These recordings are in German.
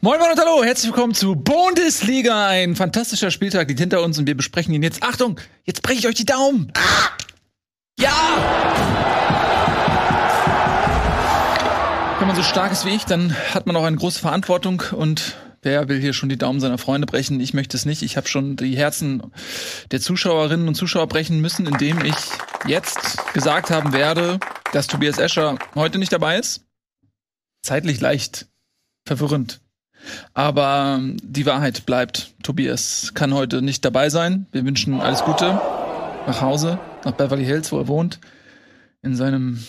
Moin Moin und hallo, herzlich willkommen zu Bundesliga. Ein fantastischer Spieltag liegt hinter uns und wir besprechen ihn jetzt. Achtung, jetzt breche ich euch die Daumen. Ah! Ja! Wenn man so stark ist wie ich, dann hat man auch eine große Verantwortung und Wer will hier schon die Daumen seiner Freunde brechen? Ich möchte es nicht. Ich habe schon die Herzen der Zuschauerinnen und Zuschauer brechen müssen, indem ich jetzt gesagt haben werde, dass Tobias Escher heute nicht dabei ist. Zeitlich leicht verwirrend. Aber die Wahrheit bleibt, Tobias kann heute nicht dabei sein. Wir wünschen alles Gute nach Hause, nach Beverly Hills, wo er wohnt. In seinem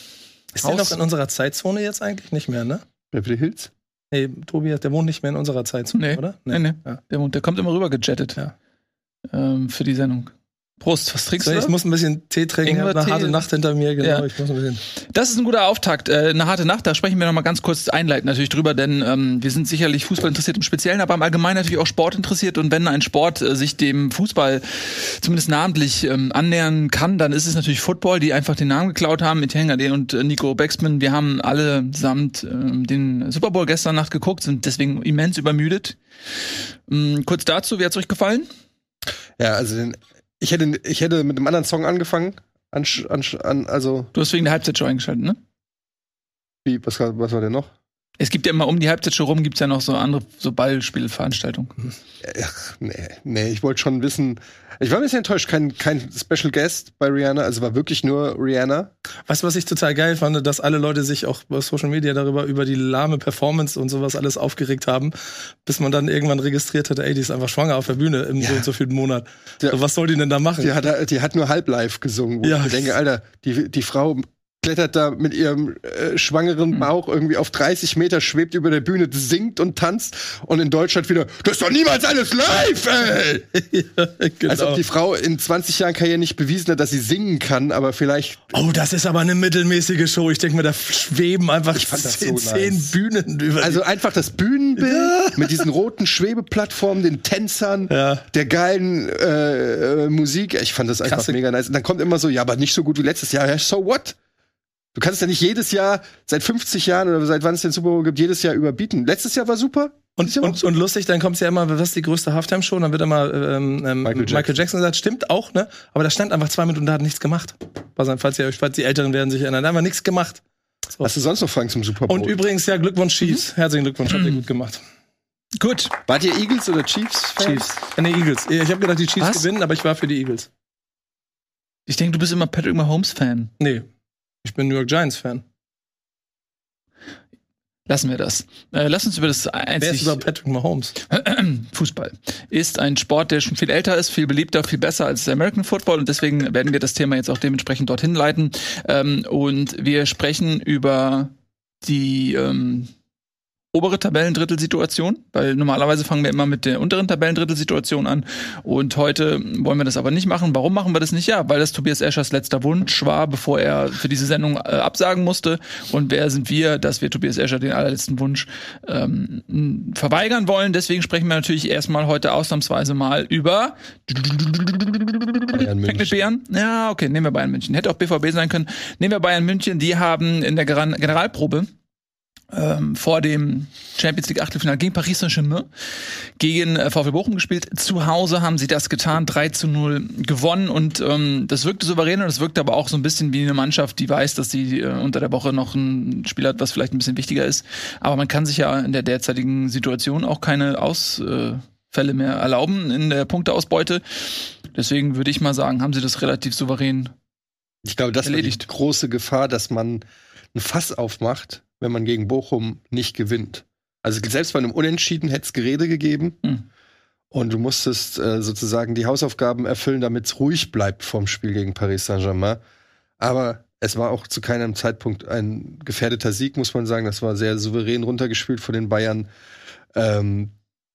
Ist er noch in unserer Zeitzone jetzt eigentlich? Nicht mehr, ne? Beverly Hills? Nee, Tobias, der wohnt nicht mehr in unserer Zeitzone, nee, oder? Nee, nee. Ja. Der, wohnt, der kommt immer rüber gejettet. Ja. Ähm, für die Sendung. Prost, was trinkst so, du? Ich muss ein bisschen Tee trinken, ich habe eine harte Nacht hinter mir, genau. Ja. Ich muss ein bisschen. Das ist ein guter Auftakt. Äh, eine harte Nacht, da sprechen wir noch mal ganz kurz einleitend natürlich drüber, denn ähm, wir sind sicherlich Fußball interessiert im Speziellen, aber im Allgemeinen natürlich auch Sport interessiert. Und wenn ein Sport äh, sich dem Fußball zumindest namentlich ähm, annähern kann, dann ist es natürlich Football, die einfach den Namen geklaut haben mit Hengade und äh, Nico Becksmann. Wir haben allesamt äh, den Super Bowl gestern Nacht geguckt, sind deswegen immens übermüdet. Ähm, kurz dazu, wie hat's euch gefallen? Ja, also den ich hätte, ich hätte mit einem anderen Song angefangen. An, an, also du hast wegen der Halbzeitshow eingeschaltet, ne? Wie, was, was war denn noch? Es gibt ja immer um die Halbzeitshow rum gibt's ja noch so andere so Ballspielveranstaltungen. Ach, nee, nee, ich wollte schon wissen. Ich war ein bisschen enttäuscht, kein, kein Special Guest bei Rihanna, also war wirklich nur Rihanna. Weißt du, was ich total geil fand, dass alle Leute sich auch bei Social Media darüber über die lahme Performance und sowas alles aufgeregt haben, bis man dann irgendwann registriert hat, ey, die ist einfach schwanger auf der Bühne im ja. so und so vielen Monat. so, was soll die denn da machen? Die hat, die hat nur halb live gesungen, wo ja. ich denke, Alter, die, die Frau klettert da mit ihrem äh, schwangeren hm. Bauch irgendwie auf 30 Meter, schwebt über der Bühne, singt und tanzt und in Deutschland wieder, das ist doch niemals alles live, ey! ja, genau. Als ob die Frau in 20 Jahren Karriere nicht bewiesen hat, dass sie singen kann, aber vielleicht. Oh, das ist aber eine mittelmäßige Show. Ich denke mir, da schweben einfach zehn, so zehn nice. Bühnen über. Also einfach das Bühnenbild ja. mit diesen roten Schwebeplattformen, den Tänzern, ja. der geilen äh, äh, Musik. Ich fand das einfach Klassik. mega nice. Und dann kommt immer so, ja, aber nicht so gut wie letztes Jahr. Ja, so what? Du kannst ja nicht jedes Jahr, seit 50 Jahren oder seit wann es den Super Bowl gibt, jedes Jahr überbieten. Letztes Jahr war super. Und, und, und lustig, dann kommt es ja immer, was ist die größte Halftime-Show? Dann wird immer ähm, ähm, Michael, Jackson. Michael Jackson gesagt, stimmt auch, ne? Aber da stand einfach zwei Minuten, da hat nichts gemacht. Falls, ihr, falls die Älteren werden sich erinnern, da haben wir nichts gemacht. So. Hast du sonst noch Fragen zum Super Bowl? Und übrigens, ja, Glückwunsch Chiefs. Mhm. Herzlichen Glückwunsch, habt ihr gut gemacht. Gut. Wart ihr Eagles oder Chiefs? -Fans? Chiefs. Ja, nee, Eagles. Ich habe gedacht, die Chiefs was? gewinnen, aber ich war für die Eagles. Ich denke, du bist immer Patrick Mahomes-Fan. Nee. Ich bin New York Giants-Fan. Lassen wir das. Äh, lass uns über das einzig... Wer ist über Patrick Mahomes? Fußball. Ist ein Sport, der schon viel älter ist, viel beliebter, viel besser als der American Football und deswegen werden wir das Thema jetzt auch dementsprechend dorthin leiten. Ähm, und wir sprechen über die ähm, obere Tabellendrittelsituation, weil normalerweise fangen wir immer mit der unteren Tabellendrittelsituation an und heute wollen wir das aber nicht machen. Warum machen wir das nicht? Ja, weil das Tobias Eschers letzter Wunsch war, bevor er für diese Sendung äh, absagen musste. Und wer sind wir, dass wir Tobias Escher den allerletzten Wunsch ähm, verweigern wollen? Deswegen sprechen wir natürlich erstmal heute ausnahmsweise mal über Bayern München. Bayern? Ja, okay, nehmen wir Bayern München. Hätte auch BVB sein können. Nehmen wir Bayern München. Die haben in der Generalprobe ähm, vor dem Champions League Achtelfinale gegen Paris Saint-Germain gegen äh, VfL Bochum gespielt. Zu Hause haben sie das getan, 3 zu 0 gewonnen und ähm, das wirkte souverän und das wirkte aber auch so ein bisschen wie eine Mannschaft, die weiß, dass sie äh, unter der Woche noch ein Spiel hat, was vielleicht ein bisschen wichtiger ist. Aber man kann sich ja in der derzeitigen Situation auch keine Ausfälle mehr erlauben in der Punkteausbeute. Deswegen würde ich mal sagen, haben sie das relativ souverän ich glaube, das erledigt. ist die große Gefahr, dass man ein Fass aufmacht, wenn man gegen Bochum nicht gewinnt. Also selbst bei einem Unentschieden hätte es Gerede gegeben. Mhm. Und du musstest äh, sozusagen die Hausaufgaben erfüllen, damit es ruhig bleibt vom Spiel gegen Paris Saint-Germain. Aber es war auch zu keinem Zeitpunkt ein gefährdeter Sieg, muss man sagen. Das war sehr souverän runtergespielt von den Bayern. Ähm,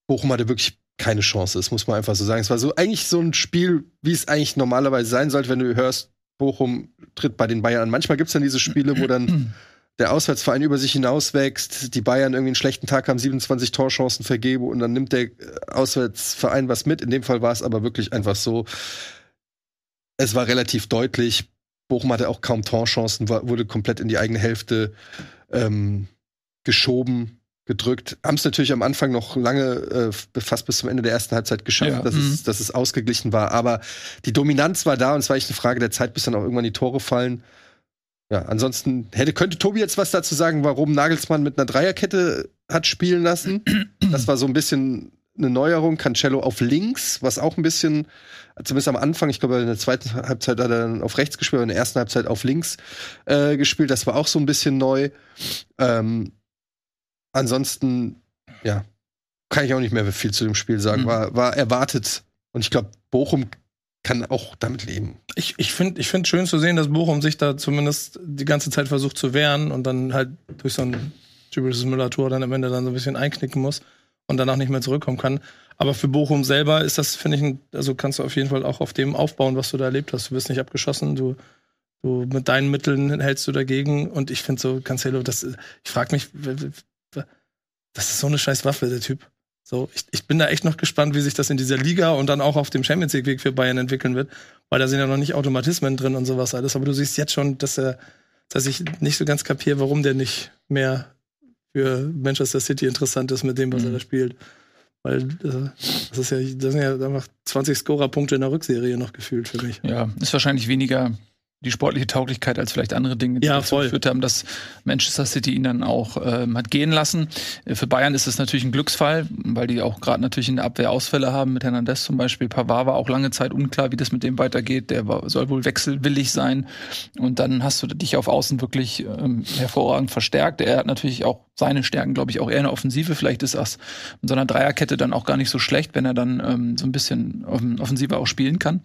Bochum hatte wirklich keine Chance, das muss man einfach so sagen. Es war so eigentlich so ein Spiel, wie es eigentlich normalerweise sein sollte, wenn du hörst, Bochum tritt bei den Bayern an. Manchmal gibt es dann diese Spiele, wo dann der Auswärtsverein über sich hinauswächst, die Bayern irgendwie einen schlechten Tag haben, 27 Torchancen vergeben und dann nimmt der Auswärtsverein was mit. In dem Fall war es aber wirklich einfach so, es war relativ deutlich. Bochum hatte auch kaum Torchancen, wurde komplett in die eigene Hälfte ähm, geschoben. gedrückt. Haben es natürlich am Anfang noch lange, äh, fast bis zum Ende der ersten Halbzeit geschafft, ja. dass, mhm. es, dass es ausgeglichen war. Aber die Dominanz war da und es war echt eine Frage der Zeit, bis dann auch irgendwann die Tore fallen. Ja, ansonsten hätte, könnte Tobi jetzt was dazu sagen, warum Nagelsmann mit einer Dreierkette hat spielen lassen. Das war so ein bisschen eine Neuerung. Cancelo auf links, was auch ein bisschen, zumindest am Anfang, ich glaube, in der zweiten Halbzeit hat er dann auf rechts gespielt, in der ersten Halbzeit auf links äh, gespielt. Das war auch so ein bisschen neu. Ähm, ansonsten, ja, kann ich auch nicht mehr viel zu dem Spiel sagen. Mhm. War, war erwartet. Und ich glaube, Bochum kann auch damit leben. Ich, ich finde ich find schön zu sehen, dass Bochum sich da zumindest die ganze Zeit versucht zu wehren und dann halt durch so ein typisches Müller-Tor dann am Ende dann so ein bisschen einknicken muss und danach nicht mehr zurückkommen kann. Aber für Bochum selber ist das, finde ich, ein, also kannst du auf jeden Fall auch auf dem aufbauen, was du da erlebt hast. Du wirst nicht abgeschossen, du, du mit deinen Mitteln hältst du dagegen und ich finde so, Cancelo, das, ich frage mich, das ist so eine scheiß Waffe, der Typ. So, ich, ich bin da echt noch gespannt, wie sich das in dieser Liga und dann auch auf dem Champions League Weg für Bayern entwickeln wird, weil da sind ja noch nicht Automatismen drin und sowas alles. Aber du siehst jetzt schon, dass er, dass ich nicht so ganz kapiere, warum der nicht mehr für Manchester City interessant ist mit dem, was mhm. er da spielt. Weil äh, das ist ja, das sind ja einfach 20 Scorer-Punkte in der Rückserie noch gefühlt für mich. Ja, ist wahrscheinlich weniger die sportliche Tauglichkeit als vielleicht andere Dinge, die ja, dazu geführt haben, dass Manchester City ihn dann auch ähm, hat gehen lassen. Äh, für Bayern ist es natürlich ein Glücksfall, weil die auch gerade natürlich in der Abwehr Ausfälle haben mit Hernandez zum Beispiel. Pavard war auch lange Zeit unklar, wie das mit dem weitergeht. Der war, soll wohl wechselwillig sein. Und dann hast du dich auf Außen wirklich ähm, hervorragend verstärkt. Er hat natürlich auch seine Stärken, glaube ich, auch eher eine Offensive. Vielleicht ist das in so einer Dreierkette dann auch gar nicht so schlecht, wenn er dann ähm, so ein bisschen offensiver auch spielen kann.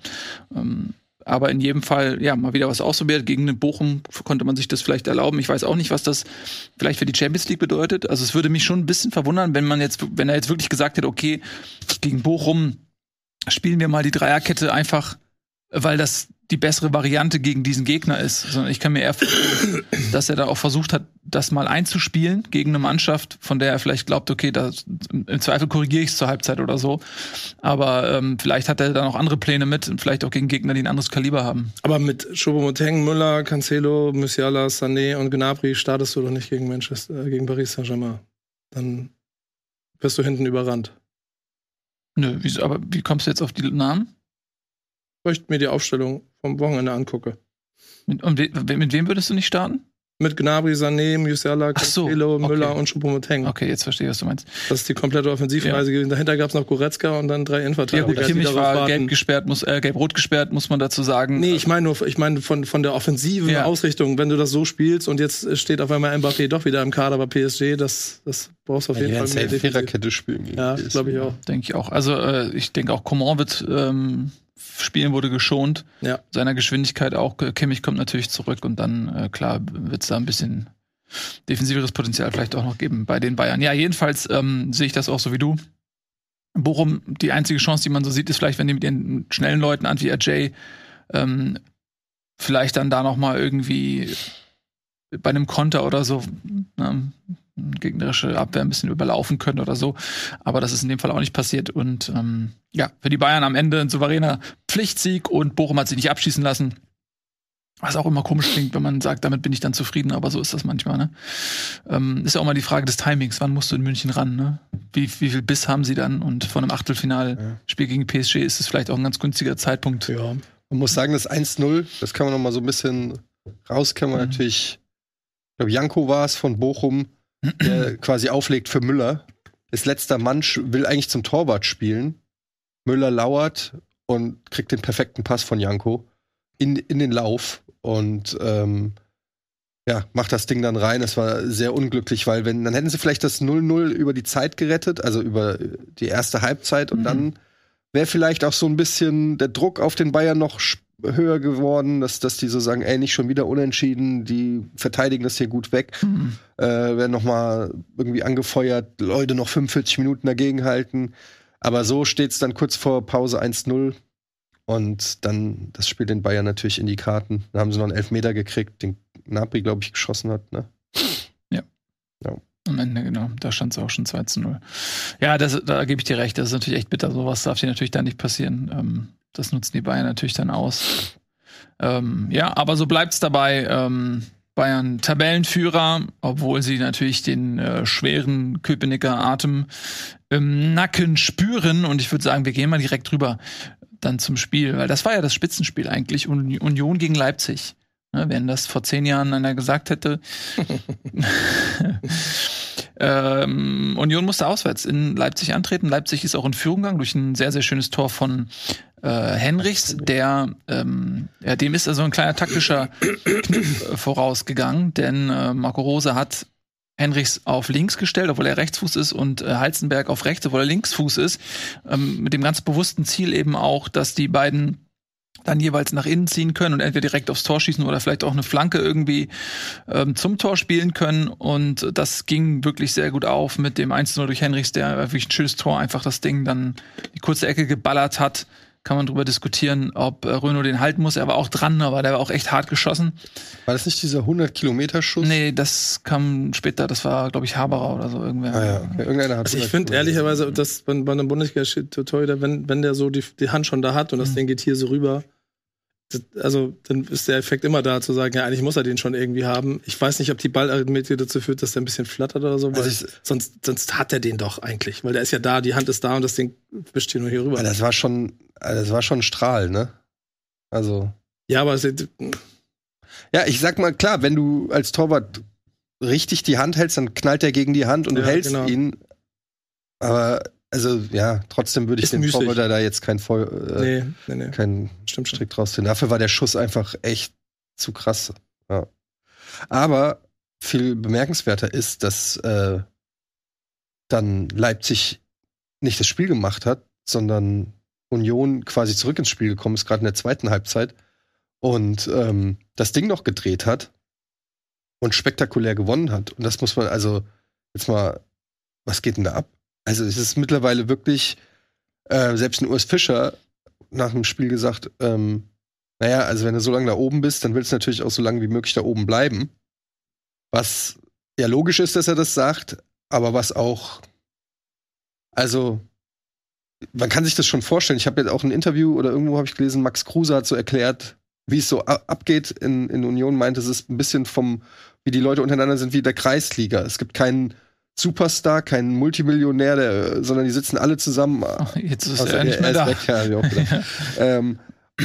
Ähm, aber in jedem Fall, ja, mal wieder was ausprobiert. Gegen den Bochum konnte man sich das vielleicht erlauben. Ich weiß auch nicht, was das vielleicht für die Champions League bedeutet. Also es würde mich schon ein bisschen verwundern, wenn man jetzt, wenn er jetzt wirklich gesagt hätte, okay, gegen Bochum spielen wir mal die Dreierkette einfach, weil das die bessere Variante gegen diesen Gegner ist, sondern ich kann mir eher vorstellen, dass er da auch versucht hat, das mal einzuspielen gegen eine Mannschaft, von der er vielleicht glaubt, okay, da, im Zweifel korrigiere ich es zur Halbzeit oder so. Aber ähm, vielleicht hat er da noch andere Pläne mit und vielleicht auch gegen Gegner, die ein anderes Kaliber haben. Aber mit Choupo-Moting, Müller, Cancelo, Musiala, Sané und Gnabry startest du doch nicht gegen Manchester, äh, gegen Paris Saint-Germain. Dann wirst du hinten überrannt. Nö, wieso, aber wie kommst du jetzt auf die Namen? Ich möchte mir die Aufstellung vom Wochenende angucke. Mit, mit wem würdest du nicht starten? Mit Gnabry, Sané, Musiala, Cancelo, so, okay. Müller und Choupo-Moting. Okay, jetzt verstehe ich, was du meinst. Das ist die komplette Offensivreise gewesen. Dahinter gab es noch Goretzka und dann drei Innenverteidiger. Ja gut, Kimmich war gelb gesperrt, muss, äh, gelb-rot gesperrt, muss man dazu sagen. Nee, ich meine nur, ich meine von, von der offensiven ja. Ausrichtung, wenn du das so spielst und jetzt steht auf einmal Mbappé doch wieder im Kader bei PSG, das, das brauchst du auf jeden ja, Fall mehr. Viererkette spielen. Ja, glaube ich auch. Denke ich auch. Also äh, ich denke auch, Coman wird ähm, Spielen wurde geschont. Ja. Seiner Geschwindigkeit auch. Kimmich kommt natürlich zurück und dann, äh, klar, wird es da ein bisschen defensiveres Potenzial vielleicht auch noch geben bei den Bayern. Ja, jedenfalls ähm, sehe ich das auch so wie du. Bochum, die einzige Chance, die man so sieht, ist vielleicht, wenn die mit ihren schnellen Leuten, Antwi Ajay, ähm, vielleicht dann da noch mal irgendwie bei einem Konter oder so ne, gegnerische Abwehr ein bisschen überlaufen können oder so. Aber das ist in dem Fall auch nicht passiert. Und ähm, ja, für die Bayern am Ende ein souveräner Pflichtsieg und Bochum hat sich nicht abschießen lassen. Was auch immer komisch klingt, wenn man sagt, damit bin ich dann zufrieden, aber so ist das manchmal. Ne? Ähm, ist ja auch mal die Frage des Timings. Wann musst du in München ran? Ne? Wie, wie viel Biss haben sie dann? Und von einem Achtelfinalspiel gegen PSG ist es vielleicht auch ein ganz günstiger Zeitpunkt. Ja. Man muss sagen, das 1-0, das kann man noch mal so ein bisschen rauskämmen. Mhm. Natürlich, ich glaube, Janko war es von Bochum, der quasi auflegt für Müller. Ist letzter Mann, will eigentlich zum Torwart spielen. Müller lauert und kriegt den perfekten Pass von Janko in, in den Lauf und ähm, ja, macht das Ding dann rein. Es war sehr unglücklich, weil wenn, dann hätten sie vielleicht das 0-0 über die Zeit gerettet, also über die erste Halbzeit und mhm. dann wäre vielleicht auch so ein bisschen der Druck auf den Bayern noch höher geworden, dass, dass die so sagen, ey, nicht schon wieder unentschieden, die verteidigen das hier gut weg, mhm. äh, werden noch mal irgendwie angefeuert, Leute noch 45 Minuten dagegenhalten. Aber so steht es dann kurz vor Pause 1-0 und dann das Spiel den Bayern natürlich in die Karten. Da haben sie noch einen Elfmeter gekriegt, den Napri, glaube ich, geschossen hat, ne? Ja. ja. Am Ende, genau. Da stand es auch schon 2 zu 0. Ja, das, da gebe ich dir recht. Das ist natürlich echt bitter. Sowas darf dir natürlich da nicht passieren. Ähm, das nutzen die Bayern natürlich dann aus. Ähm, ja, aber so bleibt es dabei. Ähm, Bayern Tabellenführer, obwohl sie natürlich den äh, schweren Köpenicker Atem im Nacken spüren. Und ich würde sagen, wir gehen mal direkt rüber dann zum Spiel, weil das war ja das Spitzenspiel eigentlich, Union gegen Leipzig. Ne, wenn das vor zehn Jahren einer gesagt hätte. ähm, Union musste auswärts in Leipzig antreten. Leipzig ist auch in Führung gegangen durch ein sehr, sehr schönes Tor von äh, Henrichs, der ähm, ja, dem ist also ein kleiner taktischer Kniff äh, vorausgegangen, denn äh, Marco Rose hat Henrichs auf links gestellt, obwohl er Rechtsfuß ist, und äh, Heizenberg auf rechts, obwohl er Linksfuß ist. Ähm, mit dem ganz bewussten Ziel eben auch, dass die beiden dann jeweils nach innen ziehen können und entweder direkt aufs Tor schießen oder vielleicht auch eine Flanke irgendwie ähm, zum Tor spielen können. Und das ging wirklich sehr gut auf mit dem 1-0 durch Henrichs, der wirklich ein schönes Tor einfach das Ding dann die kurze Ecke geballert hat kann man drüber diskutieren, ob äh, Renault den halten muss. Er war auch dran, aber der war auch echt hart geschossen. War das nicht dieser 100-Kilometer-Schuss? Nee, das kam später. Das war, glaube ich, Haberer oder so. Irgendwer. Ah, ja. okay. Irgendeiner hat also ich finde ehrlicherweise, dass bei, bei einem Bundesliga-Torhüter, wenn, wenn der so die, die Hand schon da hat und das mhm. Ding geht hier so rüber, also dann ist der Effekt immer da zu sagen, ja, eigentlich muss er den schon irgendwie haben. Ich weiß nicht, ob die Ballarithmetik dazu führt, dass der ein bisschen flattert oder so, weil also ich, sonst, sonst hat er den doch eigentlich, weil der ist ja da, die Hand ist da und das Ding wischt hier nur hier rüber. Ja, das war schon, das war schon ein Strahl, ne? Also. Ja, aber es, ja, ich sag mal klar, wenn du als Torwart richtig die Hand hältst, dann knallt er gegen die Hand und ja, du hältst genau. ihn. Aber also ja, trotzdem würde ich den müßig. Da jetzt kein Voll, äh, nee, nee, nee. keinen Stimmt Strick draus ziehen. Dafür war der Schuss einfach echt zu krass. Ja. Aber viel bemerkenswerter ist, dass äh, dann Leipzig nicht das Spiel gemacht hat, sondern Union quasi zurück ins Spiel gekommen ist, gerade in der zweiten Halbzeit und ähm, das Ding noch gedreht hat und spektakulär gewonnen hat. Und das muss man also jetzt mal, was geht denn da ab? Also es ist mittlerweile wirklich, äh, selbst ein Urs Fischer nach dem Spiel gesagt, ähm, naja, also wenn du so lange da oben bist, dann willst du natürlich auch so lange wie möglich da oben bleiben. Was ja logisch ist, dass er das sagt, aber was auch, also man kann sich das schon vorstellen. Ich habe jetzt auch ein Interview oder irgendwo habe ich gelesen, Max Kruse hat so erklärt, wie es so abgeht in, in Union, meint, es ist ein bisschen vom, wie die Leute untereinander sind, wie der Kreisliga. Es gibt keinen Superstar, kein Multimillionär, der, sondern die sitzen alle zusammen. Ach, jetzt ist er nicht mehr da. Weg, ja, ähm,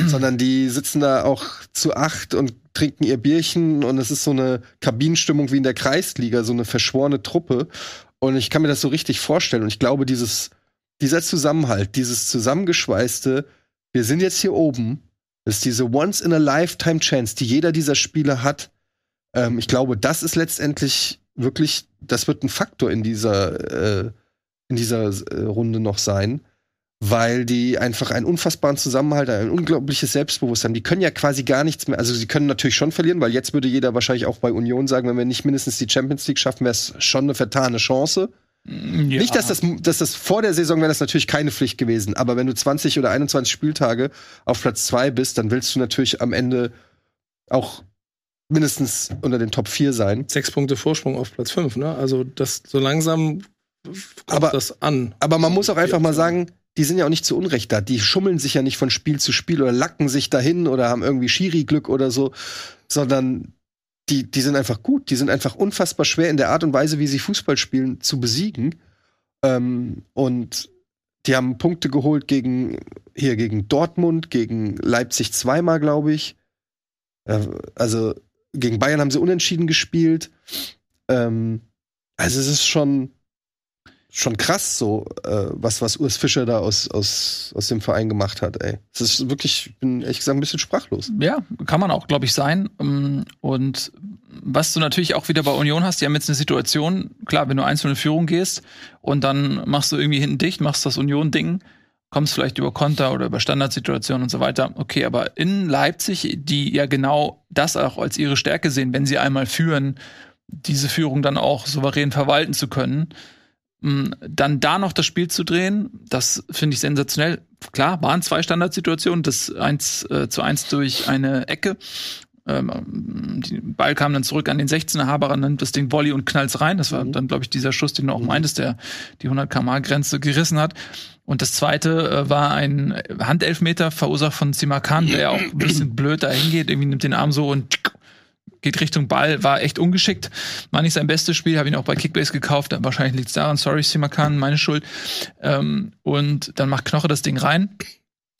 sondern die sitzen da auch zu acht und trinken ihr Bierchen und es ist so eine Kabinenstimmung wie in der Kreisliga, so eine verschworene Truppe. Und ich kann mir das so richtig vorstellen. Und ich glaube, dieses, dieser Zusammenhalt, dieses zusammengeschweißte, wir sind jetzt hier oben, ist diese Once-in-a-Lifetime-Chance, die jeder dieser Spieler hat. Ähm, ich glaube, das ist letztendlich wirklich, das wird ein Faktor in dieser, äh, in dieser äh, Runde noch sein, weil die einfach einen unfassbaren Zusammenhalt, ein unglaubliches Selbstbewusstsein, die können ja quasi gar nichts mehr, also sie können natürlich schon verlieren, weil jetzt würde jeder wahrscheinlich auch bei Union sagen, wenn wir nicht mindestens die Champions League schaffen, wäre es schon eine vertane Chance. Mm, ja. Nicht, dass das, dass das vor der Saison wäre das natürlich keine Pflicht gewesen, aber wenn du 20 oder 21 Spieltage auf Platz 2 bist, dann willst du natürlich am Ende auch mindestens unter den Top 4 sein. Sechs Punkte Vorsprung auf Platz 5, ne? Also das so langsam aber, das an. Aber man muss auch einfach mal sagen, die sind ja auch nicht zu Unrecht da. Die schummeln sich ja nicht von Spiel zu Spiel oder lacken sich dahin oder haben irgendwie Schiri-Glück oder so, sondern die, die sind einfach gut. Die sind einfach unfassbar schwer in der Art und Weise, wie sie Fußball spielen, zu besiegen. Ähm, und die haben Punkte geholt gegen, hier gegen Dortmund, gegen Leipzig zweimal, glaube ich. Also gegen Bayern haben sie unentschieden gespielt. Ähm, also es ist schon, schon krass so, äh, was, was Urs Fischer da aus, aus, aus dem Verein gemacht hat, ey. Es ist wirklich, ich bin ehrlich gesagt ein bisschen sprachlos. Ja, kann man auch, glaube ich, sein. Ähm, und was du natürlich auch wieder bei Union hast, die haben jetzt eine Situation, klar, wenn du einzelne Führung gehst und dann machst du irgendwie hinten dicht, machst das Union-Ding, kommst vielleicht über Konter oder über Standardsituationen und so weiter. Okay, aber in Leipzig, die ja genau das auch als ihre Stärke sehen, wenn sie einmal führen, diese Führung dann auch souverän verwalten zu können, mm, dann da noch das Spiel zu drehen, das finde ich sensationell. Klar, waren zwei Standardsituationen, das eins äh, zu eins durch eine Ecke. Ähm, die Ball kam dann zurück an den 16er, Haberer nimmt das Ding Volley und knallt's rein. Das war mhm. dann, glaube ich, dieser Schuss, den du auch mhm. meintest, der die 100 km/h-Grenze gerissen hat. Und das zweite äh, war ein Handelfmeter verursacht von Simakan, der ja auch ein bisschen blöd da hingeht, irgendwie nimmt den Arm so und geht Richtung Ball, war echt ungeschickt. War nicht sein bestes Spiel, habe ihn auch bei Kickbase gekauft. Wahrscheinlich liegt es daran, sorry, Simakan, meine Schuld. Ähm, und dann macht Knoche das Ding rein.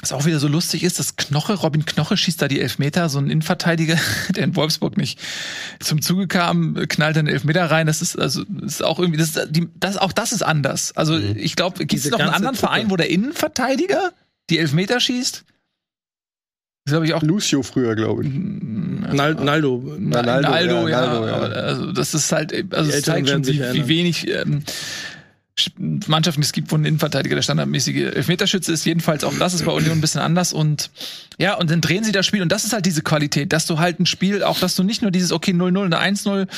Was auch wieder so lustig ist, dass Knoche, Robin Knoche schießt da die Elfmeter, so ein Innenverteidiger, der in Wolfsburg nicht zum Zuge kam, knallt dann Elfmeter rein. Das ist also das ist auch irgendwie, das, ist, die, das auch das ist anders. Also mhm. ich glaube, gibt es noch einen anderen Truppe. Verein, wo der Innenverteidiger die Elfmeter schießt? Das glaube ich auch. Lucio früher, glaube ich. Nal Naldo. Naldo, Naldo, ja. Naldo, ja. Also das ist halt, also es zeigt schon, wie, wie wenig ähm, Mannschaften es gibt, wo ein Innenverteidiger der standardmäßige Elfmeterschütze ist. Jedenfalls auch das ist bei Union ein bisschen anders und ja, und dann drehen sie das Spiel und das ist halt diese Qualität, dass du halt ein Spiel, auch dass du nicht nur dieses okay 0-0 oder 1-0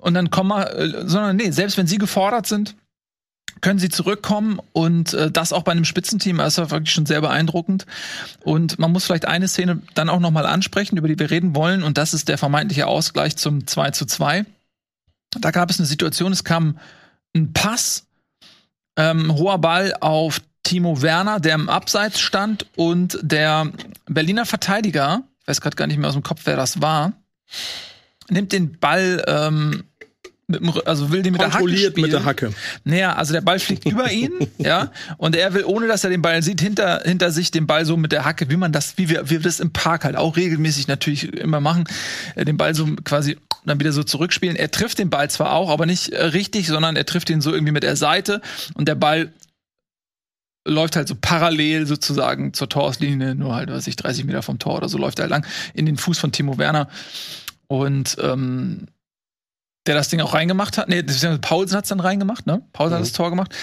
und dann komm mal, äh, sondern nee, selbst wenn sie gefordert sind, können sie zurückkommen und äh, das auch bei einem Spitzenteam ist ja wirklich schon sehr beeindruckend. Und man muss vielleicht eine Szene dann auch nochmal ansprechen, über die wir reden wollen, und das ist der vermeintliche Ausgleich zum 2 zu 2. Da gab es eine Situation, es kam ein Pass, ähm, hoher Ball auf Timo Werner, der im Abseits stand, und der Berliner Verteidiger, ich weiß gerade gar nicht mehr aus dem Kopf, wer das war, nimmt den Ball ähm, dem, also will den mit der Hacke spielen. mit der Hacke. Naja, also der Ball fliegt über ihn, ja, und er will, ohne dass er den Ball sieht, hinter, hinter sich den Ball so mit der Hacke, wie man das, wie wir, wie wir das im Park halt auch regelmäßig natürlich immer machen, äh, den Ball so quasi dann wieder so zurückspielen. Er trifft den Ball zwar auch, aber nicht äh, richtig, sondern er trifft ihn so irgendwie mit der Seite und der Ball läuft halt so parallel sozusagen zur Torauslinie, nur halt, weiß ich, 30 Meter vom Tor oder so läuft er halt lang in den Fuß von Timo Werner. Und ähm, der das Ding auch reingemacht hat. Nee, Paulsen hat's dann reingemacht, ne? Paulsen mhm. hat das Tor gemacht.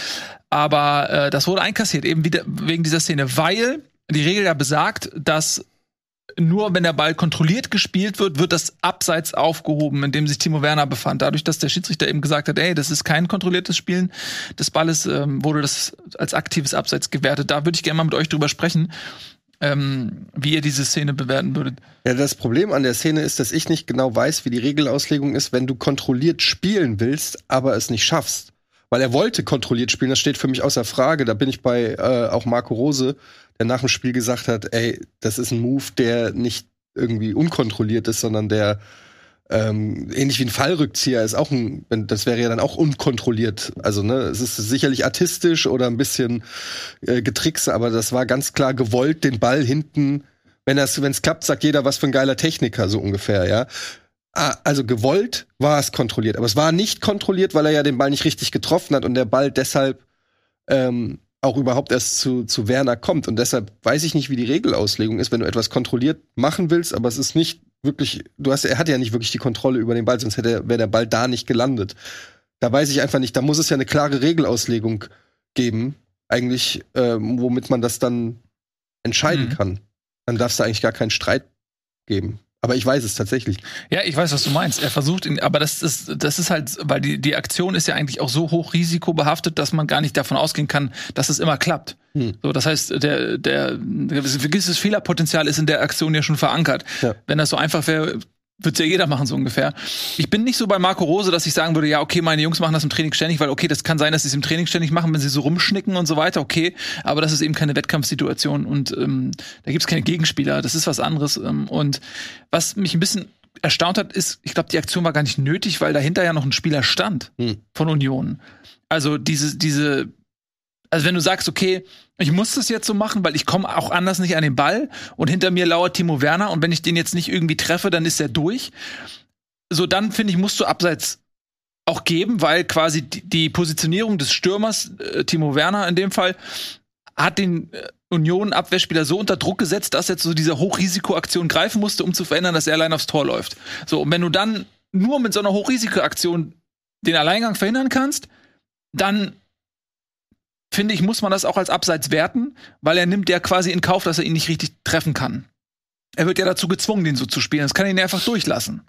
Aber äh, das wurde einkassiert, eben wieder wegen dieser Szene, weil die Regel ja besagt, dass nur wenn der Ball kontrolliert gespielt wird, wird das Abseits aufgehoben, in dem sich Timo Werner befand. Dadurch, dass der Schiedsrichter eben gesagt hat, ey, das ist kein kontrolliertes Spielen des Balles, ähm, wurde das als aktives Abseits gewertet. Da würde ich gerne mal mit euch drüber sprechen ähm, wie ihr diese Szene bewerten würdet. Ja, das Problem an der Szene ist, dass ich nicht genau weiß, wie die Regelauslegung ist, wenn du kontrolliert spielen willst, aber es nicht schaffst. Weil er wollte kontrolliert spielen, das steht für mich außer Frage. Da bin ich bei äh, auch Marco Rose, der nach dem Spiel gesagt hat, ey, das ist ein Move, der nicht irgendwie unkontrolliert ist, sondern der ähm, ähnlich wie ein Fallrückzieher ist auch ein, das wäre ja dann auch unkontrolliert. Also ne, es ist sicherlich artistisch oder ein bisschen äh, getrickst, aber das war ganz klar gewollt, den Ball hinten, wenn es wenn es klappt, sagt jeder, was für ein geiler Techniker so ungefähr, ja. Ah, also gewollt war es kontrolliert, aber es war nicht kontrolliert, weil er ja den Ball nicht richtig getroffen hat und der Ball deshalb ähm, auch überhaupt erst zu, zu Werner kommt. Und deshalb weiß ich nicht, wie die Regelauslegung ist, wenn du etwas kontrolliert machen willst, aber es ist nicht wirklich, du hast, er hat ja nicht wirklich die Kontrolle über den Ball, sonst hätte wäre der Ball da nicht gelandet. Da weiß ich einfach nicht, da muss es ja eine klare Regelauslegung geben, eigentlich, äh, womit man das dann entscheiden mhm. kann. Dann darf es da eigentlich gar keinen Streit geben. Aber ich weiß es tatsächlich. Ja, ich weiß, was du meinst. Er versucht ihn, aber das ist, das ist halt, weil die, die Aktion ist ja eigentlich auch so hoch risikobehaftet, dass man gar nicht davon ausgehen kann, dass es immer klappt. Hm. So, das heißt, der, der, gewisses Fehlerpotenzial ist in der Aktion ja schon verankert. Ja. Wenn das so einfach wäre, wird ja jeder machen, so ungefähr. Ich bin nicht so bei Marco Rose, dass ich sagen würde, ja, okay, meine Jungs machen das im Training ständig, weil okay, das kann sein, dass sie es im Training ständig machen, wenn sie so rumschnicken und so weiter, okay, aber das ist eben keine Wettkampfsituation und ähm, da gibt's keine Gegenspieler, das ist was anderes. Ähm, und was mich ein bisschen erstaunt hat, ist, ich glaube, die Aktion war gar nicht nötig, weil dahinter ja noch ein Spieler stand hm. von Union. Also diese, diese also wenn du sagst, okay, ich muss das jetzt so machen, weil ich komme auch anders nicht an den Ball und hinter mir lauert Timo Werner und wenn ich den jetzt nicht irgendwie treffe, dann ist er durch. So, dann finde ich, musst du abseits auch geben, weil quasi die Positionierung des Stürmers, äh, Timo Werner in dem Fall, hat den äh, Union-Abwehrspieler so unter Druck gesetzt, dass er zu dieser Hochrisikoaktion greifen musste, um zu verändern, dass er allein aufs Tor läuft. So, und wenn du dann nur mit so einer Hochrisikoaktion den Alleingang verhindern kannst, dann finde ich, muss man das auch als Abseits werten, weil er nimmt ja quasi in Kauf, dass er ihn nicht richtig treffen kann. Er wird ja dazu gezwungen, den so zu spielen. Das kann ihn ja einfach durchlassen.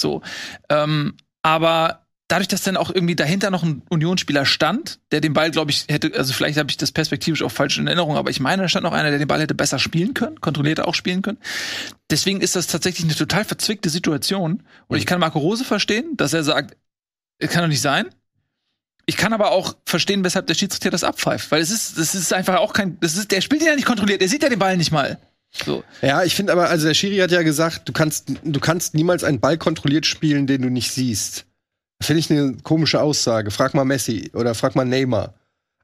So. Ähm, aber dadurch, dass dann auch irgendwie dahinter noch ein Unionsspieler stand, der den Ball, glaube ich, hätte, also vielleicht habe ich das perspektivisch auch falsch in Erinnerung, aber ich meine, da stand noch einer, der den Ball hätte besser spielen können, kontrollierter auch spielen können. Deswegen ist das tatsächlich eine total verzwickte Situation. Und ich kann Marco Rose verstehen, dass er sagt, es kann doch nicht sein. Ich kann aber auch verstehen, weshalb der Schiedsrichter das abpfeift, weil es ist, das ist einfach auch kein, das ist, der spielt ja nicht kontrolliert, der sieht ja den Ball nicht mal. So. Ja, ich finde aber, also der Schiri hat ja gesagt, du kannst, du kannst niemals einen Ball kontrolliert spielen, den du nicht siehst. Finde ich eine komische Aussage. Frag mal Messi oder frag mal Neymar.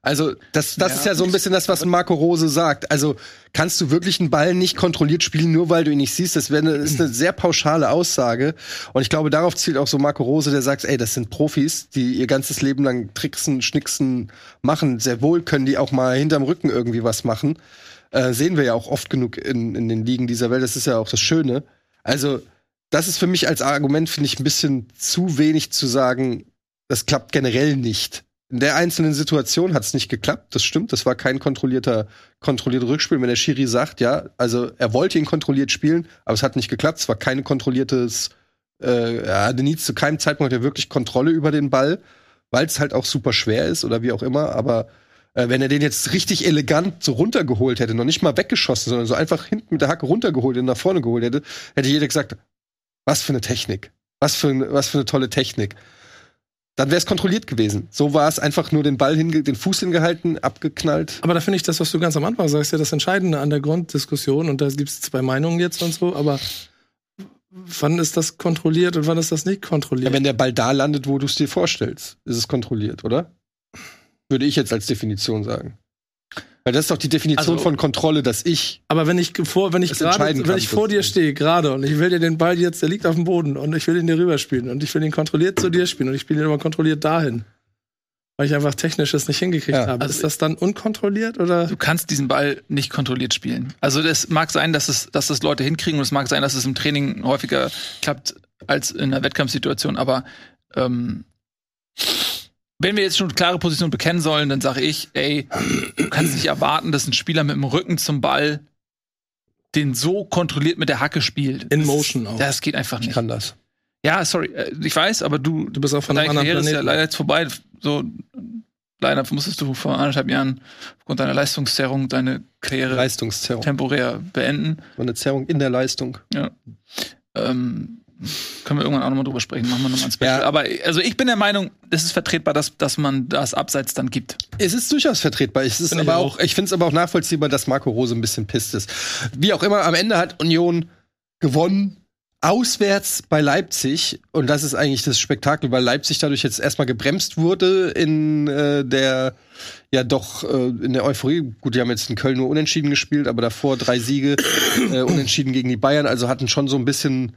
Also, das, das ja, ist ja so ein bisschen das, was Marco Rose sagt. Also, kannst du wirklich einen Ball nicht kontrolliert spielen, nur weil du ihn nicht siehst? Das wäre eine, ist eine sehr pauschale Aussage. Und ich glaube, darauf zielt auch so Marco Rose, der sagt, ey, das sind Profis, die ihr ganzes Leben lang tricksen, schnicksen, machen. Sehr wohl können die auch mal hinterm Rücken irgendwie was machen. Äh, sehen wir ja auch oft genug in, in den Ligen dieser Welt. Das ist ja auch das Schöne. Also, das ist für mich als Argument, finde ich, ein bisschen zu wenig zu sagen, das klappt generell nicht in der einzelnen Situation hat es nicht geklappt, das stimmt. Das war kein kontrollierter, kontrollierter Rückspiel. Wenn der Schiri sagt, ja, also er wollte ihn kontrolliert spielen, aber es hat nicht geklappt. Es war kein kontrolliertes, äh, er hatte nie zu keinem Zeitpunkt wirklich Kontrolle über den Ball, weil es halt auch super schwer ist oder wie auch immer. Aber äh, wenn er den jetzt richtig elegant so runtergeholt hätte, noch nicht mal weggeschossen, sondern so einfach hinten mit der Hacke runtergeholt und nach vorne geholt hätte, hätte jeder gesagt, was für eine Technik. Was für, was für eine tolle Technik dann wäre es kontrolliert gewesen. So war es einfach nur den Ball hinge den Fuß hingehalten, abgeknallt. Aber da finde ich das, was du ganz am Anfang sagst, ja das Entscheidende an der Grunddiskussion. Und da gibt es zwei Meinungen jetzt und so. Aber wann ist das kontrolliert und wann ist das nicht kontrolliert? Ja, wenn der Ball da landet, wo du es dir vorstellst, ist es kontrolliert, oder? Würde ich jetzt als Definition sagen. Weil das ist doch die Definition also, von Kontrolle, dass ich. Aber wenn ich vor, wenn ich gerade, wenn ich vor dir stehe gerade und ich will dir den Ball jetzt, der liegt auf dem Boden und ich will ihn dir rüberspielen und ich will ihn kontrolliert zu dir spielen und ich spiele ihn aber kontrolliert dahin, weil ich einfach technisches nicht hingekriegt ja. habe. Also ist das dann unkontrolliert oder? Du kannst diesen Ball nicht kontrolliert spielen. Also es mag sein, dass es, dass das Leute hinkriegen und es mag sein, dass es im Training häufiger klappt als in einer Wettkampfsituation, aber ähm, wenn wir jetzt schon klare Position bekennen sollen, dann sage ich, ey, du kannst nicht erwarten, dass ein Spieler mit dem Rücken zum Ball den so kontrolliert mit der Hacke spielt. In Motion auch. Das geht einfach nicht. Ich kann das. Ja, sorry, äh, ich weiß, aber du, du bist auch von einem anderen Karriere Planeten. ist ja leider jetzt vorbei. So, leider musstest du vor anderthalb Jahren aufgrund deiner Leistungszerrung deine Karriere Leistungszerrung. temporär beenden. Eine Zerrung in der Leistung. Ja. Ähm, können wir irgendwann auch nochmal drüber sprechen. Machen wir nochmal ein Special. Ja. Aber also ich bin der Meinung, es ist vertretbar, dass, dass man das Abseits dann gibt. Es ist durchaus vertretbar. Es ist aber auch, ich finde es aber auch nachvollziehbar, dass Marco Rose ein bisschen pisst ist. Wie auch immer, am Ende hat Union gewonnen. Auswärts bei Leipzig, und das ist eigentlich das Spektakel, weil Leipzig dadurch jetzt erstmal gebremst wurde in äh, der, ja doch, äh, in der Euphorie. Gut, die haben jetzt in Köln nur unentschieden gespielt, aber davor drei Siege, äh, unentschieden gegen die Bayern, also hatten schon so ein bisschen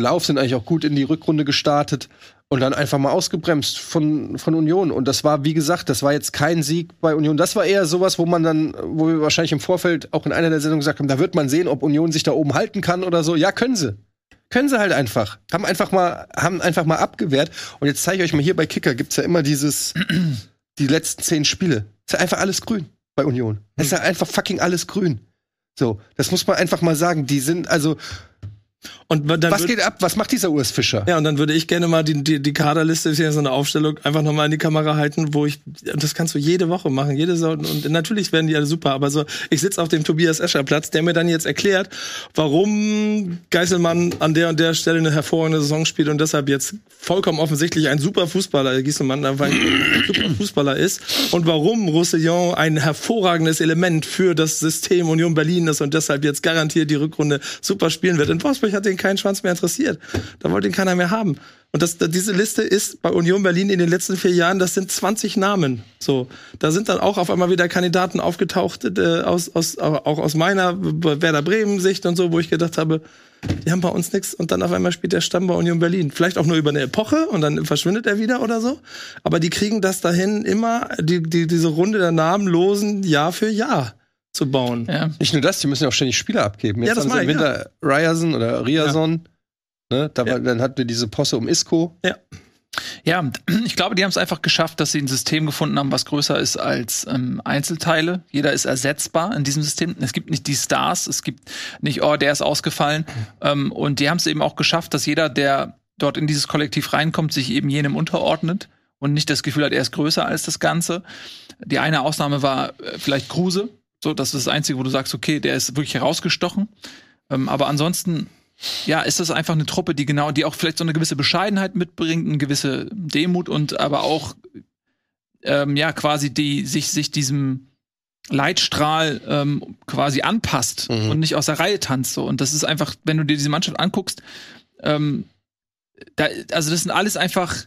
Lauf, sind eigentlich auch gut in die Rückrunde gestartet und dann einfach mal ausgebremst von, von Union. Und das war, wie gesagt, das war jetzt kein Sieg bei Union. Das war eher sowas, wo man dann, wo wir wahrscheinlich im Vorfeld auch in einer der Sendungen gesagt haben, da wird man sehen, ob Union sich da oben halten kann oder so. Ja, können sie. Können sie halt einfach. Haben einfach mal, haben einfach mal abgewehrt. Und jetzt zeige ich euch mal hier bei Kicker gibt's ja immer dieses, die letzten zehn Spiele. Ist ja einfach alles grün bei Union. Es ist ja einfach fucking alles grün. So, das muss man einfach mal sagen. Die sind, also, und dann Was geht ab? Was macht dieser Urs Fischer? Ja, und dann würde ich gerne mal die, die, die Kaderliste, ist ja so eine Aufstellung, einfach nochmal in die Kamera halten, wo ich, und das kannst du jede Woche machen, jede so, und natürlich werden die alle super, aber so, ich sitze auf dem Tobias Escher Platz, der mir dann jetzt erklärt, warum Geiselmann an der und der Stelle eine hervorragende Saison spielt und deshalb jetzt vollkommen offensichtlich ein super Fußballer, Gieselmann einfach ein super Fußballer ist und warum Roussillon ein hervorragendes Element für das System Union Berlin ist und deshalb jetzt garantiert die Rückrunde super spielen wird. In Wolfsburg hat den keinen Schwanz mehr interessiert. Da wollte ihn keiner mehr haben. Und das, diese Liste ist bei Union Berlin in den letzten vier Jahren, das sind 20 Namen. So, da sind dann auch auf einmal wieder Kandidaten aufgetaucht, äh, aus, aus, auch aus meiner Werder Bremen Sicht und so, wo ich gedacht habe, die haben bei uns nichts und dann auf einmal spielt der Stamm bei Union Berlin. Vielleicht auch nur über eine Epoche und dann verschwindet er wieder oder so. Aber die kriegen das dahin immer, die, die, diese Runde der Namenlosen Jahr für Jahr zu bauen. Ja. Nicht nur das, die müssen ja auch ständig Spieler abgeben. Jetzt ja, das haben sie im Winter ja. Ryerson oder Riason. Ja. Ne? Da war, Dann hatten wir diese Posse um Isco. Ja. Ja, ich glaube, die haben es einfach geschafft, dass sie ein System gefunden haben, was größer ist als ähm, Einzelteile. Jeder ist ersetzbar in diesem System. Es gibt nicht die Stars, es gibt nicht, oh, der ist ausgefallen. Mhm. Ähm, und die haben es eben auch geschafft, dass jeder, der dort in dieses Kollektiv reinkommt, sich eben jenem unterordnet und nicht das Gefühl hat, er ist größer als das Ganze. Die eine Ausnahme war äh, vielleicht Kruse, so, das ist das Einzige, wo du sagst, okay, der ist wirklich herausgestochen. Ähm, aber ansonsten, ja, ist das einfach eine Truppe, die genau, die auch vielleicht so eine gewisse Bescheidenheit mitbringt, eine gewisse Demut und aber auch, ähm, ja, quasi die sich, sich diesem, Leitstrahl ähm, quasi anpasst mhm. und nicht aus der Reihe tanzt. So. Und das ist einfach, wenn du dir diese Mannschaft anguckst, ähm, da, also das sind alles einfach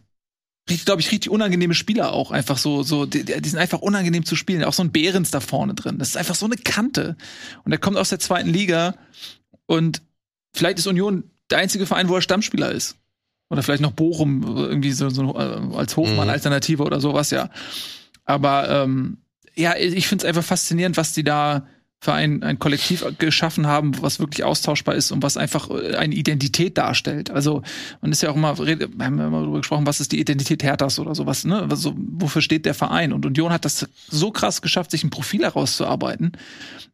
glaube ich, richtig unangenehme Spieler auch einfach so, so, die, die, sind einfach unangenehm zu spielen. Auch so ein Behrens da vorne drin. Das ist einfach so eine Kante. Und er kommt aus der zweiten Liga und vielleicht ist Union der einzige Verein, wo er Stammspieler ist. Oder vielleicht noch Bochum irgendwie so, so äh, als Hofmann-Alternative mhm. oder sowas, ja. Aber ähm, ja, ich finde es einfach faszinierend, was die da für ein, ein Kollektiv geschaffen haben, was wirklich austauschbar ist und was einfach äh, eine Identität darstellt. Also man ist ja auch immer, wir haben immer darüber gesprochen, was ist die Identität Herthas oder sowas, ne? Also, wofür steht der Verein? Und Union hat das so krass geschafft, sich ein Profil herauszuarbeiten.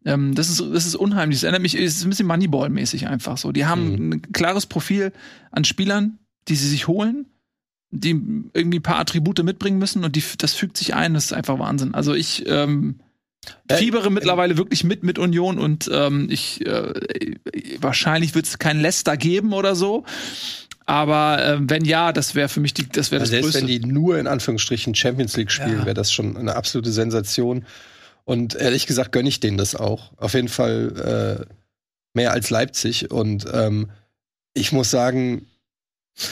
Ähm, das ist das ist unheimlich. Das erinnert mich, es ist ein bisschen Moneyball-mäßig einfach so. Die haben mhm. ein klares Profil an Spielern, die sie sich holen die irgendwie ein paar Attribute mitbringen müssen und die, das fügt sich ein, das ist einfach Wahnsinn. Also ich ähm, äh, fiebere äh, mittlerweile wirklich mit mit Union und ähm, ich äh, wahrscheinlich wird es kein Leicester geben oder so. Aber äh, wenn ja, das wäre für mich die, das wäre das also Selbst wenn die nur in Anführungsstrichen Champions League spielen, ja. wäre das schon eine absolute Sensation. Und ehrlich gesagt gönne ich denen das auch. Auf jeden Fall äh, mehr als Leipzig. Und ähm, ich muss sagen,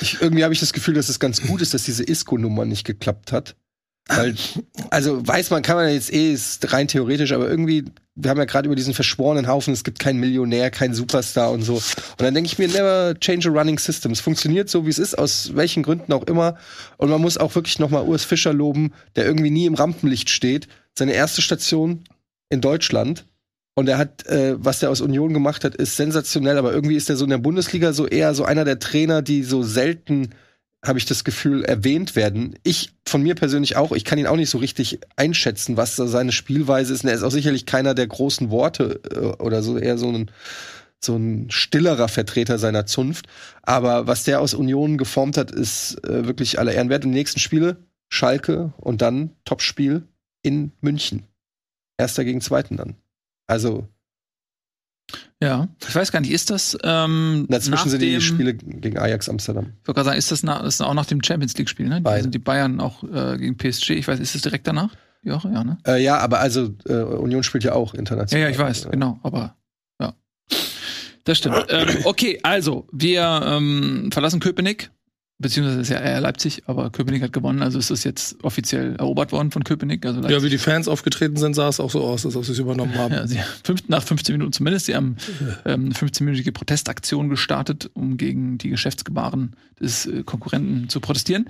ich, irgendwie habe ich das Gefühl, dass es ganz gut ist, dass diese Isco-Nummer nicht geklappt hat. Weil, also weiß man, kann man jetzt eh, ist rein theoretisch, aber irgendwie, wir haben ja gerade über diesen verschworenen Haufen, es gibt keinen Millionär, keinen Superstar und so. Und dann denke ich mir, never change a running system. Es funktioniert so, wie es ist, aus welchen Gründen auch immer. Und man muss auch wirklich nochmal Urs Fischer loben, der irgendwie nie im Rampenlicht steht. Seine erste Station in Deutschland. Und er hat, äh, was der aus Union gemacht hat, ist sensationell, aber irgendwie ist er so in der Bundesliga so eher so einer der Trainer, die so selten habe ich das Gefühl, erwähnt werden. Ich von mir persönlich auch, ich kann ihn auch nicht so richtig einschätzen, was da seine Spielweise ist. Und er ist auch sicherlich keiner der großen Worte äh, oder so, eher so ein, so ein stillerer Vertreter seiner Zunft. Aber was der aus Union geformt hat, ist äh, wirklich aller Ehren wert. Und die nächsten Spiele, Schalke und dann Topspiel in München. Erster gegen Zweiten dann. Also ja, ich weiß gar nicht, ist das ähm, Dazwischen sind die Spiele gegen Ajax Amsterdam. Ich wollte gerade sagen, ist das, das ist auch nach dem Champions League-Spiel, ne? Beide. sind die Bayern auch äh, gegen PSG. Ich weiß, ist das direkt danach? Die Woche, ja, ne? Äh, ja, aber also äh, Union spielt ja auch international. Ja, ja, ich weiß, ja. genau, aber ja. Das stimmt. ähm, okay, also, wir ähm, verlassen Köpenick beziehungsweise ist ja eher Leipzig, aber Köpenick hat gewonnen, also ist das jetzt offiziell erobert worden von Köpenick. Also ja, wie die Fans aufgetreten sind, sah es auch so aus, als ob sie es übernommen haben. Ja, sie, fünf, nach 15 Minuten zumindest. Sie haben ähm, 15-minütige Protestaktion gestartet, um gegen die Geschäftsgebaren des äh, Konkurrenten zu protestieren.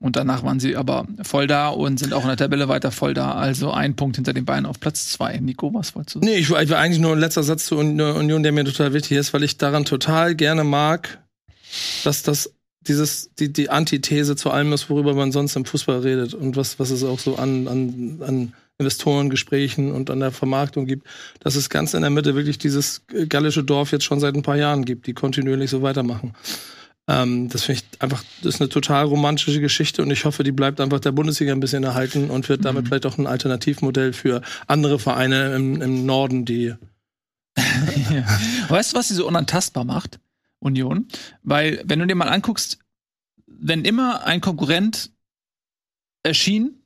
Und danach waren sie aber voll da und sind auch in der Tabelle weiter voll da. Also ein Punkt hinter den Beinen auf Platz zwei. Nico, was wolltest du sagen? Nee, ich war, ich war eigentlich nur ein letzter Satz zur Union, der mir total wichtig ist, weil ich daran total gerne mag, dass das dieses, die, die Antithese zu allem ist, worüber man sonst im Fußball redet und was, was es auch so an, an, an Investorengesprächen und an der Vermarktung gibt, dass es ganz in der Mitte wirklich dieses gallische Dorf jetzt schon seit ein paar Jahren gibt, die kontinuierlich so weitermachen. Ähm, das finde ich einfach, das ist eine total romantische Geschichte und ich hoffe, die bleibt einfach der Bundesliga ein bisschen erhalten und wird damit mhm. vielleicht auch ein Alternativmodell für andere Vereine im, im Norden, die. Weißt du, was sie so unantastbar macht? Union. Weil, wenn du dir mal anguckst, wenn immer ein Konkurrent erschien,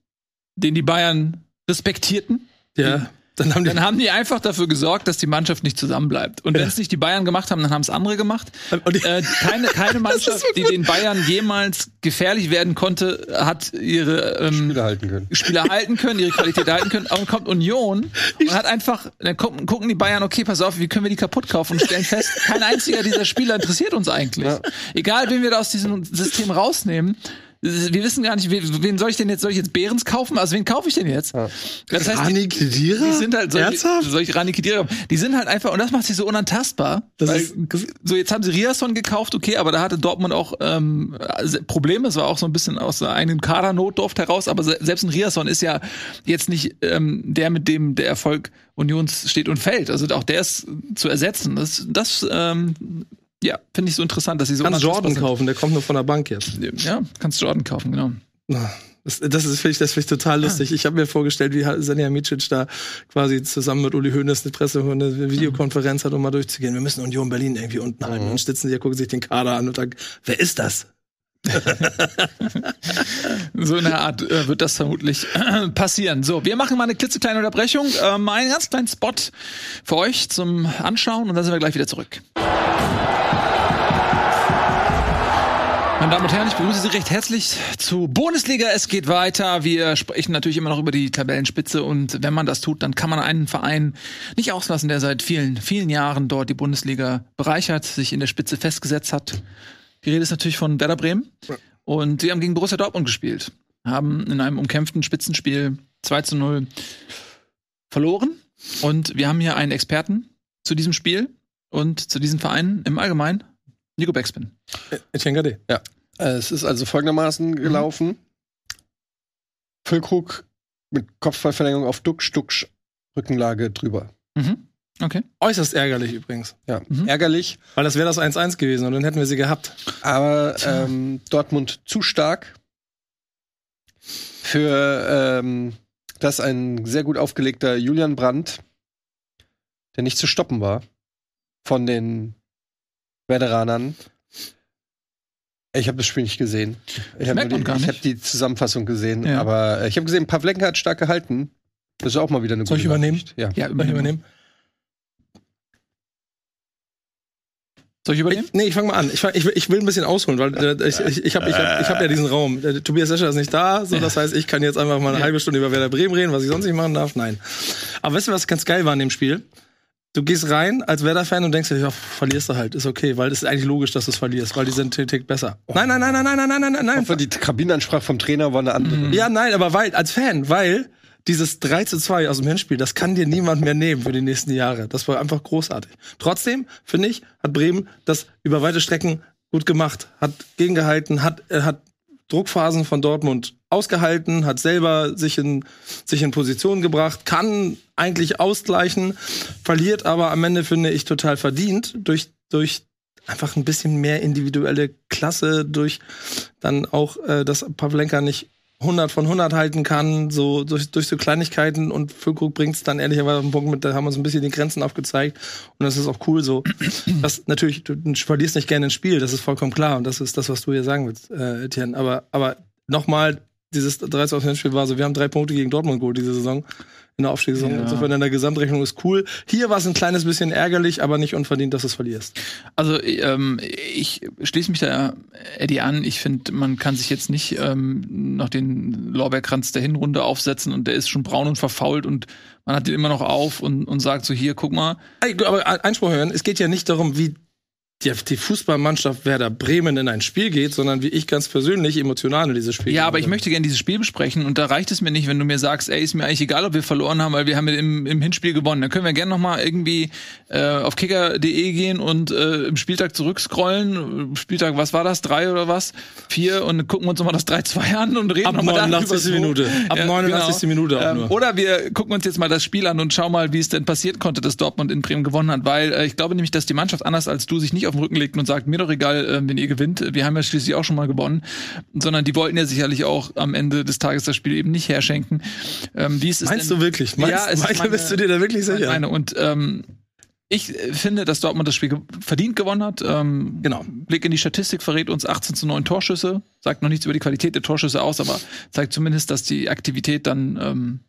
den die Bayern respektierten, ja. Dann haben, die, dann haben die einfach dafür gesorgt, dass die Mannschaft nicht zusammenbleibt. Und wenn es nicht die Bayern gemacht haben, dann haben es andere gemacht. Äh, keine, keine Mannschaft, die den Bayern jemals gefährlich werden konnte, hat ihre ähm, Spieler halten können. Spieler halten können, ihre Qualität halten können. Aber dann kommt Union und hat einfach, dann gucken, gucken die Bayern, okay, pass auf, wie können wir die kaputt kaufen und stellen fest, kein einziger dieser Spieler interessiert uns eigentlich. Ja. Egal, wen wir da aus diesem System rausnehmen, wir wissen gar nicht, wen soll ich denn jetzt, soll ich jetzt Behrens kaufen? Also wen kaufe ich denn jetzt? Ja. Das heißt, Rani Kedira? Die sind halt, soll Ernsthaft? Soll ich Rani Kedira Die sind halt einfach, und das macht sie so unantastbar. Das weil, ist, so, jetzt haben sie Riasson gekauft, okay, aber da hatte Dortmund auch ähm, Probleme. Es war auch so ein bisschen aus der eigenen Kadernotdurft heraus, aber selbst ein Riasson ist ja jetzt nicht ähm, der, mit dem der Erfolg Unions steht und fällt. Also auch der ist zu ersetzen. Das, das ähm, ja, finde ich so interessant, dass sie so. Kannst Jordan kaufen, der kommt nur von der Bank jetzt. Ja, kannst Jordan kaufen, genau. Das, das ist finde ich, das ich total ah. lustig. Ich habe mir vorgestellt, wie Sanja Micic da quasi zusammen mit Uli Hoeneß eine Presse eine Videokonferenz hat, um mal durchzugehen. Wir müssen Union Berlin irgendwie unten halten. Mhm. Und sitzen sie, gucken sich den Kader an und sagen, wer ist das? so in der Art äh, wird das vermutlich äh, passieren. So, wir machen mal eine klitzekleine Unterbrechung, ähm, einen ganz kleinen Spot für euch zum Anschauen und dann sind wir gleich wieder zurück. Meine Damen und Herren, ich begrüße Sie recht herzlich zu Bundesliga. Es geht weiter. Wir sprechen natürlich immer noch über die Tabellenspitze und wenn man das tut, dann kann man einen Verein nicht auslassen, der seit vielen, vielen Jahren dort die Bundesliga bereichert, sich in der Spitze festgesetzt hat. Die Rede ist natürlich von Werder Bremen und sie haben gegen Borussia Dortmund gespielt, haben in einem umkämpften Spitzenspiel 2 zu 0 verloren und wir haben hier einen Experten zu diesem Spiel und zu diesem Verein im Allgemeinen. Nico Backspin. Etienne Gade. Ja. Äh, es ist also folgendermaßen mhm. gelaufen. Mhm. Füllkrug mit Kopfballverlängerung auf Duck, Stuck, Rückenlage drüber. Mhm. Okay. Äußerst ärgerlich übrigens. Ja, mhm. ärgerlich. Weil das wäre das 1-1 gewesen und dann hätten wir sie gehabt. Aber ähm, Dortmund zu stark für ähm, das ein sehr gut aufgelegter Julian Brandt, der nicht zu stoppen war von den Veteranern. Ich habe das Spiel nicht gesehen. Ich habe hab die Zusammenfassung gesehen, ja. aber äh, ich habe gesehen, Pavlenka hat stark gehalten. Das ist auch mal wieder eine Soll gute Soll ich übernehmen? Ja, ja übernehmen. übernehmen. Soll ich übernehmen? Ich, nee, ich fange mal an. Ich, ich, ich, will ein bisschen ausholen, weil äh, ich, ich, ich habe ich hab, ich hab ja diesen Raum. Der, Tobias Escher ist nicht da, so das heißt, ich kann jetzt einfach mal eine halbe Stunde über Werder Bremen reden, was ich sonst nicht machen darf. Nein. Aber weißt du, was ganz geil war in dem Spiel? Du gehst rein als Werder-Fan und denkst dir, ja, verlierst du halt, ist okay, weil es ist eigentlich logisch, dass du es verlierst, weil die sind Tick besser. Oh. Nein, nein, nein, nein, nein, nein, nein, nein, nein. Hoffe, die Kabinenansprache vom Trainer war eine andere. Mhm. Ja, nein, aber weil, als Fan, weil dieses 3 zu 2 aus dem Hinspiel, das kann dir niemand mehr nehmen für die nächsten Jahre. Das war einfach großartig. Trotzdem, finde ich, hat Bremen das über weite Strecken gut gemacht, hat gegengehalten, hat, äh, hat Druckphasen von Dortmund ausgehalten, hat selber sich in, sich in Position gebracht, kann eigentlich ausgleichen, verliert aber am Ende, finde ich, total verdient durch, durch einfach ein bisschen mehr individuelle Klasse, durch dann auch, äh, dass Pavlenka nicht 100 von 100 halten kann, so durch, durch so Kleinigkeiten und Füllkrug bringt es dann ehrlicherweise auf den Punkt mit, da haben wir uns ein bisschen die Grenzen aufgezeigt und das ist auch cool so. Das natürlich, du verlierst nicht gerne ein Spiel, das ist vollkommen klar und das ist das, was du hier sagen willst, äh, Etienne. Aber, aber nochmal, dieses 13 Spiel war so, wir haben drei Punkte gegen Dortmund geholt diese Saison in der Aufstiegssaison. Ja. Insofern in der Gesamtrechnung ist cool. Hier war es ein kleines bisschen ärgerlich, aber nicht unverdient, dass du es verlierst. Also ähm, ich schließe mich da Eddie an. Ich finde, man kann sich jetzt nicht ähm, noch den Lorbeerkranz der Hinrunde aufsetzen und der ist schon braun und verfault und man hat den immer noch auf und, und sagt so hier, guck mal. Aber Einspruch hören, es geht ja nicht darum, wie die, die Fußballmannschaft Werder Bremen in ein Spiel geht, sondern wie ich ganz persönlich emotional in dieses Spiel Ja, aber ich möchte gerne dieses Spiel besprechen und da reicht es mir nicht, wenn du mir sagst, ey, ist mir eigentlich egal, ob wir verloren haben, weil wir haben im, im Hinspiel gewonnen. Dann können wir gerne nochmal irgendwie äh, auf kicker.de gehen und äh, im Spieltag zurückscrollen. Spieltag, was war das? Drei oder was? Vier und gucken uns nochmal das 3-2 an und reden nochmal darüber. Ab 89. Minute. Ab ja, 89. Genau. Minute auch ähm, nur. Oder wir gucken uns jetzt mal das Spiel an und schauen mal, wie es denn passiert konnte, dass Dortmund in Bremen gewonnen hat, weil äh, ich glaube nämlich, dass die Mannschaft anders als du sich nicht auf den Rücken legt und sagt, mir doch egal, äh, wenn ihr gewinnt, wir haben ja schließlich auch schon mal gewonnen, sondern die wollten ja sicherlich auch am Ende des Tages das Spiel eben nicht herschenken. Ähm, wie ist es Meinst denn? du wirklich? Meinst, ja, es Michael, meine, bist du dir da wirklich sicher? Meine. Und ähm, ich finde, dass Dortmund das Spiel verdient gewonnen hat. Ähm, genau. Blick in die Statistik verrät uns 18 zu 9 Torschüsse. Sagt noch nichts über die Qualität der Torschüsse aus, aber zeigt zumindest, dass die Aktivität dann ähm,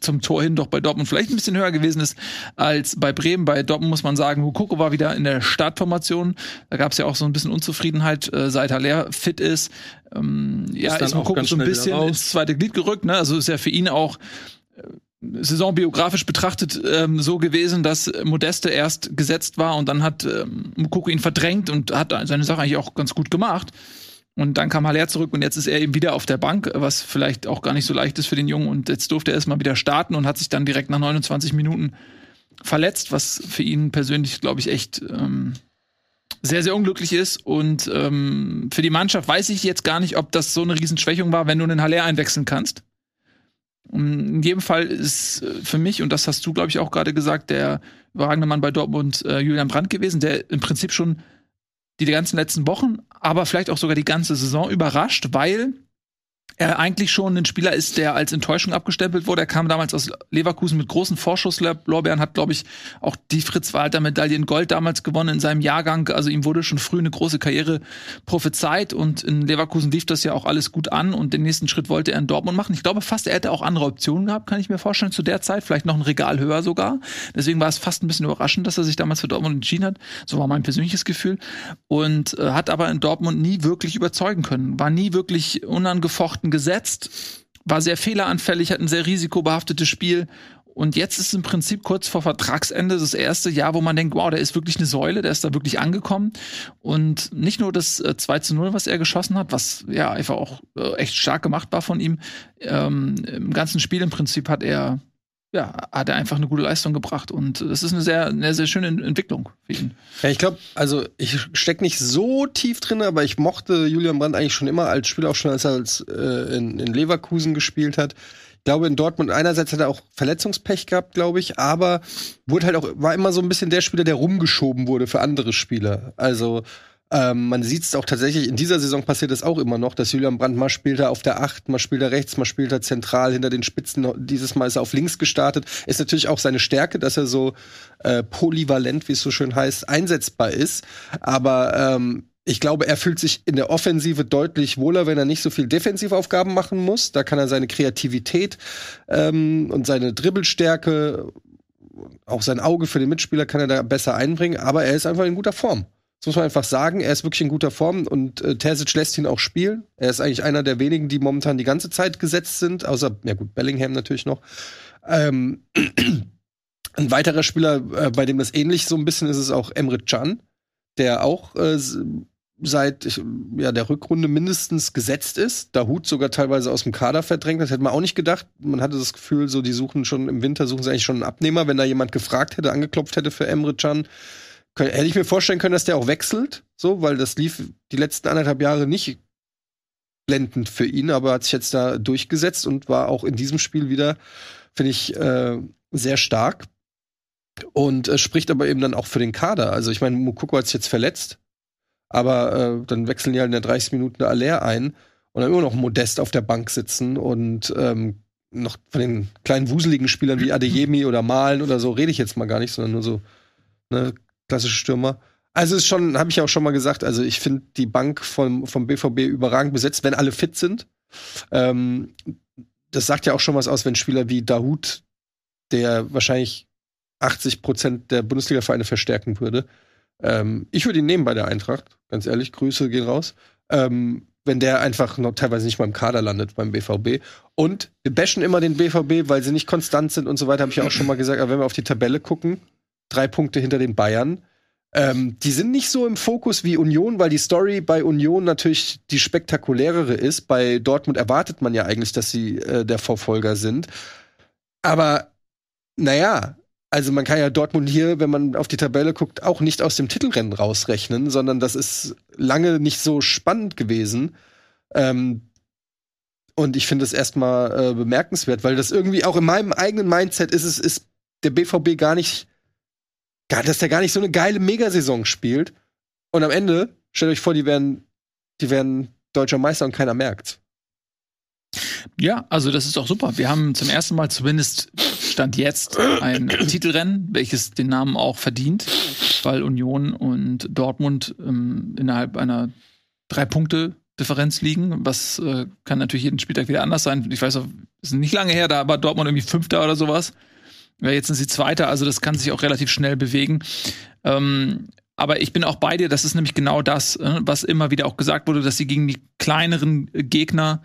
zum Tor hin doch bei Dortmund vielleicht ein bisschen höher gewesen ist als bei Bremen. Bei Dortmund muss man sagen, Hukoko war wieder in der Startformation. Da gab es ja auch so ein bisschen Unzufriedenheit, äh, seit Haller fit ist. Ähm, ist ja, ist Hukoko so ein bisschen ins zweite Glied gerückt. Ne? Also ist ja für ihn auch äh, saisonbiografisch betrachtet ähm, so gewesen, dass Modeste erst gesetzt war und dann hat ähm, Mukoko ihn verdrängt und hat seine Sache eigentlich auch ganz gut gemacht. Und dann kam Haller zurück und jetzt ist er eben wieder auf der Bank, was vielleicht auch gar nicht so leicht ist für den Jungen. Und jetzt durfte er erstmal wieder starten und hat sich dann direkt nach 29 Minuten verletzt, was für ihn persönlich, glaube ich, echt ähm, sehr, sehr unglücklich ist. Und ähm, für die Mannschaft weiß ich jetzt gar nicht, ob das so eine Riesenschwächung war, wenn du einen Haller einwechseln kannst. In jedem Fall ist äh, für mich, und das hast du, glaube ich, auch gerade gesagt, der überragende Mann bei Dortmund äh, Julian Brandt gewesen, der im Prinzip schon die ganzen letzten Wochen, aber vielleicht auch sogar die ganze Saison überrascht, weil er eigentlich schon ein Spieler ist, der als Enttäuschung abgestempelt wurde. Er kam damals aus Leverkusen mit großen Vorschusslorbeeren, hat, glaube ich, auch die Fritz-Walter-Medaille in Gold damals gewonnen in seinem Jahrgang. Also ihm wurde schon früh eine große Karriere prophezeit und in Leverkusen lief das ja auch alles gut an und den nächsten Schritt wollte er in Dortmund machen. Ich glaube fast, er hätte auch andere Optionen gehabt, kann ich mir vorstellen, zu der Zeit. Vielleicht noch ein Regal höher sogar. Deswegen war es fast ein bisschen überraschend, dass er sich damals für Dortmund entschieden hat. So war mein persönliches Gefühl. Und äh, hat aber in Dortmund nie wirklich überzeugen können. War nie wirklich unangefochten gesetzt, war sehr fehleranfällig, hat ein sehr risikobehaftetes Spiel. Und jetzt ist im Prinzip kurz vor Vertragsende das erste Jahr, wo man denkt, wow, der ist wirklich eine Säule, der ist da wirklich angekommen. Und nicht nur das äh, 2 zu 0, was er geschossen hat, was ja einfach auch äh, echt stark gemacht war von ihm. Ähm, Im ganzen Spiel im Prinzip hat er ja, hat er einfach eine gute Leistung gebracht. Und das ist eine sehr, eine sehr schöne Entwicklung für ihn. Ja, ich glaube, also ich stecke nicht so tief drin, aber ich mochte Julian Brandt eigentlich schon immer als Spieler, auch schon als er als, äh, in, in Leverkusen gespielt hat. Ich glaube, in Dortmund einerseits hat er auch Verletzungspech gehabt, glaube ich, aber wurde halt auch, war immer so ein bisschen der Spieler, der rumgeschoben wurde für andere Spieler. Also ähm, man sieht es auch tatsächlich, in dieser Saison passiert es auch immer noch, dass Julian Brandt mal spielt er auf der Acht, mal spielt er rechts, mal spielt er zentral hinter den Spitzen. Dieses Mal ist er auf links gestartet. Ist natürlich auch seine Stärke, dass er so äh, polyvalent, wie es so schön heißt, einsetzbar ist. Aber ähm, ich glaube, er fühlt sich in der Offensive deutlich wohler, wenn er nicht so viel Defensivaufgaben machen muss. Da kann er seine Kreativität ähm, und seine Dribbelstärke, auch sein Auge für den Mitspieler kann er da besser einbringen. Aber er ist einfach in guter Form. Das muss man einfach sagen. Er ist wirklich in guter Form und äh, Terzic lässt ihn auch spielen. Er ist eigentlich einer der wenigen, die momentan die ganze Zeit gesetzt sind, außer, ja gut, Bellingham natürlich noch. Ähm, ein weiterer Spieler, äh, bei dem das ähnlich so ein bisschen ist, ist auch Emre Can, der auch äh, seit ja, der Rückrunde mindestens gesetzt ist. Dahut sogar teilweise aus dem Kader verdrängt. Das hätte man auch nicht gedacht. Man hatte das Gefühl, so die suchen schon im Winter, suchen sie eigentlich schon einen Abnehmer. Wenn da jemand gefragt hätte, angeklopft hätte für Emre Can, hätte ich mir vorstellen können, dass der auch wechselt, so, weil das lief die letzten anderthalb Jahre nicht blendend für ihn, aber hat sich jetzt da durchgesetzt und war auch in diesem Spiel wieder, finde ich, äh, sehr stark. Und äh, spricht aber eben dann auch für den Kader. Also ich meine, Mukoko hat sich jetzt verletzt, aber äh, dann wechseln die halt in der 30 Minuten Aller ein und dann immer noch Modest auf der Bank sitzen und ähm, noch von den kleinen wuseligen Spielern wie Adeyemi oder Malen oder so rede ich jetzt mal gar nicht, sondern nur so ne, klassische Stürmer. Also ist schon, habe ich auch schon mal gesagt, also ich finde die Bank vom, vom BVB überragend besetzt, wenn alle fit sind. Ähm, das sagt ja auch schon was aus, wenn Spieler wie Dahut, der wahrscheinlich 80 Prozent der Bundesliga-Vereine verstärken würde. Ähm, ich würde ihn nehmen bei der Eintracht, ganz ehrlich, Grüße gehen raus. Ähm, wenn der einfach noch teilweise nicht mal im Kader landet beim BVB. Und wir bashen immer den BVB, weil sie nicht konstant sind und so weiter, habe ich ja auch schon mal gesagt. Aber wenn wir auf die Tabelle gucken, drei Punkte hinter den Bayern. Ähm, die sind nicht so im Fokus wie Union, weil die Story bei Union natürlich die spektakulärere ist. Bei Dortmund erwartet man ja eigentlich, dass sie äh, der Verfolger sind. Aber naja, also man kann ja Dortmund hier, wenn man auf die Tabelle guckt, auch nicht aus dem Titelrennen rausrechnen, sondern das ist lange nicht so spannend gewesen. Ähm, und ich finde es erstmal äh, bemerkenswert, weil das irgendwie auch in meinem eigenen Mindset ist, es ist der BVB gar nicht dass der gar nicht so eine geile Megasaison spielt. Und am Ende, stellt euch vor, die werden, die werden deutscher Meister und keiner merkt's. Ja, also das ist doch super. Wir haben zum ersten Mal zumindest Stand jetzt ein Titelrennen, welches den Namen auch verdient, weil Union und Dortmund ähm, innerhalb einer drei Punkte Differenz liegen. Was äh, kann natürlich jeden Spieltag wieder anders sein. Ich weiß auch, es ist nicht lange her, da war Dortmund irgendwie Fünfter oder sowas. Ja, jetzt sind sie Zweiter, also das kann sich auch relativ schnell bewegen. Ähm, aber ich bin auch bei dir, das ist nämlich genau das, äh, was immer wieder auch gesagt wurde, dass sie gegen die kleineren Gegner,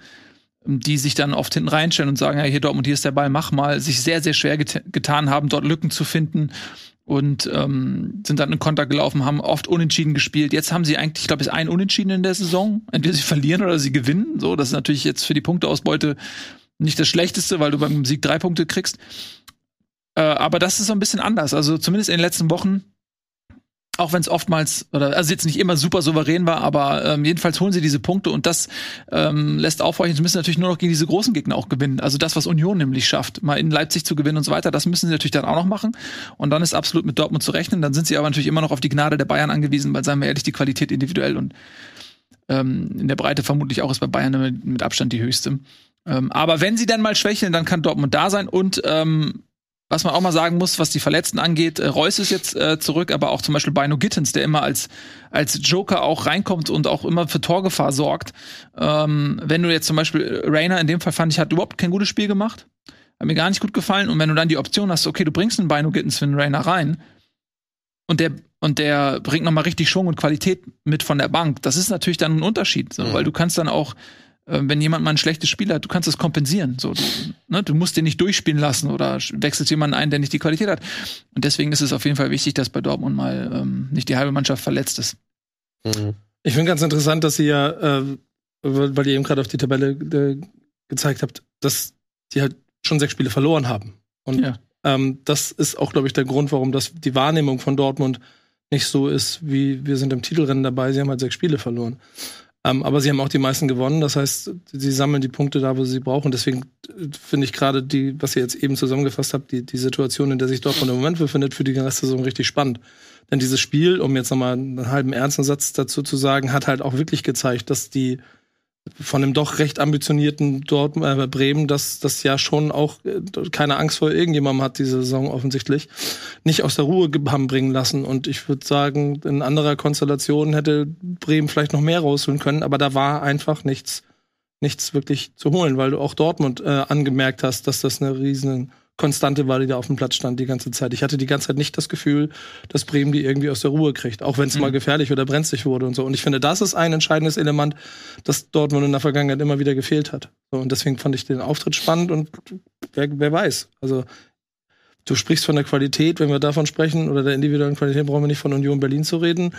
die sich dann oft hinten reinstellen und sagen, ja, hier Dortmund, hier ist der Ball, mach mal, sich sehr, sehr schwer get getan haben, dort Lücken zu finden und ähm, sind dann in Konter gelaufen, haben oft unentschieden gespielt. Jetzt haben sie eigentlich, ich glaube, es ist ein Unentschieden in der Saison. Entweder sie verlieren oder sie gewinnen. So, das ist natürlich jetzt für die Punkteausbeute nicht das Schlechteste, weil du beim Sieg drei Punkte kriegst. Äh, aber das ist so ein bisschen anders. Also zumindest in den letzten Wochen, auch wenn es oftmals, oder also jetzt nicht immer super souverän war, aber ähm, jedenfalls holen sie diese Punkte und das ähm, lässt aufhorchen, sie müssen natürlich nur noch gegen diese großen Gegner auch gewinnen. Also das, was Union nämlich schafft, mal in Leipzig zu gewinnen und so weiter, das müssen sie natürlich dann auch noch machen. Und dann ist absolut mit Dortmund zu rechnen. Dann sind sie aber natürlich immer noch auf die Gnade der Bayern angewiesen, weil, seien wir ehrlich, die Qualität individuell und Ähm, in der Breite vermutlich auch ist bei Bayern mit, Abstand die höchste. Ähm, aber wenn sie dann mal schwächeln, dann kann Dortmund da sein und ähm, was man auch mal sagen muss, was die Verletzten angeht, äh, Reus ist jetzt äh, zurück, aber auch zum Beispiel Bino Gittens, der immer als, als Joker auch reinkommt und auch immer für Torgefahr sorgt. Ähm, wenn du jetzt zum Beispiel äh, Rainer in dem Fall fand ich, hat überhaupt kein gutes Spiel gemacht. Hat mir gar nicht gut gefallen. Und wenn du dann die Option hast, okay, du bringst einen Bino Gittens für einen Rainer rein und der und der bringt noch mal richtig Schwung und Qualität mit von der Bank. Das ist natürlich dann ein Unterschied, so, mhm. weil du kannst dann auch wenn jemand mal ein schlechtes Spiel hat, du kannst es kompensieren. So, du, ne, du musst den nicht durchspielen lassen oder wechselst jemanden ein, der nicht die Qualität hat. Und deswegen ist es auf jeden Fall wichtig, dass bei Dortmund mal ähm, nicht die halbe Mannschaft verletzt ist. Mhm. Ich finde ganz interessant, dass ihr ja, äh, weil ihr eben gerade auf die Tabelle äh, gezeigt habt, dass die halt schon sechs Spiele verloren haben. Und ja. ähm, das ist auch, glaube ich, der Grund, warum das die Wahrnehmung von Dortmund nicht so ist, wie wir sind im Titelrennen dabei. Sie haben halt sechs Spiele verloren. Ähm, aber sie haben auch die meisten gewonnen. Das heißt, sie sammeln die Punkte da, wo sie brauchen. Deswegen äh, finde ich gerade die, was ihr jetzt eben zusammengefasst habt, die, die Situation, in der sich Dortmund im Moment befindet, für die ganze Saison richtig spannend. Denn dieses Spiel, um jetzt nochmal einen halben ernsten Satz dazu zu sagen, hat halt auch wirklich gezeigt, dass die von einem doch recht ambitionierten Dort äh, Bremen, dass das ja schon auch äh, keine Angst vor irgendjemandem hat, diese Saison offensichtlich, nicht aus der Ruhe haben bringen lassen. Und ich würde sagen, in anderer Konstellation hätte Bremen vielleicht noch mehr rausholen können, aber da war einfach nichts, nichts wirklich zu holen, weil du auch Dortmund äh, angemerkt hast, dass das eine riesen Konstante war, die da auf dem Platz stand die ganze Zeit. Ich hatte die ganze Zeit nicht das Gefühl, dass Bremen die irgendwie aus der Ruhe kriegt, auch wenn es mhm. mal gefährlich oder brenzlig wurde und so. Und ich finde, das ist ein entscheidendes Element, das Dortmund in der Vergangenheit immer wieder gefehlt hat. So, und deswegen fand ich den Auftritt spannend und wer, wer weiß. Also Du sprichst von der Qualität, wenn wir davon sprechen, oder der individuellen Qualität, brauchen wir nicht von Union Berlin zu reden.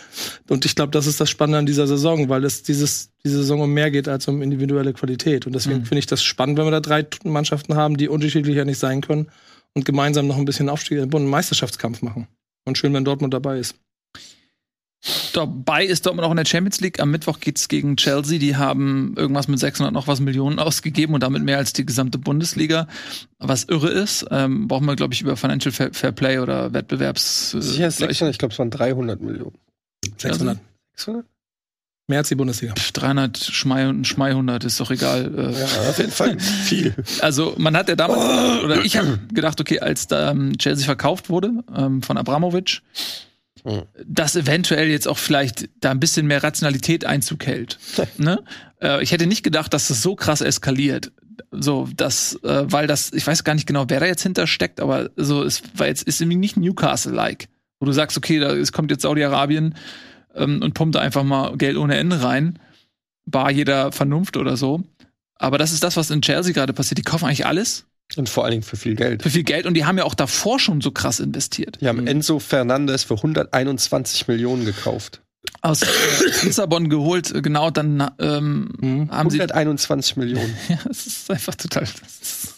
Und ich glaube, das ist das Spannende an dieser Saison, weil es dieses, diese Saison um mehr geht als um individuelle Qualität. Und deswegen mhm. finde ich das spannend, wenn wir da drei Mannschaften haben, die unterschiedlicher nicht sein können und gemeinsam noch ein bisschen Aufstieg, einen Meisterschaftskampf machen. Und schön, wenn Dortmund dabei ist. Dabei ist Dortmund auch in der Champions League. Am Mittwoch geht es gegen Chelsea. Die haben irgendwas mit 600 noch was Millionen ausgegeben und damit mehr als die gesamte Bundesliga. Was irre ist. Ähm, brauchen wir, glaube ich, über Financial Fair, Fair Play oder Wettbewerbs. Äh, Sicher 600, ich glaube, es waren 300 Millionen. 600. 600? Mehr als die Bundesliga. 300 Schmei und Schmei 100 ist doch egal. Äh, ja, auf jeden Fall viel. Also man hat ja damals, oh. oder ich habe gedacht, okay, als da ähm, Chelsea verkauft wurde ähm, von Abramovic. Dass eventuell jetzt auch vielleicht da ein bisschen mehr Rationalität Einzug hält. ne? Äh, ich hätte nicht gedacht, dass das so krass eskaliert. So, das, äh, weil das, ich weiß gar nicht genau, wer da jetzt hinter steckt, aber so, es war jetzt, ist irgendwie nicht Newcastle-like, wo du sagst, okay, da es kommt jetzt Saudi-Arabien ähm, und pumpt da einfach mal Geld ohne Ende rein, bar jeder Vernunft oder so. Aber das ist das, was in Chelsea gerade passiert. Die kaufen eigentlich alles und vor allen Dingen für viel Geld. Für viel Geld. Und die haben ja auch davor schon so krass investiert. Die haben Enzo Fernandes für 121 Millionen gekauft. Aus Lissabon geholt, genau, dann ähm, mhm. haben 121 sie. 121 Millionen. ja, es ist einfach total. Ist,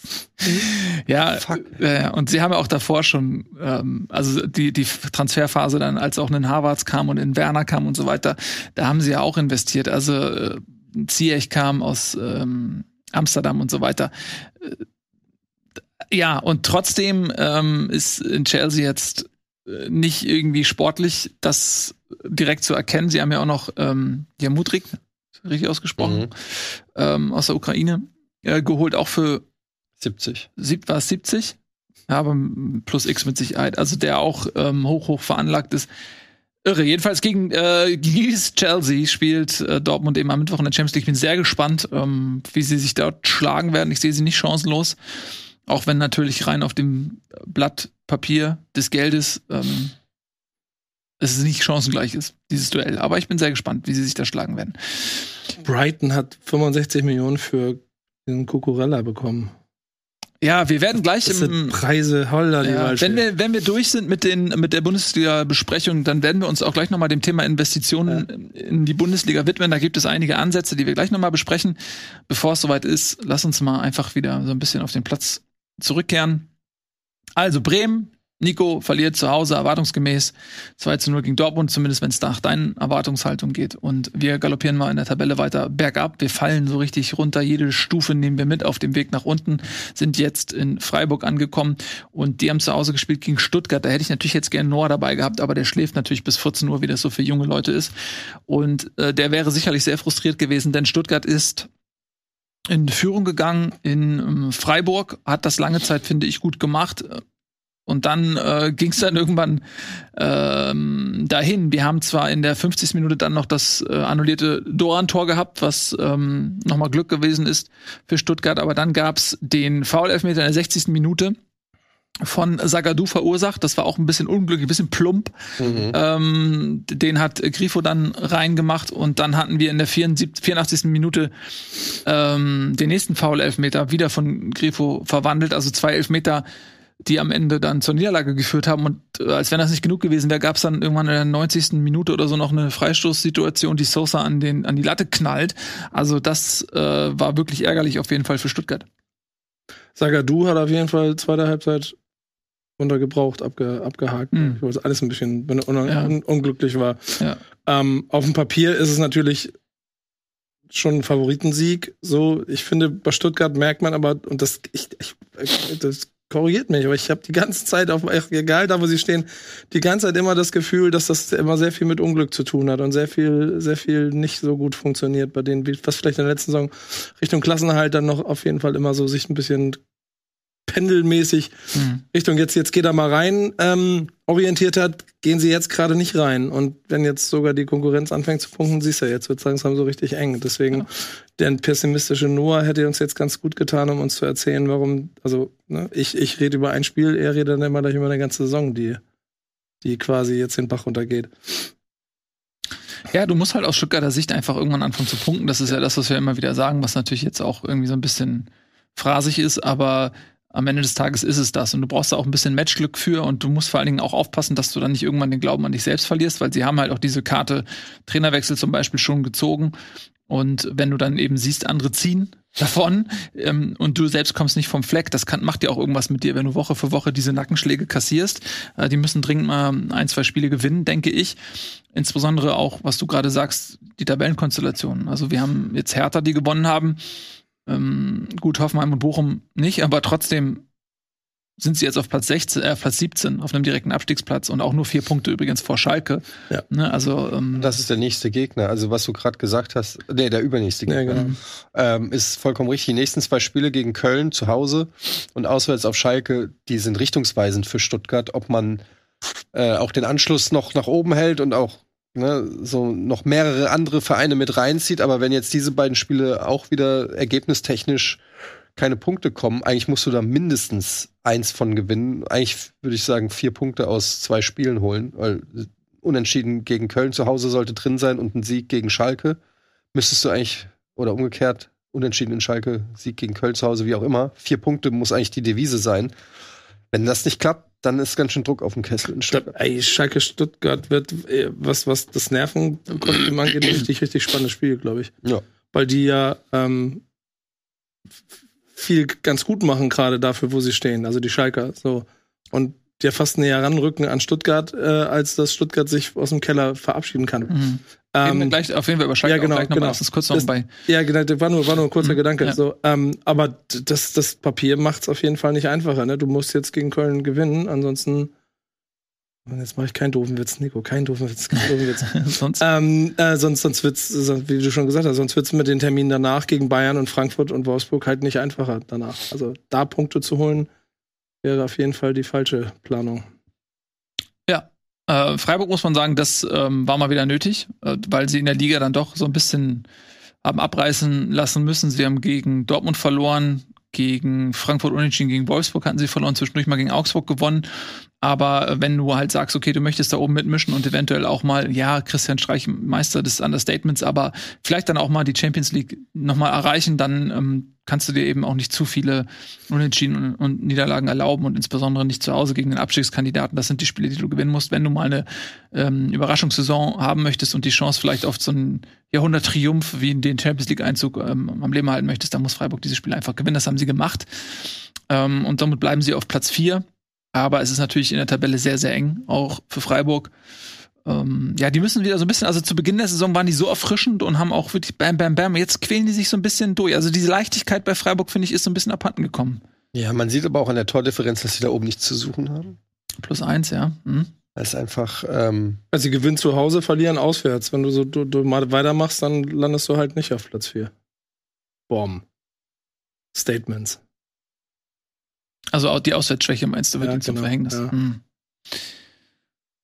ja, äh, und sie haben ja auch davor schon, ähm, also die, die Transferphase dann, als auch ein Harvards kam und in Werner kam und so weiter, da haben sie ja auch investiert. Also äh, Ziyech kam aus ähm, Amsterdam und so weiter ja, und trotzdem ähm, ist in Chelsea jetzt äh, nicht irgendwie sportlich das direkt zu erkennen. Sie haben ja auch noch ähm, ja, Mudrik, richtig ausgesprochen, mhm. ähm, aus der Ukraine äh, geholt, auch für 70. Sieb, war es 70? Ja, aber plus X mit Sicherheit. Also der auch ähm, hoch, hoch veranlagt ist. Irre. Jedenfalls gegen, äh, gegen Chelsea spielt äh, Dortmund eben am Mittwoch in der Champions League. Ich bin sehr gespannt, ähm, wie sie sich dort schlagen werden. Ich sehe sie nicht chancenlos. Auch wenn natürlich rein auf dem Blatt Papier des Geldes ähm, es nicht chancengleich ist, dieses Duell. Aber ich bin sehr gespannt, wie sie sich da schlagen werden. Brighton hat 65 Millionen für den Cucurella bekommen. Ja, wir werden gleich das im Preise Holland. Ja, wenn wir wenn wir durch sind mit den mit der Bundesliga Besprechung, dann werden wir uns auch gleich noch mal dem Thema Investitionen ja. in die Bundesliga widmen. Da gibt es einige Ansätze, die wir gleich noch mal besprechen. Bevor es soweit ist, lass uns mal einfach wieder so ein bisschen auf den Platz zurückkehren. Also Bremen Nico verliert zu Hause erwartungsgemäß 2 zu 0 gegen Dortmund, zumindest wenn es nach deinen Erwartungshaltung geht. Und wir galoppieren mal in der Tabelle weiter bergab. Wir fallen so richtig runter. Jede Stufe nehmen wir mit auf dem Weg nach unten, sind jetzt in Freiburg angekommen und die haben zu Hause gespielt gegen Stuttgart. Da hätte ich natürlich jetzt gerne Noah dabei gehabt, aber der schläft natürlich bis 14 Uhr, wie das so für junge Leute ist. Und äh, der wäre sicherlich sehr frustriert gewesen, denn Stuttgart ist in Führung gegangen in ähm, Freiburg, hat das lange Zeit, finde ich, gut gemacht. Und dann äh, ging es dann irgendwann ähm, dahin. Wir haben zwar in der 50. Minute dann noch das äh, annullierte Doran-Tor gehabt, was ähm, nochmal Glück gewesen ist für Stuttgart, aber dann gab's den Foul-Elfmeter in der 60. Minute von Sagadu verursacht. Das war auch ein bisschen unglücklich, ein bisschen plump. Mhm. Ähm, den hat Grifo dann reingemacht und dann hatten wir in der 74, 84. Minute ähm, den nächsten Foul-Elfmeter wieder von Grifo verwandelt. Also zwei Elfmeter die am Ende dann zur Niederlage geführt haben. Und äh, als wenn das nicht genug gewesen wäre, gab es dann irgendwann in der 90. Minute oder so noch eine Freistoßsituation, die Sosa an, den, an die Latte knallt. Also das äh, war wirklich ärgerlich auf jeden Fall für Stuttgart. Sagadu hat auf jeden Fall zweite Halbzeit untergebraucht, abge, abgehakt. Mhm. Ich weiß alles ein bisschen, un ja. un unglücklich war. Ja. Ähm, auf dem Papier ist es natürlich schon ein Favoritensieg. So, ich finde, bei Stuttgart merkt man aber, und das, ich, ich das korrigiert mich, aber ich habe die ganze Zeit auf, egal da, wo sie stehen, die ganze Zeit immer das Gefühl, dass das immer sehr viel mit Unglück zu tun hat und sehr viel, sehr viel nicht so gut funktioniert bei denen, was vielleicht in der letzten Saison Richtung Klassenerhalt dann noch auf jeden Fall immer so sich ein bisschen pendelmäßig mhm. Richtung jetzt, jetzt geht er mal rein, ähm, orientiert hat, gehen sie jetzt gerade nicht rein. Und wenn jetzt sogar die Konkurrenz anfängt zu punkten, siehst du ja, jetzt wird es langsam so richtig eng. Deswegen, ja. der pessimistische Noah hätte uns jetzt ganz gut getan, um uns zu erzählen, warum, also, ne, ich, ich rede über ein Spiel, er redet dann immer gleich über eine ganze Saison, die, die quasi jetzt den Bach runtergeht. Ja, du musst halt aus Stuttgarter Sicht einfach irgendwann anfangen zu punkten. Das ist ja das, was wir immer wieder sagen, was natürlich jetzt auch irgendwie so ein bisschen phrasig ist, aber am Ende des Tages ist es das. Und du brauchst da auch ein bisschen Matchglück für und du musst vor allen Dingen auch aufpassen, dass du dann nicht irgendwann den Glauben an dich selbst verlierst, weil sie haben halt auch diese Karte Trainerwechsel zum Beispiel schon gezogen. Und wenn du dann eben siehst, andere ziehen davon ähm, und du selbst kommst nicht vom Fleck, das kann, macht dir auch irgendwas mit dir, wenn du Woche für Woche diese Nackenschläge kassierst. Äh, die müssen dringend mal ein, zwei Spiele gewinnen, denke ich. Insbesondere auch, was du gerade sagst, die Tabellenkonstellation. Also wir haben jetzt Hertha, die gewonnen haben ähm, gut, Hoffenheim und Bochum nicht, aber trotzdem sind sie jetzt auf Platz 16, äh, Platz 17 auf einem direkten Abstiegsplatz und auch nur vier Punkte übrigens vor Schalke. Ja. Ne, also ähm, das ist der nächste Gegner. Also was du gerade gesagt hast, nee, der übernächste Gegner ja, genau. ähm, ist vollkommen richtig. Die nächsten zwei Spiele gegen Köln zu Hause und auswärts auf Schalke, die sind richtungsweisend für Stuttgart, ob man äh, auch den Anschluss noch nach oben hält und auch ne, so noch mehrere andere Vereine mit reinzieht. Aber wenn jetzt diese beiden Spiele auch wieder ergebnistechnisch keine Punkte kommen, eigentlich musst du da mindestens eins von gewinnen. Eigentlich würde ich sagen, vier Punkte aus zwei Spielen holen, weil unentschieden gegen Köln zu Hause sollte drin sein und ein Sieg gegen Schalke. Müsstest du eigentlich, oder umgekehrt, unentschieden in Schalke, Sieg gegen Köln zu Hause, wie auch immer. Vier Punkte muss eigentlich die Devise sein. Wenn das nicht klappt, dann ist ganz schön Druck auf dem Kessel in Stuttgart. Ey, Schalke Stuttgart wird, äh, was, was das Nervenkostüm angeht, richtig, richtig spannendes Spiel, glaube ich. Ja. Weil die ja ähm, viel ganz gut machen, gerade dafür, wo sie stehen. Also die Schalker. So. Und ja fast näher ranrücken an Stuttgart, äh, als dass Stuttgart sich aus dem Keller verabschieden kann. Mhm. Ähm, gleich auf jeden Fall über Schalke ja, genau, gleich genau. Mal, kurz noch das, bei. Ja, genau, das war nur, war nur ein kurzer mhm, Gedanke. Ja. So, ähm, aber das, das Papier macht es auf jeden Fall nicht einfacher. Ne? Du musst jetzt gegen Köln gewinnen, ansonsten. Jetzt mache ich keinen doofen Witz, Nico, keinen doofen Witz, keinen doofen Witz. sonst? Ähm, äh, sonst, sonst wird's, wie du schon gesagt hast, sonst wird's mit den Terminen danach gegen Bayern und Frankfurt und Wolfsburg halt nicht einfacher danach. Also da Punkte zu holen, wäre auf jeden Fall die falsche Planung. Äh, Freiburg muss man sagen, das ähm, war mal wieder nötig, äh, weil sie in der Liga dann doch so ein bisschen haben abreißen lassen müssen. Sie haben gegen Dortmund verloren, gegen Frankfurt unentschieden, gegen Wolfsburg hatten sie verloren, zwischendurch mal gegen Augsburg gewonnen. Aber wenn du halt sagst, okay, du möchtest da oben mitmischen und eventuell auch mal, ja, Christian Streich Meister des Understatements, aber vielleicht dann auch mal die Champions League nochmal erreichen, dann ähm, kannst du dir eben auch nicht zu viele Unentschieden und, und, Niederlagen erlauben und insbesondere nicht zu Hause gegen den Abstiegskandidaten. Das sind die Spiele, die du gewinnen musst, wenn du mal eine ähm, Überraschungssaison haben möchtest und die Chance vielleicht auf so einen Jahrhundert-Triumph wie den Champions League-Einzug ähm, am Leben halten möchtest, dann muss Freiburg diese Spiele einfach gewinnen. Das haben sie gemacht. Ähm, und damit bleiben sie auf Platz vier Aber es ist natürlich in der Tabelle sehr, sehr eng, auch für Freiburg. Ähm, ja, die müssen wieder so ein bisschen, also zu Beginn der Saison waren die so erfrischend und haben auch wirklich bam, bam, bam. Jetzt quälen die sich so ein bisschen durch. Also diese Leichtigkeit bei Freiburg, finde ich, ist so ein bisschen abhanden gekommen. Ja, man sieht aber auch an der Tordifferenz, dass sie da oben nichts zu suchen haben. Plus eins, ja. Mhm. Das ist einfach. Ähm also, sie gewinnen zu Hause, verlieren auswärts. Wenn du so du, du mal weitermachst, dann landest du halt nicht auf Platz 4. Bomb. Statements. Also auch die Auswärtsschwäche meinst du, wird ja, zum genau, Verhängnis. Ja. Hm.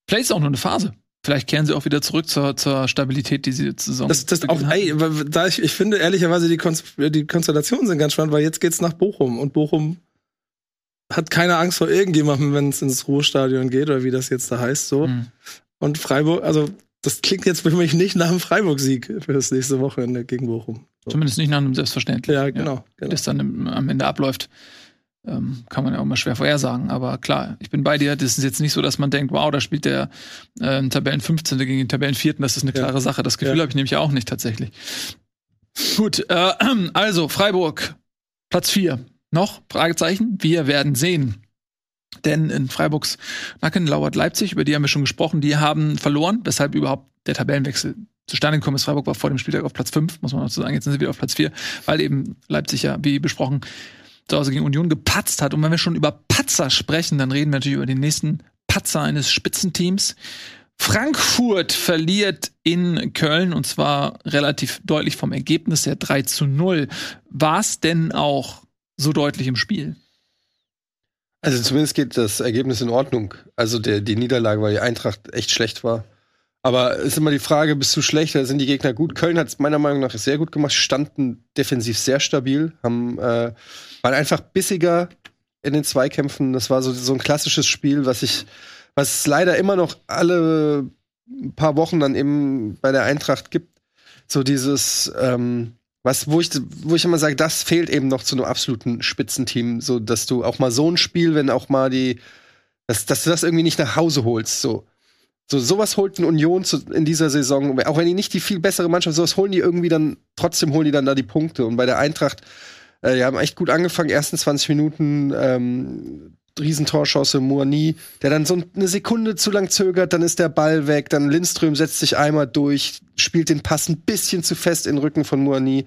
Vielleicht ist auch nur eine Phase. Vielleicht kehren sie auch wieder zurück zur, zur Stabilität, die sie zusammen. Das, das auch, ey, da ich, ich finde ehrlicherweise die, Konst die Konstellationen sind ganz spannend, weil jetzt geht's nach Bochum und Bochum hat keine Angst vor irgendjemandem, wenn es ins Ruhestadion geht oder wie das jetzt da heißt so. Mhm. Und Freiburg, also das klingt jetzt für mich nicht nach einem Freiburg-Sieg für das nächste Wochenende gegen Bochum. So. Zumindest nicht nach einem Selbstverständlich. Ja, genau. Ja, genau. Das dann am Ende abläuft. Ähm, kann man ja auch mal schwer vorhersagen. Aber klar, ich bin bei dir. Das ist jetzt nicht so, dass man denkt, wow, da spielt der äh, Tabellen 15. gegen den Tabellen 4. Das ist eine klare ja. Sache. Das Gefühl ja. habe ich nämlich auch nicht tatsächlich. Gut, äh, also Freiburg, Platz 4. Noch? Fragezeichen. Wir werden sehen. Denn in Freiburgs Nacken lauert Leipzig, über die haben wir schon gesprochen, die haben verloren, weshalb überhaupt der Tabellenwechsel zustande gekommen ist. Freiburg war vor dem Spieltag auf Platz 5, muss man dazu sagen. Jetzt sind sie wieder auf Platz 4, weil eben Leipzig ja, wie besprochen, zu Hause gegen Union gepatzt hat. Und wenn wir schon über Patzer sprechen, dann reden wir natürlich über den nächsten Patzer eines Spitzenteams. Frankfurt verliert in Köln und zwar relativ deutlich vom Ergebnis her 3 zu 0. War es denn auch so deutlich im Spiel? Also zumindest geht das Ergebnis in Ordnung. Also der, die Niederlage, weil die Eintracht echt schlecht war. Aber es ist immer die Frage, bist du schlechter, sind die Gegner gut? Köln hat es meiner Meinung nach sehr gut gemacht, standen defensiv sehr stabil, haben, äh, waren einfach bissiger in den Zweikämpfen. Das war so, so ein klassisches Spiel, was ich, was leider immer noch alle paar Wochen dann eben bei der Eintracht gibt. So dieses, ähm, was, wo ich, wo ich immer sage, das fehlt eben noch zu einem absoluten Spitzenteam, so dass du auch mal so ein Spiel, wenn auch mal die, dass, dass du das irgendwie nicht nach Hause holst, so. So, sowas holt eine Union zu, in dieser Saison, auch wenn die nicht die viel bessere Mannschaft, sowas holen die irgendwie dann, trotzdem holen die dann da die Punkte. Und bei der Eintracht, äh, die haben echt gut angefangen, ersten 20 Minuten, ähm, Riesentorschance Moani, der dann so eine Sekunde zu lang zögert, dann ist der Ball weg, dann Lindström setzt sich einmal durch, spielt den Pass ein bisschen zu fest in den Rücken von Moani.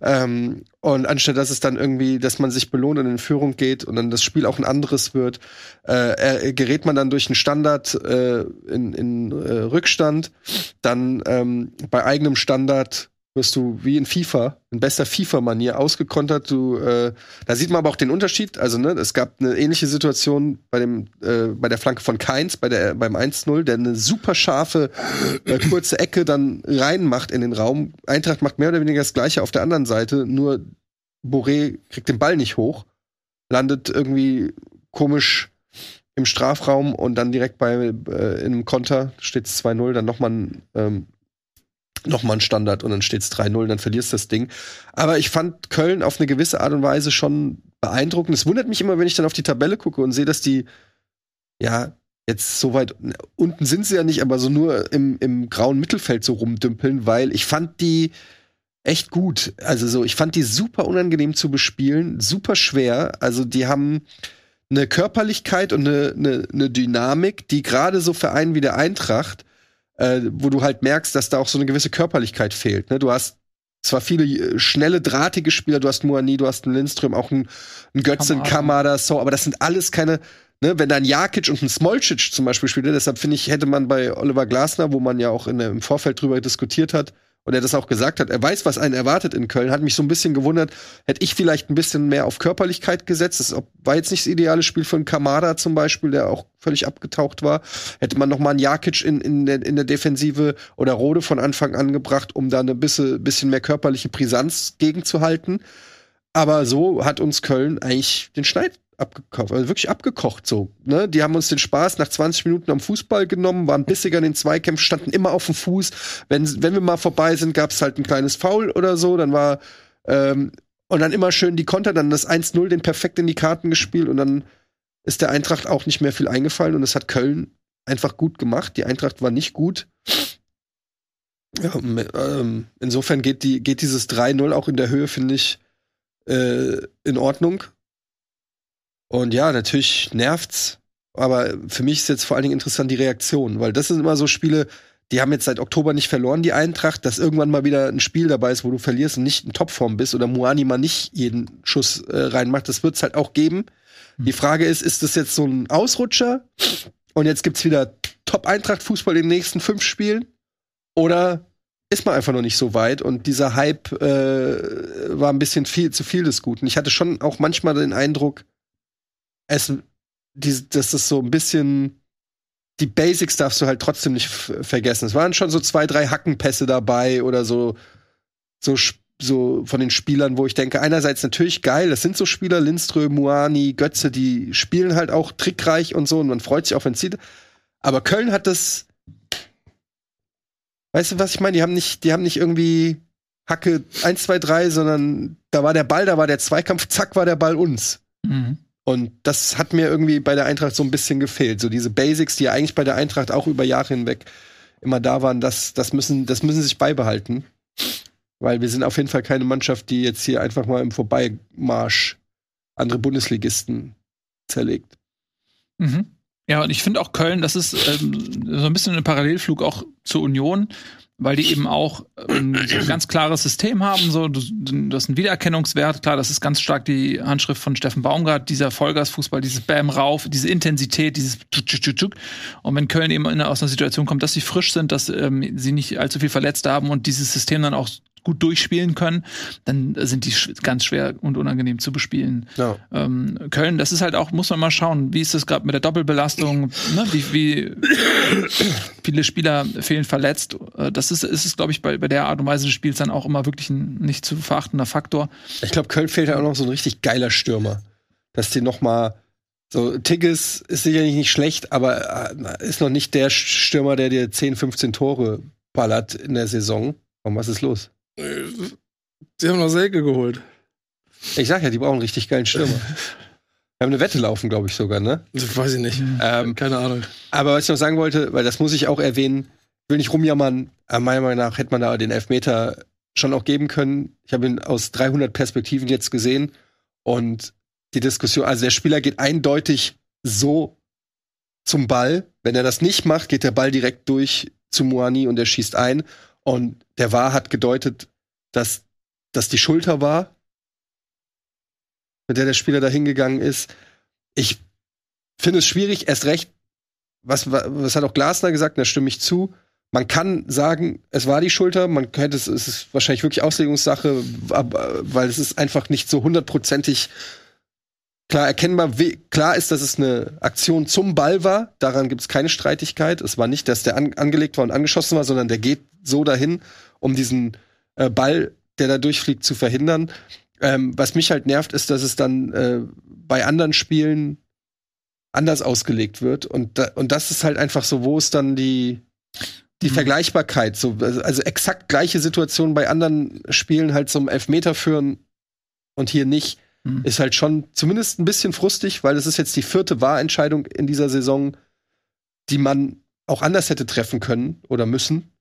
Ähm, und anstatt dass es dann irgendwie, dass man sich belohnt und in Führung geht und dann das Spiel auch ein anderes wird, äh, gerät man dann durch einen Standard äh, in, in äh, Rückstand, dann ähm, bei eigenem Standard wirst du wie in FIFA, in bester FIFA-Manier ausgekontert. Du, äh, da sieht man aber auch den Unterschied. Also, ne, es gab eine ähnliche Situation bei dem, äh, bei der Flanke von Keins, bei der, beim 1-0, der eine super scharfe, äh, kurze Ecke dann reinmacht in den Raum. Eintracht macht mehr oder weniger das Gleiche auf der anderen Seite, nur Boré kriegt den Ball nicht hoch, landet irgendwie komisch im Strafraum und dann direkt bei äh, in einem Konter steht es 2-0, dann nochmal ein ähm, nochmal ein Standard und dann steht es 3-0, dann verlierst du das Ding. Aber ich fand Köln auf eine gewisse Art und Weise schon beeindruckend. Es wundert mich immer, wenn ich dann auf die Tabelle gucke und sehe, dass die, ja, jetzt so weit unten sind sie ja nicht, aber so nur im, im grauen Mittelfeld so rumdümpeln, weil ich fand die echt gut. Also so, ich fand die super unangenehm zu bespielen, super schwer. Also die haben eine Körperlichkeit und eine, eine, eine Dynamik, die gerade so Vereinen wie der Eintracht äh, wo du halt merkst, dass da auch so eine gewisse Körperlichkeit fehlt. Ne? Du hast zwar viele äh, schnelle, drahtige Spieler, du hast Moani, du hast einen Lindström, auch einen, einen Götzen, Kamada, so, aber das sind alles keine, ne, wenn da ein Jakic und ein Smolcic zum Beispiel spielt, deshalb finde ich, hätte man bei Oliver Glasner, wo man ja auch in, im Vorfeld drüber diskutiert hat, und er das auch gesagt hat, er weiß, was einen erwartet in Köln, hat mich so ein bisschen gewundert, hätte ich vielleicht ein bisschen mehr auf Körperlichkeit gesetzt. Das war jetzt nicht das ideale Spiel für einen Kamada zum Beispiel, der auch völlig abgetaucht war. Hätte man noch mal einen Jakic in, in, der, in der Defensive oder Rode von Anfang an gebracht, um da eine bisschen, bisschen mehr körperliche Brisanz gegenzuhalten. Aber so hat uns Köln eigentlich den Schneid abgekauft, also wirklich abgekocht so. Ne? Die haben uns den Spaß nach 20 Minuten am Fußball genommen, waren bissiger in den Zweikämpfen, standen immer auf dem Fuß. Wenn, wenn wir mal vorbei sind, gab es halt ein kleines Foul oder so, dann war ähm, und dann immer schön die Konter, dann das 1-0 den perfekt in die Karten gespielt und dann ist der Eintracht auch nicht mehr viel eingefallen und es hat Köln einfach gut gemacht. Die Eintracht war nicht gut. Ja, ähm, insofern geht, die, geht dieses 3-0 auch in der Höhe, finde ich, äh, in Ordnung. Und ja, natürlich nervt's, aber für mich ist jetzt vor allen Dingen interessant die Reaktion, weil das sind immer so Spiele, die haben jetzt seit Oktober nicht verloren, die Eintracht, dass irgendwann mal wieder ein Spiel dabei ist, wo du verlierst und nicht in Topform bist oder Muani mal nicht jeden Schuss äh, reinmacht. Das wird es halt auch geben. Mhm. Die Frage ist, ist das jetzt so ein Ausrutscher und jetzt gibt's wieder Top-Eintracht-Fußball in den nächsten fünf Spielen? Oder ist man einfach noch nicht so weit und dieser Hype äh, war ein bisschen viel zu viel des Guten. Ich hatte schon auch manchmal den Eindruck, es, die, das so ein bisschen die Basics darfst du halt trotzdem nicht vergessen. Es waren schon so zwei, drei Hackenpässe dabei oder so, so, so von den Spielern, wo ich denke, einerseits natürlich geil, das sind so Spieler, Lindström, Muani, Götze, die spielen halt auch trickreich und so und man freut sich auch, wenn es. Aber Köln hat das, weißt du, was ich meine? Die haben nicht, die haben nicht irgendwie Hacke 1, 2, 3, sondern da war der Ball, da war der Zweikampf, zack, war der Ball uns. Mhm. Und das hat mir irgendwie bei der Eintracht so ein bisschen gefehlt. So diese Basics, die ja eigentlich bei der Eintracht auch über Jahre hinweg immer da waren, das, das müssen, das müssen sich beibehalten. Weil wir sind auf jeden Fall keine Mannschaft, die jetzt hier einfach mal im Vorbeimarsch andere Bundesligisten zerlegt. Mhm. Ja, und ich finde auch Köln, das ist ähm, so ein bisschen ein Parallelflug auch zur Union weil die eben auch ähm, ein ganz klares System haben. So, das ist ein Wiedererkennungswert. Klar, das ist ganz stark die Handschrift von Steffen Baumgart, dieser Vollgasfußball, dieses Bam rauf, diese Intensität, dieses Und wenn Köln eben aus einer Situation kommt, dass sie frisch sind, dass ähm, sie nicht allzu viel Verletzte haben und dieses System dann auch gut durchspielen können, dann sind die ganz schwer und unangenehm zu bespielen. Ja. Ähm, Köln, das ist halt auch, muss man mal schauen, wie ist es gerade mit der Doppelbelastung, ne? wie, wie viele Spieler fehlen verletzt. Äh, das ist, ist es, glaube ich, bei, bei der Art und Weise des Spiels dann auch immer wirklich ein nicht zu verachtender Faktor. Ich glaube, Köln fehlt ja auch noch so ein richtig geiler Stürmer. Dass die noch mal so, Tigges ist sicherlich nicht schlecht, aber äh, ist noch nicht der Stürmer, der dir 10, 15 Tore ballert in der Saison. Und was ist los? Sie haben noch Selke geholt. Ich sag ja, die brauchen einen richtig geilen Stürmer. Wir haben eine Wette laufen, glaube ich sogar, ne? Das weiß ich nicht. Ähm, Keine Ahnung. Aber was ich noch sagen wollte, weil das muss ich auch erwähnen, will nicht rumjammern, aber meiner Meinung nach hätte man da den Elfmeter schon auch geben können. Ich habe ihn aus 300 Perspektiven jetzt gesehen und die Diskussion, also der Spieler geht eindeutig so zum Ball. Wenn er das nicht macht, geht der Ball direkt durch zu Moani und er schießt ein. Und der war hat gedeutet, dass das die Schulter war, mit der der Spieler da hingegangen ist. Ich finde es schwierig, erst recht, was, was hat auch Glasner gesagt, da stimme ich zu. Man kann sagen, es war die Schulter, man könnte es, es ist wahrscheinlich wirklich Auslegungssache, weil es ist einfach nicht so hundertprozentig klar erkennbar. Klar ist, dass es eine Aktion zum Ball war, daran gibt es keine Streitigkeit. Es war nicht, dass der an, angelegt war und angeschossen war, sondern der geht so dahin, um diesen äh, Ball, der da durchfliegt, zu verhindern. Ähm, was mich halt nervt, ist, dass es dann äh, bei anderen Spielen anders ausgelegt wird. Und, da, und das ist halt einfach so, wo ist dann die, die mhm. Vergleichbarkeit? So, also exakt gleiche Situation bei anderen Spielen halt zum Elfmeter führen und hier nicht, mhm. ist halt schon zumindest ein bisschen frustig, weil es ist jetzt die vierte Wahrentscheidung in dieser Saison, die man auch anders hätte treffen können oder müssen.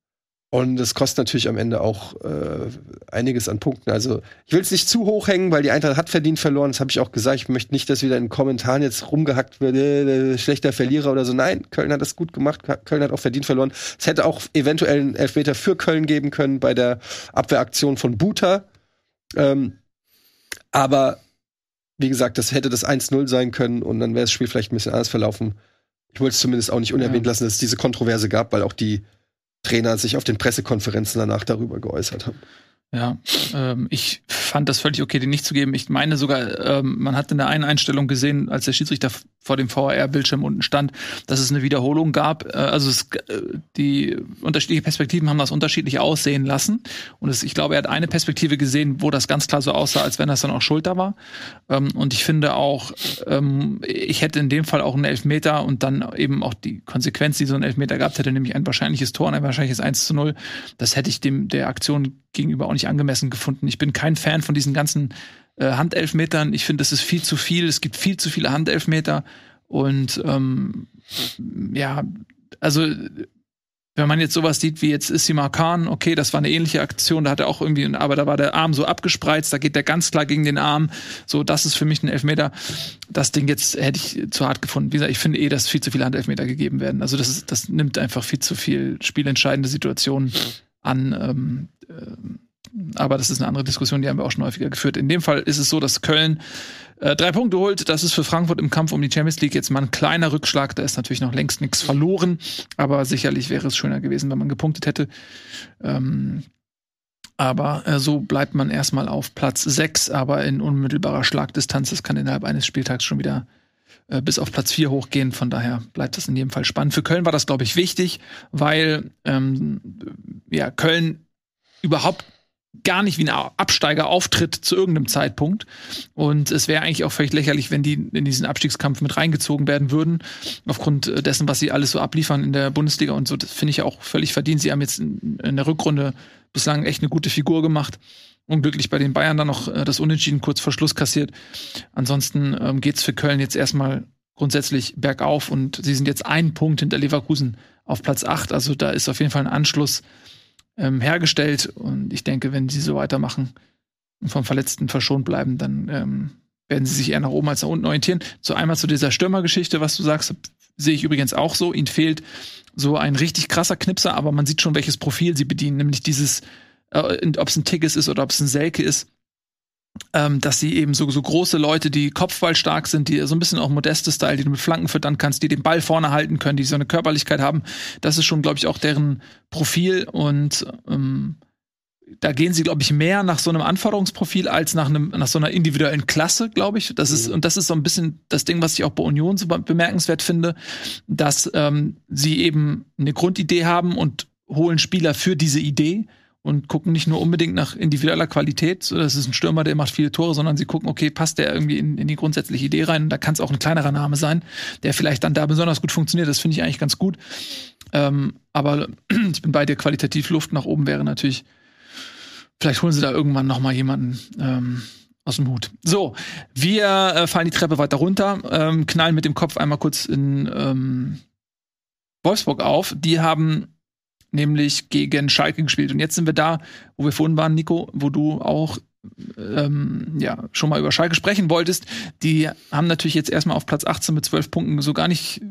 Und es kostet natürlich am Ende auch äh, einiges an Punkten. Also ich will es nicht zu hoch hängen, weil die Eintracht hat verdient verloren. Das habe ich auch gesagt. Ich möchte nicht, dass wieder in Kommentaren jetzt rumgehackt wird, äh, schlechter Verlierer oder so. Nein, Köln hat das gut gemacht. Köln hat auch verdient verloren. Es hätte auch eventuell einen Elfmeter für Köln geben können bei der Abwehraktion von Buta. Ähm, aber wie gesagt, das hätte das 1-0 sein können und dann wäre das Spiel vielleicht ein bisschen anders verlaufen. Ich wollte es zumindest auch nicht unerwähnt ja. lassen, dass es diese Kontroverse gab, weil auch die Trainer sich auf den Pressekonferenzen danach darüber geäußert haben. Ja, ähm, ich fand das völlig okay, den nicht zu geben. Ich meine sogar, ähm, man hat in der einen Einstellung gesehen, als der Schiedsrichter vor dem VAR-Bildschirm unten stand, dass es eine Wiederholung gab. Äh, also es, äh, die unterschiedlichen Perspektiven haben das unterschiedlich aussehen lassen. Und es, ich glaube, er hat eine Perspektive gesehen, wo das ganz klar so aussah, als wenn das dann auch Schulter war. Ähm, und ich finde auch, ähm, ich hätte in dem Fall auch einen Elfmeter und dann eben auch die Konsequenz, die so ein Elfmeter gehabt hätte, nämlich ein wahrscheinliches Tor und ein wahrscheinliches 1 zu 0. Das hätte ich dem der Aktion gegenüber auch nicht angemessen gefunden. Ich bin kein Fan von diesen ganzen äh, Handelfmetern. Ich finde, das ist viel zu viel. Es gibt viel zu viele Handelfmeter. Und ähm, ja, also wenn man jetzt sowas sieht wie jetzt Issima Khan, okay, das war eine ähnliche Aktion, da hat er auch irgendwie, aber da war der Arm so abgespreizt, da geht der ganz klar gegen den Arm. So, das ist für mich ein Elfmeter. Das Ding jetzt hätte ich zu hart gefunden. Wie gesagt, ich finde eh, dass viel zu viele Handelfmeter gegeben werden. Also das ist, das nimmt einfach viel zu viel spielentscheidende Situationen an. Ähm, äh, aber das ist eine andere Diskussion, die haben wir auch schon häufiger geführt. In dem Fall ist es so, dass Köln äh, drei Punkte holt. Das ist für Frankfurt im Kampf um die Champions League jetzt mal ein kleiner Rückschlag. Da ist natürlich noch längst nichts verloren. Aber sicherlich wäre es schöner gewesen, wenn man gepunktet hätte. Ähm, aber äh, so bleibt man erstmal auf Platz 6, aber in unmittelbarer Schlagdistanz. Das kann innerhalb eines Spieltags schon wieder äh, bis auf Platz 4 hochgehen. Von daher bleibt das in jedem Fall spannend. Für Köln war das, glaube ich, wichtig, weil ähm, ja, Köln überhaupt gar nicht wie ein Absteiger auftritt zu irgendeinem Zeitpunkt. Und es wäre eigentlich auch völlig lächerlich, wenn die in diesen Abstiegskampf mit reingezogen werden würden, aufgrund dessen, was sie alles so abliefern in der Bundesliga und so. Das finde ich auch völlig verdient. Sie haben jetzt in, in, der Rückrunde bislang echt eine gute Figur gemacht. Unglücklich bei den Bayern dann noch äh, das Unentschieden kurz vor Schluss kassiert. Ansonsten ähm, geht's für Köln jetzt erstmal grundsätzlich bergauf und sie sind jetzt einen Punkt hinter Leverkusen auf Platz 8. Also da ist auf jeden Fall ein Anschluss ähm, hergestellt. Und ich denke, wenn sie so weitermachen und vom Verletzten verschont bleiben, dann ähm, werden sie sich eher nach oben als nach unten orientieren. So einmal zu dieser Stürmergeschichte, was du sagst, sehe ich übrigens auch so. Ihnen fehlt so ein richtig krasser Knipser, aber man sieht schon, welches Profil sie bedienen, nämlich dieses, äh, ob es ein Tigges ist oder ob es ein Selke ist ähm, dass sie eben so, so große Leute, die kopfballstark sind, die so ein bisschen auch modeste Style, die du mit Flanken füttern kannst, die den Ball vorne halten können, die so eine Körperlichkeit haben, das ist schon, glaube ich, auch deren Profil und ähm, da gehen sie, glaube ich, mehr nach so einem Anforderungsprofil als nach einem nach so einer individuellen Klasse, glaube ich. Das ist mhm. und das ist so ein bisschen das Ding, was ich auch bei Union so bemerkenswert finde, dass ähm, sie eben eine Grundidee haben und holen Spieler für diese Idee und gucken nicht nur unbedingt nach individueller Qualität, so das ist ein Stürmer, der macht viele Tore, sondern sie gucken, okay, passt der irgendwie in, in die grundsätzliche Idee rein? Da kann es auch ein kleinerer Name sein, der vielleicht dann da besonders gut funktioniert. Das finde ich eigentlich ganz gut. Ähm, aber ich bin bei dir, qualitativ Luft nach oben wäre natürlich, vielleicht holen sie da irgendwann noch mal jemanden ähm, aus dem Hut. So, wir äh, fallen die Treppe weiter runter, ähm, knallen mit dem Kopf einmal kurz in ähm, Wolfsburg auf. Die haben nämlich gegen Schalke gespielt. Und jetzt sind wir da, wo wir vorhin waren, Nico, wo du auch ähm, ja, schon mal über Schalke sprechen wolltest. Die haben natürlich jetzt erstmal auf Platz 18 mit 12 Punkten so gar nicht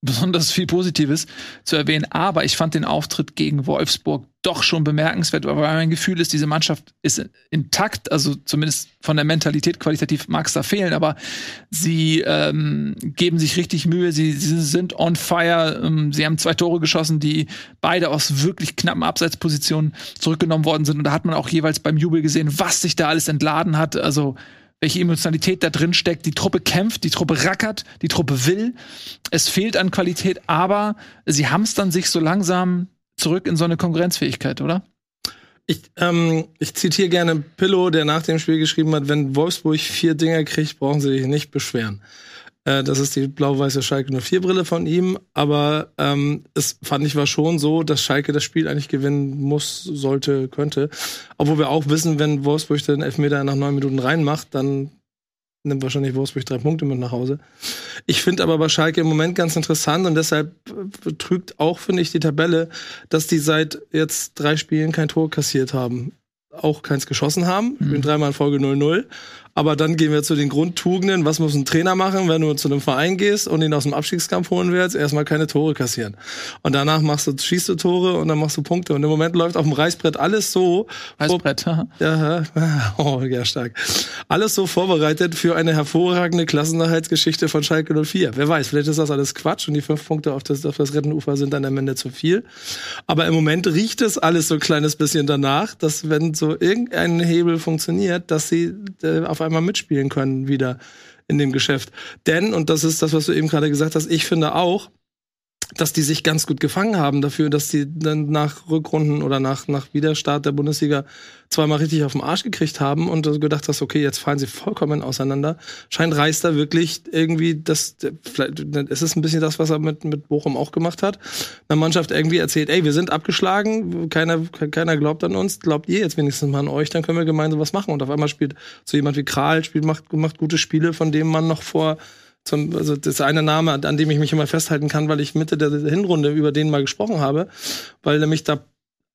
besonders viel Positives zu erwähnen. Aber ich fand den Auftritt gegen Wolfsburg doch schon bemerkenswert, weil mein Gefühl ist, diese Mannschaft ist intakt, also zumindest von der Mentalität qualitativ mag es da fehlen, aber sie ähm, geben sich richtig Mühe, sie, sie sind on fire, ähm, sie haben zwei Tore geschossen, die beide aus wirklich knappen Abseitspositionen zurückgenommen worden sind und da hat man auch jeweils beim Jubel gesehen, was sich da alles entladen hat, also welche Emotionalität da drin steckt. Die Truppe kämpft, die Truppe rackert, die Truppe will. Es fehlt an Qualität, aber sie hamstern sich so langsam zurück in so eine Konkurrenzfähigkeit, oder? Ich, ähm, ich zitiere gerne Pillow, der nach dem Spiel geschrieben hat, wenn Wolfsburg vier Dinger kriegt, brauchen sie sich nicht beschweren. Äh, das ist die blau-weiße Schalke 04-Brille von ihm. Aber ähm, es fand ich war schon so, dass Schalke das Spiel eigentlich gewinnen muss, sollte, könnte. Obwohl wir auch wissen, wenn Wolfsburg den Elfmeter nach neun Minuten reinmacht, dann nimmt wahrscheinlich Wolfsburg drei Punkte mit nach Hause. Ich finde aber bei Schalke im Moment ganz interessant und deshalb trügt auch, finde ich, die Tabelle, dass die seit jetzt drei Spielen kein Tor kassiert haben. Auch keins geschossen haben. Mhm. Spielen dreimal in Folge 0-0. Aber dann gehen wir zu den Grundtugenden. Was muss ein Trainer machen, wenn du zu einem Verein gehst und ihn aus dem Abstiegskampf holen willst? Erstmal keine Tore kassieren. Und danach machst du, schießt du Tore und dann machst du Punkte. Und im Moment läuft auf dem Reißbrett alles so. Reißbrett, ja, oh, ja, stark. Alles so vorbereitet für eine hervorragende Klassenerhaltsgeschichte von Schalke 04. Wer weiß, vielleicht ist das alles Quatsch und die fünf Punkte auf das, auf das Rettenufer sind dann am Ende zu viel. Aber im Moment riecht es alles so ein kleines bisschen danach, dass wenn so irgendein Hebel funktioniert, dass sie äh, auf einmal mitspielen können wieder in dem Geschäft. Denn, und das ist das, was du eben gerade gesagt hast, ich finde auch, dass die sich ganz gut gefangen haben dafür, dass die dann nach Rückrunden oder nach, nach Wiederstart der Bundesliga zweimal richtig auf den Arsch gekriegt haben und gedacht hast, okay, jetzt fallen sie vollkommen auseinander. Scheint Reis da wirklich irgendwie, das, vielleicht, es ist ein bisschen das, was er mit, mit Bochum auch gemacht hat. Eine Mannschaft irgendwie erzählt, ey, wir sind abgeschlagen, keiner, keiner glaubt an uns, glaubt ihr jetzt wenigstens mal an euch, dann können wir gemeinsam was machen. Und auf einmal spielt so jemand wie Kral, spielt, macht, macht gute Spiele, von dem man noch vor zum, also das ist eine Name, an dem ich mich immer festhalten kann, weil ich Mitte der Hinrunde über den mal gesprochen habe, weil nämlich da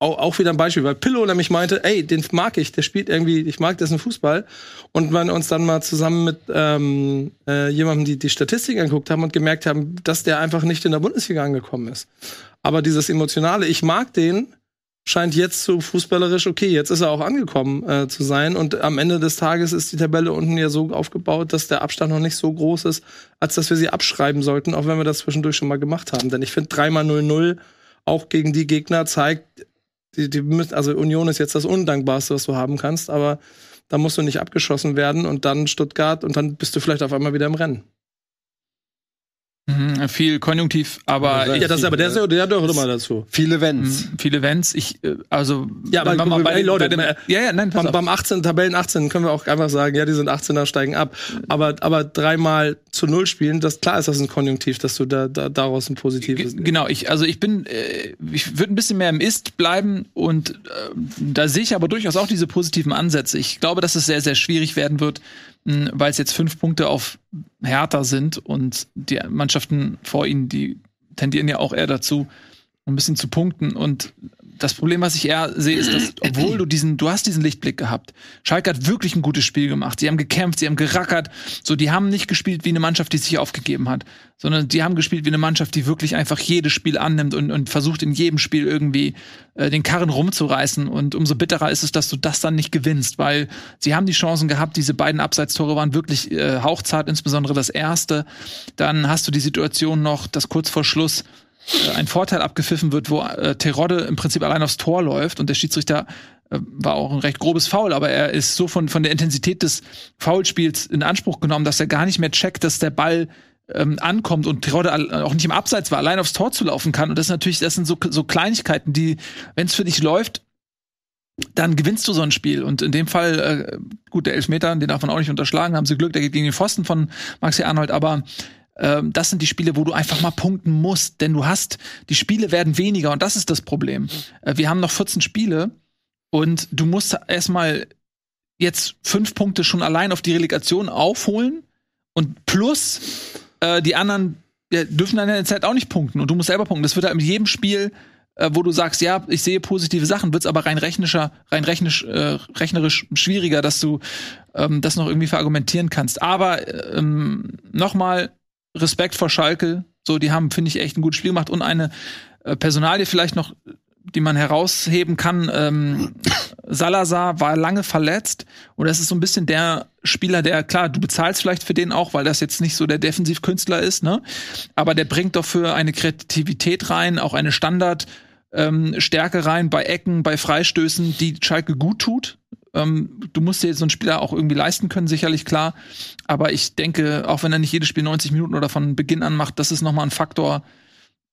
auch, auch wieder ein Beispiel, weil Pillow nämlich meinte, ey, den mag ich, der spielt irgendwie, ich mag dessen Fußball. Und man uns dann mal zusammen mit ähm, äh, jemandem die, die Statistik angeguckt haben und gemerkt haben, dass der einfach nicht in der Bundesliga angekommen ist. Aber dieses Emotionale, ich mag den, scheint jetzt so fußballerisch okay. Jetzt ist er auch angekommen äh, zu sein. Und am Ende des Tages ist die Tabelle unten ja so aufgebaut, dass der Abstand noch nicht so groß ist, als dass wir sie abschreiben sollten, auch wenn wir das zwischendurch schon mal gemacht haben. Denn ich finde, dreimal 0-0 auch gegen die Gegner zeigt, die, die müssen, also Union ist jetzt das Undankbarste, was du haben kannst, aber da musst du nicht abgeschossen werden und dann Stuttgart und dann bist du vielleicht auf einmal wieder im Rennen. Mhm, viel Konjunktiv, aber ja, das ist aber der, der, der gehört immer dazu. Viele Events. Mhm, viele Events. Ich, äh, also ja, aber bei, bei, ey, Leute, bei dem, ja, ja, nein, beim, beim 18 Tabellen 18 können wir auch einfach sagen, ja, die sind 18er steigen ab. Aber aber dreimal zu null spielen, das klar ist das ein Konjunktiv, dass du da, da daraus ein positives. Genau, ich also ich bin, äh, ich würde ein bisschen mehr im Ist bleiben und äh, da sehe ich aber durchaus auch diese positiven Ansätze. Ich glaube, dass es sehr sehr schwierig werden wird weil es jetzt fünf Punkte auf Hertha sind und die Mannschaften vor ihnen, die tendieren ja auch eher dazu, ein bisschen zu punkten. Und das Problem, was ich eher sehe, ist, dass, obwohl du diesen, du hast diesen Lichtblick gehabt. Schalke hat wirklich ein gutes Spiel gemacht. Sie haben gekämpft, sie haben gerackert. So, die haben nicht gespielt wie eine Mannschaft, die sich aufgegeben hat, sondern die haben gespielt wie eine Mannschaft, die wirklich einfach jedes Spiel annimmt und, und versucht in jedem Spiel irgendwie äh, den Karren rumzureißen. Und umso bitterer ist es, dass du das dann nicht gewinnst, weil sie haben die Chancen gehabt. Diese beiden Abseitstore waren wirklich äh, hauchzart, insbesondere das erste. Dann hast du die Situation noch, dass kurz vor Schluss ein Vorteil abgepfiffen wird, wo äh, Terodde im Prinzip allein aufs Tor läuft und der Schiedsrichter äh, war auch ein recht grobes Foul, aber er ist so von, von der Intensität des Foulspiels in Anspruch genommen, dass er gar nicht mehr checkt, dass der Ball ähm, ankommt und Terodde auch nicht im Abseits war, allein aufs Tor zu laufen kann. Und das ist natürlich, das sind so, so Kleinigkeiten, die, wenn es für dich läuft, dann gewinnst du so ein Spiel. Und in dem Fall, äh, gut, der Elfmeter, den darf man auch nicht unterschlagen, haben sie Glück, der geht gegen den Pfosten von Maxi Arnold, aber ähm, das sind die Spiele, wo du einfach mal punkten musst, denn du hast, die Spiele werden weniger und das ist das Problem. Äh, wir haben noch 14 Spiele und du musst erstmal jetzt fünf Punkte schon allein auf die Relegation aufholen und plus äh, die anderen ja, dürfen dann in der Zeit auch nicht punkten und du musst selber punkten. Das wird halt mit jedem Spiel äh, wo du sagst, ja, ich sehe positive Sachen, wird's aber rein rechnischer, rein rechnisch, äh, rechnerisch schwieriger, dass du ähm, das noch irgendwie verargumentieren kannst. Aber ähm, nochmal, Respekt vor Schalke. So, die haben, finde ich, echt ein gutes Spiel gemacht und eine äh, Personalie vielleicht noch, die man herausheben kann. Ähm, Salazar war lange verletzt und das ist so ein bisschen der Spieler, der, klar, du bezahlst vielleicht für den auch, weil das jetzt nicht so der Defensivkünstler ist, ne? Aber der bringt doch für eine Kreativität rein, auch eine Standard. Stärke rein bei Ecken, bei Freistößen, die Schalke gut tut. Ähm, du musst dir so einen Spieler auch irgendwie leisten können, sicherlich klar. Aber ich denke, auch wenn er nicht jedes Spiel 90 Minuten oder von Beginn an macht, das ist nochmal ein Faktor,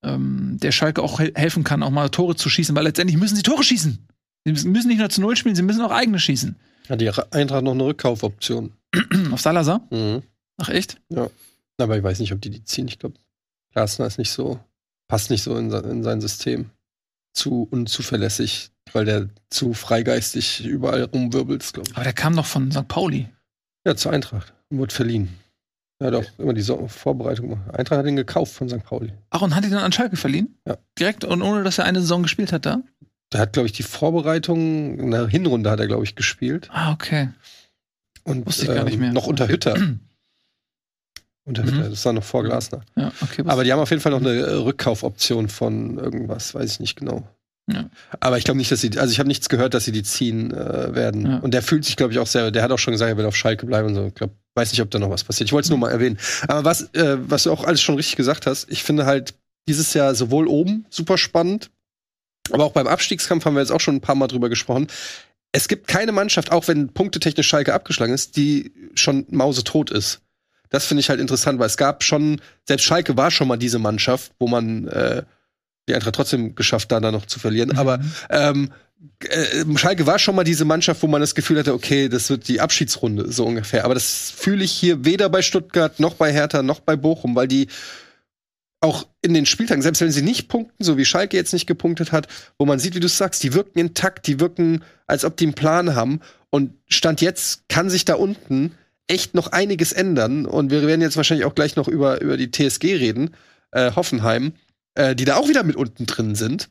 ähm, der Schalke auch he helfen kann, auch mal Tore zu schießen, weil letztendlich müssen sie Tore schießen. Sie müssen nicht nur zu Null spielen, sie müssen auch eigene schießen. Hat die Eintracht noch eine Rückkaufoption? Auf Salazar? Mhm. Ach, echt? Ja. Aber ich weiß nicht, ob die die ziehen. Ich glaube, Glasner ist nicht so, passt nicht so in, in sein System. Zu unzuverlässig weil der zu freigeistig überall rumwirbelt, glaube ich. Aber der kam doch von St. Pauli. Ja, zur Eintracht. Und wurde verliehen. Er hat auch immer die so Vorbereitung gemacht. Eintracht hat ihn gekauft von St. Pauli. Ach, und hat ihn dann an Schalke verliehen? Ja. Direkt und ohne, dass er eine Saison gespielt hat da? Der hat, glaube ich, die Vorbereitung in der Hinrunde hat er, glaube ich, gespielt. Ah, okay. Und Wusste ich gar nicht mehr. Ähm, noch unter Hütter. unter Hütter, mhm. das war noch vor Glasner. Ja, okay. Aber die haben auf jeden Fall noch eine Rückkaufoption von irgendwas, weiß ich nicht genau. Ja. Aber ich glaube nicht, dass sie, also ich habe nichts gehört, dass sie die ziehen äh, werden. Ja. Und der fühlt sich, glaube ich, auch sehr, der hat auch schon gesagt, er will auf Schalke bleiben und so. Ich glaube, weiß nicht, ob da noch was passiert. Ich wollte es nur mal erwähnen. Aber was, äh, was du auch alles schon richtig gesagt hast, ich finde halt dieses Jahr sowohl oben super spannend, aber auch beim Abstiegskampf haben wir jetzt auch schon ein paar Mal drüber gesprochen. Es gibt keine Mannschaft, auch wenn punktetechnisch Schalke abgeschlagen ist, die schon mausetot ist. Das finde ich halt interessant, weil es gab schon, selbst Schalke war schon mal diese Mannschaft, wo man äh, die Eintracht trotzdem geschafft, da dann noch zu verlieren. Mhm. Aber ähm, äh, Schalke war schon mal diese Mannschaft, wo man das Gefühl hatte, okay, das wird die Abschiedsrunde so ungefähr. Aber das fühle ich hier weder bei Stuttgart noch bei Hertha noch bei Bochum, weil die auch in den Spieltagen, selbst wenn sie nicht punkten, so wie Schalke jetzt nicht gepunktet hat, wo man sieht, wie du sagst, die wirken intakt, die wirken, als ob die einen Plan haben. Und Stand jetzt kann sich da unten echt noch einiges ändern. Und wir werden jetzt wahrscheinlich auch gleich noch über, über die TSG reden, äh, Hoffenheim, äh, die da auch wieder mit unten drin sind.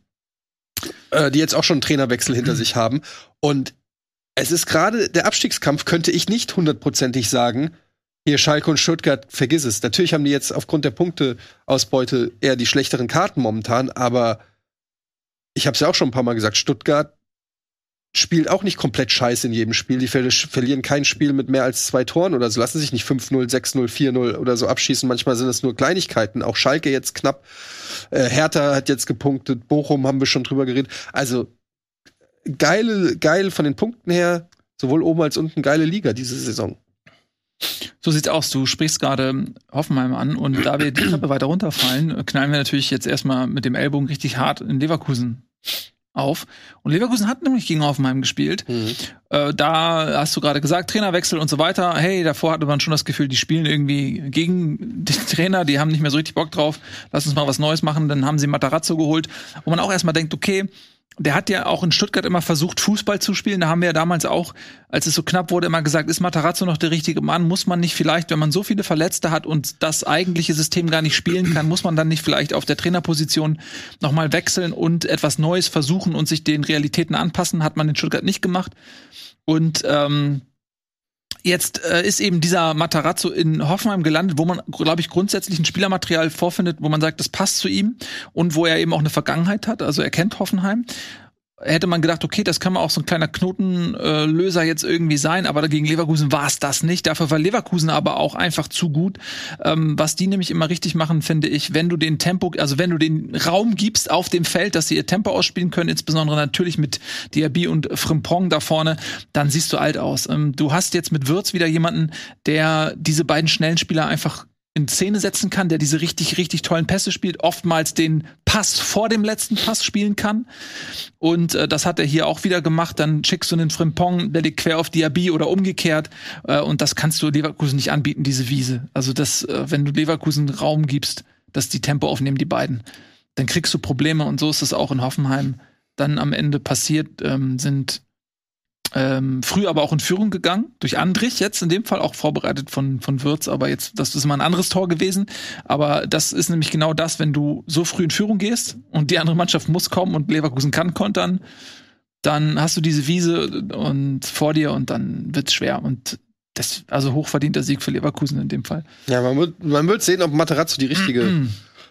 Äh, die jetzt auch schon einen Trainerwechsel hinter sich haben. Und es ist gerade der Abstiegskampf, könnte ich nicht hundertprozentig sagen. Hier Schalke und Stuttgart, vergiss es. Natürlich haben die jetzt aufgrund der Punkteausbeute eher die schlechteren Karten momentan, aber ich habe es ja auch schon ein paar Mal gesagt, Stuttgart spielt auch nicht komplett scheiße in jedem Spiel. Die ver verlieren kein Spiel mit mehr als zwei Toren oder so. Lassen sich nicht 5-0, 6-0, 4-0 oder so abschießen. Manchmal sind es nur Kleinigkeiten. Auch Schalke jetzt knapp. Äh, Hertha hat jetzt gepunktet. Bochum haben wir schon drüber geredet. Also geile, geil von den Punkten her. Sowohl oben als unten geile Liga diese Saison. So sieht's aus. Du sprichst gerade Hoffenheim an und da wir die Treppe weiter runterfallen, knallen wir natürlich jetzt erstmal mit dem Ellbogen richtig hart in Leverkusen auf. Und Leverkusen hat nämlich gegen Hoffenheim gespielt. Mhm. Äh, da hast du gerade gesagt, Trainerwechsel und so weiter. Hey, davor hatte man schon das Gefühl, die spielen irgendwie gegen den Trainer, die haben nicht mehr so richtig Bock drauf. Lass uns mal was Neues machen. Dann haben sie Matarazzo geholt, wo man auch erstmal denkt, okay, der hat ja auch in Stuttgart immer versucht, Fußball zu spielen. Da haben wir ja damals auch, als es so knapp wurde, immer gesagt, ist Matarazzo noch der richtige Mann? Muss man nicht vielleicht, wenn man so viele Verletzte hat und das eigentliche System gar nicht spielen kann, muss man dann nicht vielleicht auf der Trainerposition nochmal wechseln und etwas Neues versuchen und sich den Realitäten anpassen? Hat man in Stuttgart nicht gemacht. Und ähm, Jetzt äh, ist eben dieser Matarazzo in Hoffenheim gelandet, wo man, glaube ich, grundsätzlich ein Spielermaterial vorfindet, wo man sagt, das passt zu ihm und wo er eben auch eine Vergangenheit hat. Also er kennt Hoffenheim hätte man gedacht, okay, das kann man auch so ein kleiner Knotenlöser jetzt irgendwie sein, aber gegen Leverkusen war es das nicht. Dafür war Leverkusen aber auch einfach zu gut. Ähm, was die nämlich immer richtig machen, finde ich, wenn du den Tempo, also wenn du den Raum gibst auf dem Feld, dass sie ihr Tempo ausspielen können, insbesondere natürlich mit Diaby und Frimpong da vorne, dann siehst du alt aus. Ähm, du hast jetzt mit Würz wieder jemanden, der diese beiden schnellen Spieler einfach in Szene setzen kann, der diese richtig, richtig tollen Pässe spielt, oftmals den Pass vor dem letzten Pass spielen kann. Und äh, das hat er hier auch wieder gemacht. Dann schickst du einen Frimpong, der liegt quer auf Diaby oder umgekehrt. Äh, und das kannst du Leverkusen nicht anbieten, diese Wiese. Also das, äh, wenn du Leverkusen Raum gibst, dass die Tempo aufnehmen, die beiden, dann kriegst du Probleme. Und so ist es auch in Hoffenheim dann am Ende passiert, ähm, sind ähm, früh aber auch in Führung gegangen, durch Andrich jetzt in dem Fall auch vorbereitet von, von Würz, aber jetzt, das ist mal ein anderes Tor gewesen. Aber das ist nämlich genau das, wenn du so früh in Führung gehst und die andere Mannschaft muss kommen und Leverkusen kann kontern, dann hast du diese Wiese und vor dir und dann wird's schwer. Und das, also hochverdienter Sieg für Leverkusen in dem Fall. Ja, man wird, man wird sehen, ob Materazzo die richtige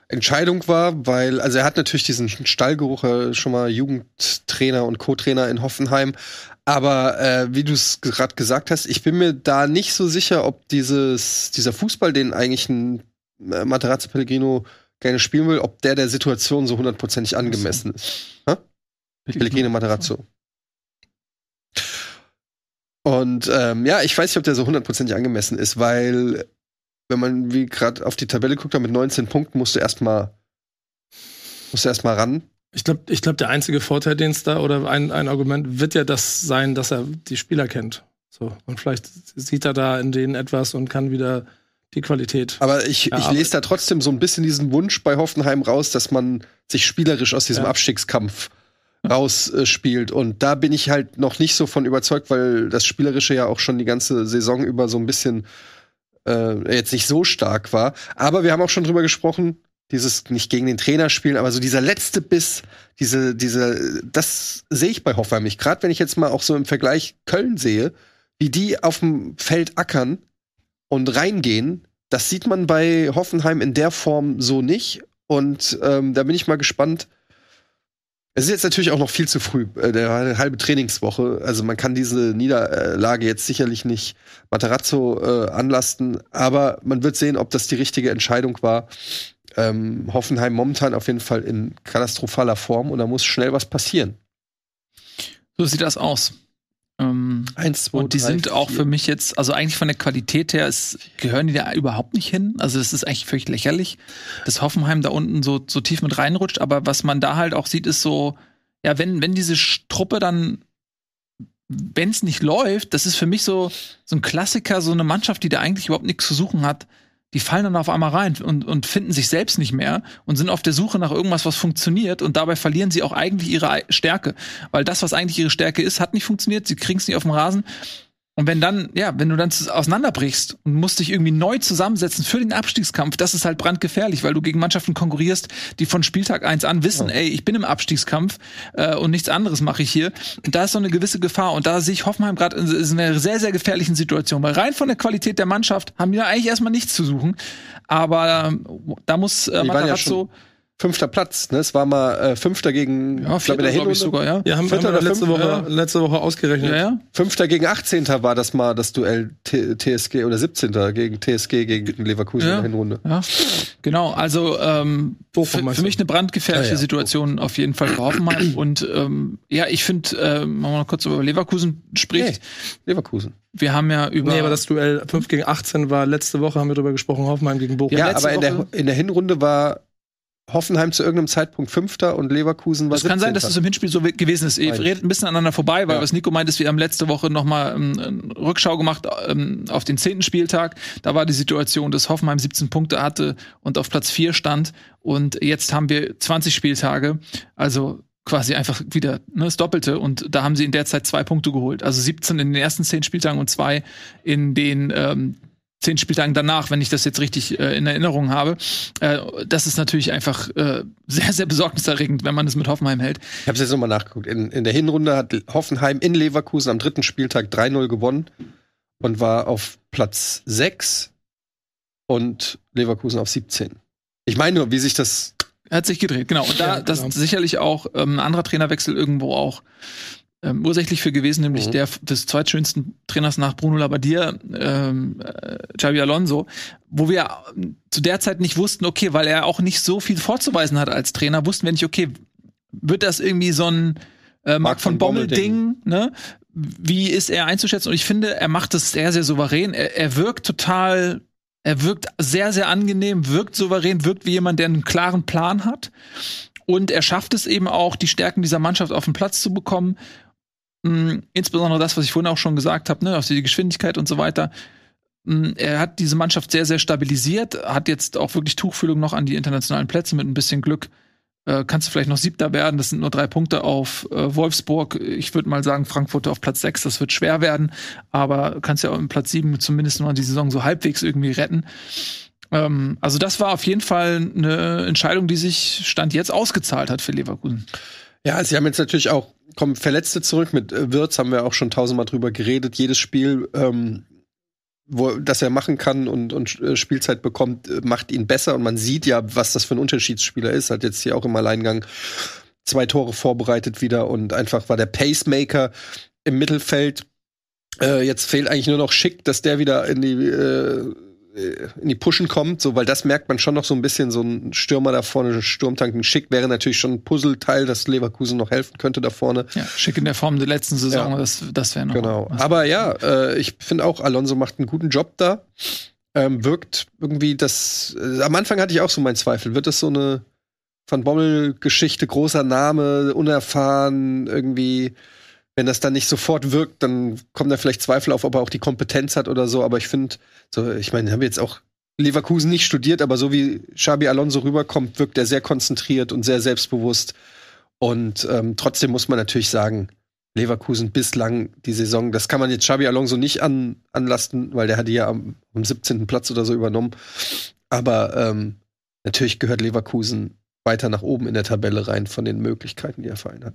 Entscheidung war, weil, also er hat natürlich diesen Stallgeruch, äh, schon mal Jugendtrainer und Co-Trainer in Hoffenheim, aber äh, wie du es gerade gesagt hast, ich bin mir da nicht so sicher, ob dieses, dieser Fußball, den eigentlich ein äh, Materazzo Pellegrino gerne spielen will, ob der der Situation so hundertprozentig angemessen ist. Ha? Pellegrino Materazzo. Und ähm, ja, ich weiß nicht, ob der so hundertprozentig angemessen ist, weil wenn man wie gerade auf die Tabelle guckt, mit 19 Punkten musst du erstmal musst du erstmal ran. Ich glaube, ich glaub, der einzige Vorteil, den es da oder ein, ein Argument wird ja das sein, dass er die Spieler kennt. So. Und vielleicht sieht er da in denen etwas und kann wieder die Qualität. Aber ich, ich lese da trotzdem so ein bisschen diesen Wunsch bei Hoffenheim raus, dass man sich spielerisch aus diesem ja. Abstiegskampf rausspielt. Äh, und da bin ich halt noch nicht so von überzeugt, weil das Spielerische ja auch schon die ganze Saison über so ein bisschen äh, jetzt nicht so stark war. Aber wir haben auch schon drüber gesprochen, dieses nicht gegen den Trainer spielen, aber so dieser letzte Biss, diese, diese, das sehe ich bei Hoffenheim nicht. Gerade wenn ich jetzt mal auch so im Vergleich Köln sehe, wie die auf dem Feld ackern und reingehen, das sieht man bei Hoffenheim in der Form so nicht. Und ähm, da bin ich mal gespannt. Es ist jetzt natürlich auch noch viel zu früh, äh, der halbe Trainingswoche. Also man kann diese Niederlage jetzt sicherlich nicht Materazzo äh, anlasten, aber man wird sehen, ob das die richtige Entscheidung war ähm, Hoffenheim momentan auf jeden Fall in katastrophaler Form und da muss schnell was passieren. So sieht das aus. Ähm, Eins, zwei, und die drei, sind vier. auch für mich jetzt, also eigentlich von der Qualität her, es, gehören die da überhaupt nicht hin. Also es ist eigentlich völlig lächerlich, dass Hoffenheim da unten so, so tief mit reinrutscht. Aber was man da halt auch sieht, ist so, ja, wenn, wenn diese Truppe dann, wenn es nicht läuft, das ist für mich so, so ein Klassiker, so eine Mannschaft, die da eigentlich überhaupt nichts zu suchen hat die fallen dann auf einmal rein und, und finden sich selbst nicht mehr und sind auf der Suche nach irgendwas, was funktioniert und dabei verlieren sie auch eigentlich ihre Stärke. Weil das, was eigentlich ihre Stärke ist, hat nicht funktioniert, sie kriegen es nicht auf dem Rasen. Und wenn dann, ja, wenn du dann auseinanderbrichst und musst dich irgendwie neu zusammensetzen für den Abstiegskampf, das ist halt brandgefährlich, weil du gegen Mannschaften konkurrierst, die von Spieltag eins an wissen, ja. ey, ich bin im Abstiegskampf äh, und nichts anderes mache ich hier. Und da ist so eine gewisse Gefahr. Und da sehe ich Hoffenheim gerade in, in einer sehr, sehr gefährlichen Situation. Weil rein von der Qualität der Mannschaft haben wir eigentlich erstmal nichts zu suchen. Aber äh, da muss äh, Matarazzo ja fünfter Platz. Ne? Es war mal äh, Fünfter gegen, ja, vierter, ich glaube ich sogar, ja. Ja, haben, Vierter haben wir letzte Woche, ja. letzte Woche ausgerechnet. Ja, ja. Fünfter gegen 18. war das mal das Duell T TSG oder 17. gegen TSG gegen Leverkusen ja. in der Hinrunde. Ja, genau. Also ähm, für, für mich eine brandgefährliche ja, Situation auf jeden Fall für Hoffenheim. Und ähm, ja, ich finde, äh, wenn man mal kurz über Leverkusen spricht. Nee, Leverkusen. Wir haben ja über. Nee, aber das Duell 5 gegen 18 war letzte Woche, haben wir darüber gesprochen, Hoffenheim gegen Bochum. Ja, aber in der, in der Hinrunde war Hoffenheim zu irgendeinem Zeitpunkt Fünfter und Leverkusen war Es kann sein, dass es im Hinspiel so gewesen ist. Ihr redet ein bisschen aneinander vorbei, weil ja. was Nico meint, ist, wir haben letzte Woche nochmal ähm, Rückschau gemacht ähm, auf den zehnten Spieltag. Da war die Situation, dass Hoffenheim 17 Punkte hatte und auf Platz 4 stand. Und jetzt haben wir 20 Spieltage, also quasi einfach wieder ne, das Doppelte. Und da haben sie in der Zeit zwei Punkte geholt. Also 17 in den ersten zehn Spieltagen und zwei in den ähm, zehn Spieltagen danach, wenn ich das jetzt richtig äh, in Erinnerung habe. Äh, das ist natürlich einfach äh, sehr, sehr besorgniserregend, wenn man es mit Hoffenheim hält. Ich habe es jetzt nochmal nachgeguckt. In, in der Hinrunde hat Hoffenheim in Leverkusen am dritten Spieltag 3-0 gewonnen und war auf Platz 6 und Leverkusen auf 17. Ich meine nur, wie sich das hat sich gedreht, genau. Und da ja, das genau. sicherlich auch ähm, ein anderer Trainerwechsel irgendwo auch ähm, ursächlich für gewesen, nämlich mhm. der des zweitschönsten Trainers nach Bruno Labbadia, ähm, äh, Xabi Alonso, wo wir zu der Zeit nicht wussten, okay, weil er auch nicht so viel vorzuweisen hat als Trainer, wussten wir nicht, okay, wird das irgendwie so ein äh, Mark von Bommel-Ding, ne? Wie ist er einzuschätzen? Und ich finde, er macht das sehr, sehr souverän. Er, er wirkt total, er wirkt sehr, sehr angenehm, wirkt souverän, wirkt wie jemand, der einen klaren Plan hat. Und er schafft es eben auch, die Stärken dieser Mannschaft auf den Platz zu bekommen Mh, mm, insbesondere das, was ich vorhin auch schon gesagt habe, ne, auf die Geschwindigkeit und so weiter. Mh, mm, er hat diese Mannschaft sehr, sehr stabilisiert, hat jetzt auch wirklich Tuchfühlung noch an die internationalen Plätze mit ein bisschen Glück. Äh, kannst du vielleicht noch Siebter werden. Das sind nur drei Punkte auf äh, Wolfsburg. Ich würde mal sagen, Frankfurt auf Platz sechs. Das wird schwer werden. Aber kannst ja auch im Platz sieben zumindest mal die Saison so halbwegs irgendwie retten. Ähm, also das war auf jeden Fall eine Entscheidung, die sich Stand jetzt ausgezahlt hat für Leverkusen. Ja, sie haben jetzt natürlich auch, kommen Verletzte zurück. Mit äh, Wirtz haben wir auch schon tausendmal drüber geredet. Jedes Spiel, ähm, wo, das er machen kann und, und äh, Spielzeit bekommt, äh, macht ihn besser. Und man sieht ja, was das für ein Unterschiedsspieler ist. Hat jetzt hier auch im Alleingang zwei Tore vorbereitet wieder und einfach war der Pacemaker im Mittelfeld. Äh, jetzt fehlt eigentlich nur noch Schick, dass der wieder in die äh, in die Pushen kommt, so, weil das merkt man schon noch so ein bisschen, so ein Stürmer da vorne, Sturmtanken Schick wäre natürlich schon ein Puzzleteil, dass Leverkusen noch helfen könnte da vorne. Ja, Schick in der Form der letzten Saison, ja. das, das wäre noch. Genau. Aber ja, äh, ich finde auch, Alonso macht einen guten Job da. Ähm, wirkt irgendwie das, äh, am Anfang hatte ich auch so meinen Zweifel. Wird das so eine Van Bommel-Geschichte, großer Name, unerfahren, irgendwie, wenn das dann nicht sofort wirkt, dann kommen da vielleicht Zweifel auf, ob er auch die Kompetenz hat oder so. Aber ich finde, so, ich meine, haben wir jetzt auch Leverkusen nicht studiert, aber so wie Xabi Alonso rüberkommt, wirkt er sehr konzentriert und sehr selbstbewusst. Und ähm, trotzdem muss man natürlich sagen, Leverkusen bislang die Saison, das kann man jetzt Xabi Alonso nicht an, anlasten, weil der hat die ja am, am 17. Platz oder so übernommen. Aber ähm, natürlich gehört Leverkusen weiter nach oben in der Tabelle rein von den Möglichkeiten, die er Verein hat.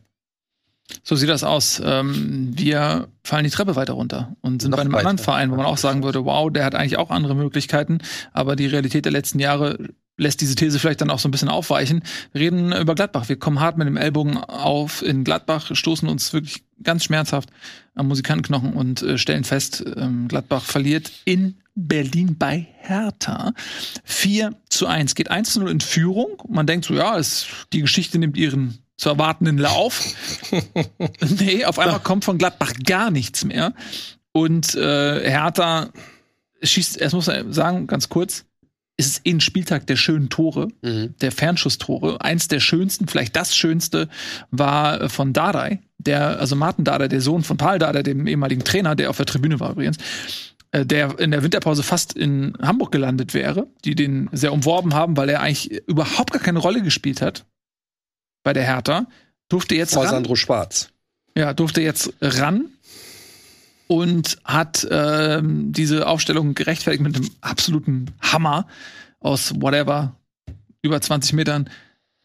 So sieht das aus. Ähm, wir fallen die Treppe weiter runter und sind Noch bei einem weiter. anderen Verein, wo man auch sagen würde, wow, der hat eigentlich auch andere Möglichkeiten, aber die Realität der letzten Jahre lässt diese These vielleicht dann auch so ein bisschen aufweichen. Wir reden über Gladbach. Wir kommen hart mit dem Ellbogen auf in Gladbach, stoßen uns wirklich ganz schmerzhaft am Musikantenknochen und äh, stellen fest, ähm, Gladbach verliert in Berlin bei Hertha. 4 zu 1. Geht 1 zu 0 in Führung. Man denkt so, ja, es, die Geschichte nimmt ihren zu erwartenden Lauf. nee, auf einmal kommt von Gladbach gar nichts mehr. Und äh, Hertha schießt, erst muss man sagen, ganz kurz, ist es eh ein Spieltag der schönen Tore, mhm. der Fernschusstore. Eins der schönsten, vielleicht das schönste, war von Dardai, der, also Martin Dardai, der Sohn von Paul Dardai, dem ehemaligen Trainer, der auf der Tribüne war übrigens, äh, der in der Winterpause fast in Hamburg gelandet wäre, die den sehr umworben haben, weil er eigentlich überhaupt gar keine Rolle gespielt hat bei der Hertha, durfte jetzt Vor ran. Sandro Schwarz. Ja, durfte jetzt ran und hat ähm, diese Aufstellung gerechtfertigt mit einem absoluten Hammer aus whatever, über 20 Metern.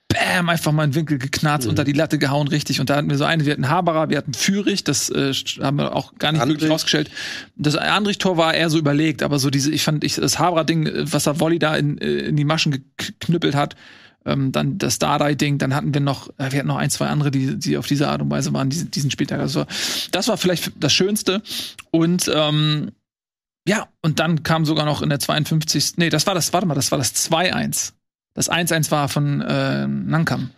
Bam, einfach mal einen Winkel geknarzt, mhm. unter die Latte gehauen, richtig. Und da hatten wir so eine, wir hatten Haberer, wir hatten Führig, das äh, haben wir auch gar nicht Andrich. wirklich rausgestellt. Das Andrich-Tor war eher so überlegt, aber so diese, ich fand, ich, das Haberer-Ding, was er Volley da in, äh, in die Maschen geknüppelt hat, ähm, dann das Dardai-Ding, dann hatten wir noch, äh, wir hatten noch ein, zwei andere, die, die auf diese Art und Weise waren, diesen, diesen Spieltag. Also das war vielleicht das Schönste. Und ähm, ja, und dann kam sogar noch in der 52. Nee, das war das, warte mal, das war das 2-1. Das 1-1 war von äh, Nankam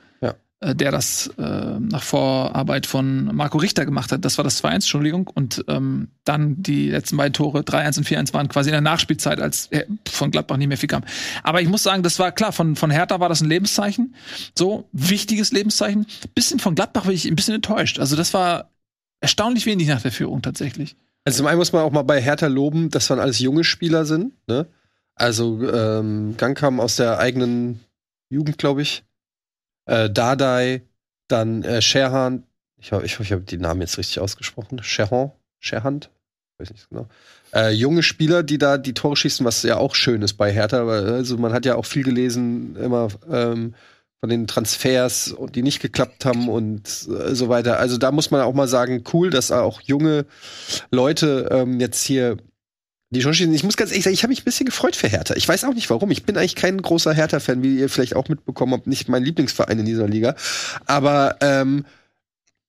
der das äh, nach Vorarbeit von Marco Richter gemacht hat. Das war das 2-1, Entschuldigung. Und ähm, dann die letzten beiden Tore, 3-1 und 4-1, waren quasi in der Nachspielzeit, als äh, von Gladbach nicht mehr viel kam. Aber ich muss sagen, das war klar, von, von Hertha war das ein Lebenszeichen. So, wichtiges Lebenszeichen. Bisschen von Gladbach bin ich ein bisschen enttäuscht. Also das war erstaunlich wenig nach der Führung tatsächlich. Also zum einen muss man auch mal bei Hertha loben, dass dann alles junge Spieler sind. Ne? Also ähm, Gang kam aus der eigenen Jugend, glaube ich äh, Dardai, dann äh, Sherhan, ich hoffe, ich, ich habe die Namen jetzt richtig ausgesprochen, Sherhan, Sherhand, weiß nicht genau. Äh, junge Spieler, die da die Tore schießen, was ja auch schön ist bei Hertha. Also man hat ja auch viel gelesen, immer ähm, von den Transfers, die nicht geklappt haben und äh, so weiter. Also da muss man auch mal sagen, cool, dass auch junge Leute ähm, jetzt hier die schon Ich muss ganz ehrlich sagen, ich habe mich ein bisschen gefreut für Hertha. Ich weiß auch nicht warum. Ich bin eigentlich kein großer Hertha-Fan, wie ihr vielleicht auch mitbekommen habt. Nicht mein Lieblingsverein in dieser Liga. Aber ähm,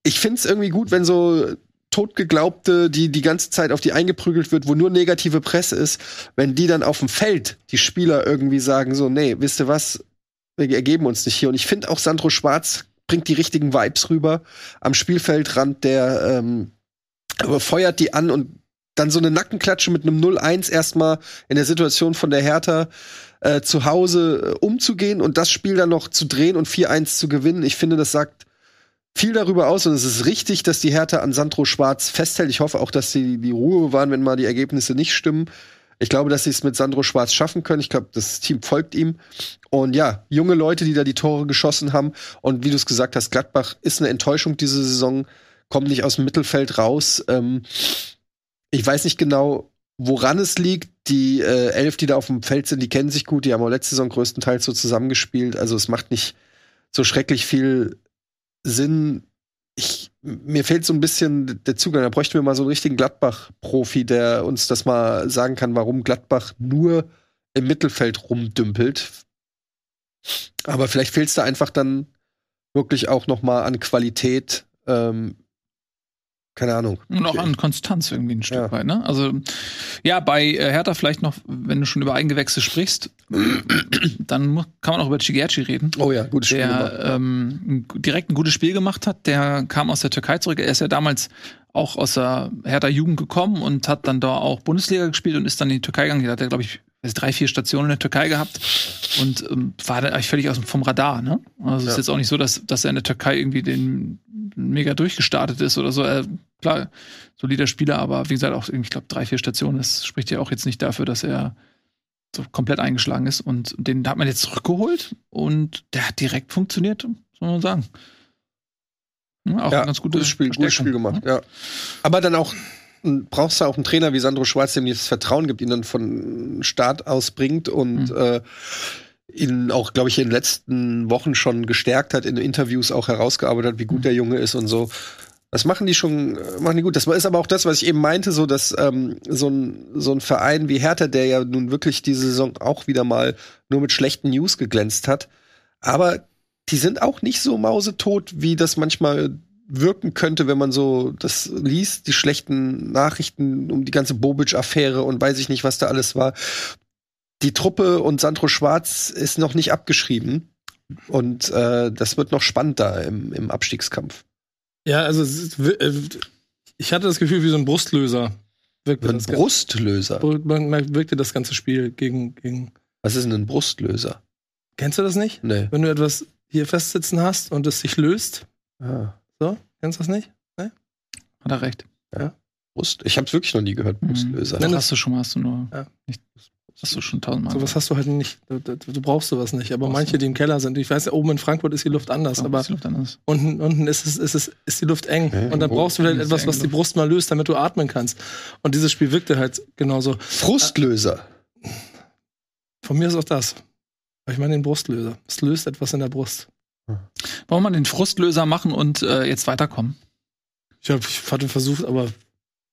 ich finde es irgendwie gut, wenn so totgeglaubte, die die ganze Zeit auf die eingeprügelt wird, wo nur negative Presse ist, wenn die dann auf dem Feld die Spieler irgendwie sagen so, nee, wisst ihr was, wir ergeben uns nicht hier. Und ich finde auch Sandro Schwarz bringt die richtigen Vibes rüber am Spielfeldrand, der ähm, feuert die an und dann so eine Nackenklatsche mit einem 0-1 erstmal in der Situation von der Hertha äh, zu Hause äh, umzugehen und das Spiel dann noch zu drehen und 4-1 zu gewinnen. Ich finde, das sagt viel darüber aus und es ist richtig, dass die Hertha an Sandro Schwarz festhält. Ich hoffe auch, dass sie die Ruhe bewahren, wenn mal die Ergebnisse nicht stimmen. Ich glaube, dass sie es mit Sandro Schwarz schaffen können. Ich glaube, das Team folgt ihm. Und ja, junge Leute, die da die Tore geschossen haben. Und wie du es gesagt hast, Gladbach ist eine Enttäuschung diese Saison, kommt nicht aus dem Mittelfeld raus. Ähm, ich weiß nicht genau, woran es liegt. Die äh, elf, die da auf dem Feld sind, die kennen sich gut. Die haben auch letzte Saison größtenteils so zusammengespielt. Also es macht nicht so schrecklich viel Sinn. Ich, mir fehlt so ein bisschen der Zugang. Da bräuchten wir mal so einen richtigen Gladbach-Profi, der uns das mal sagen kann, warum Gladbach nur im Mittelfeld rumdümpelt. Aber vielleicht fehlt es da einfach dann wirklich auch noch mal an Qualität. Ähm, keine Ahnung. Und auch an Konstanz irgendwie ein Stück ja. weit, ne? Also, ja, bei äh, Hertha vielleicht noch, wenn du schon über Eigengewächse sprichst, dann kann man auch über Cigerci reden. Oh ja, gutes Spiel der. Ähm, direkt ein gutes Spiel gemacht hat. Der kam aus der Türkei zurück. Er ist ja damals auch aus der Hertha Jugend gekommen und hat dann da auch Bundesliga gespielt und ist dann in die Türkei gegangen. Da hat er, glaube ich, drei, vier Stationen in der Türkei gehabt und ähm, war da eigentlich völlig aus, vom Radar, ne? Also ja. ist jetzt auch nicht so, dass, dass er in der Türkei irgendwie den mega durchgestartet ist oder so. Er, klar, solider Spieler, aber wie gesagt, auch, ich glaube, drei, vier Stationen, das spricht ja auch jetzt nicht dafür, dass er so komplett eingeschlagen ist. Und den hat man jetzt zurückgeholt und der hat direkt funktioniert, soll man sagen. Ja, auch ja, ein ganz gutes Spiel, gutes Spiel gemacht, ja. Aber dann auch brauchst du auch einen Trainer wie Sandro Schwarz, dem das Vertrauen gibt, ihn dann von Start aus bringt und mhm. äh, ihn auch, glaube ich, in den letzten Wochen schon gestärkt hat, in Interviews auch herausgearbeitet hat, wie gut mhm. der Junge ist und so. Das machen die schon, machen die gut. Das ist aber auch das, was ich eben meinte, so dass ähm, so ein so ein Verein wie Hertha, der ja nun wirklich diese Saison auch wieder mal nur mit schlechten News geglänzt hat, aber die sind auch nicht so mausetot, wie das manchmal wirken könnte, wenn man so das liest, die schlechten Nachrichten um die ganze Bobic-Affäre und weiß ich nicht, was da alles war. Die Truppe und Sandro Schwarz ist noch nicht abgeschrieben. Und äh, das wird noch spannend da im, im Abstiegskampf. Ja, also äh, ich hatte das Gefühl, wie so ein Brustlöser. Wirkte ein Brustlöser? Man wirkte das ganze Spiel gegen, gegen. Was ist denn ein Brustlöser? Kennst du das nicht? Nee. Wenn du etwas hier festsitzen hast und es sich löst. Ah. So, kennst du das nicht? Nee? Hat er recht. Ja. Brust. Ich habe es wirklich noch nie gehört. Brustlöser. Mhm. Dann hast du schon mal, hast du nur ja. nicht. Hast du schon tausendmal. Sowas hast du halt nicht. Du, du, du brauchst sowas nicht. Aber manche, die im Keller sind, ich weiß, oben in Frankfurt ist die Luft anders, Oh, aber ist die Luft anders. unten, unten ist, es, ist, es, ist die Luft eng. Ja, und dann wo- brauchst du vielleicht ist etwas, was die. Brust mal löst, damit du atmen kannst. Und dieses Spiel wirkte halt genauso. Frustlöser. Von mir ist auch das. Aber ich meine den Brustlöser. Es löst etwas in der Brust. Wollen wir den Frustlöser machen und äh, jetzt weiterkommen? Ich, hab, ich hatte versucht, aber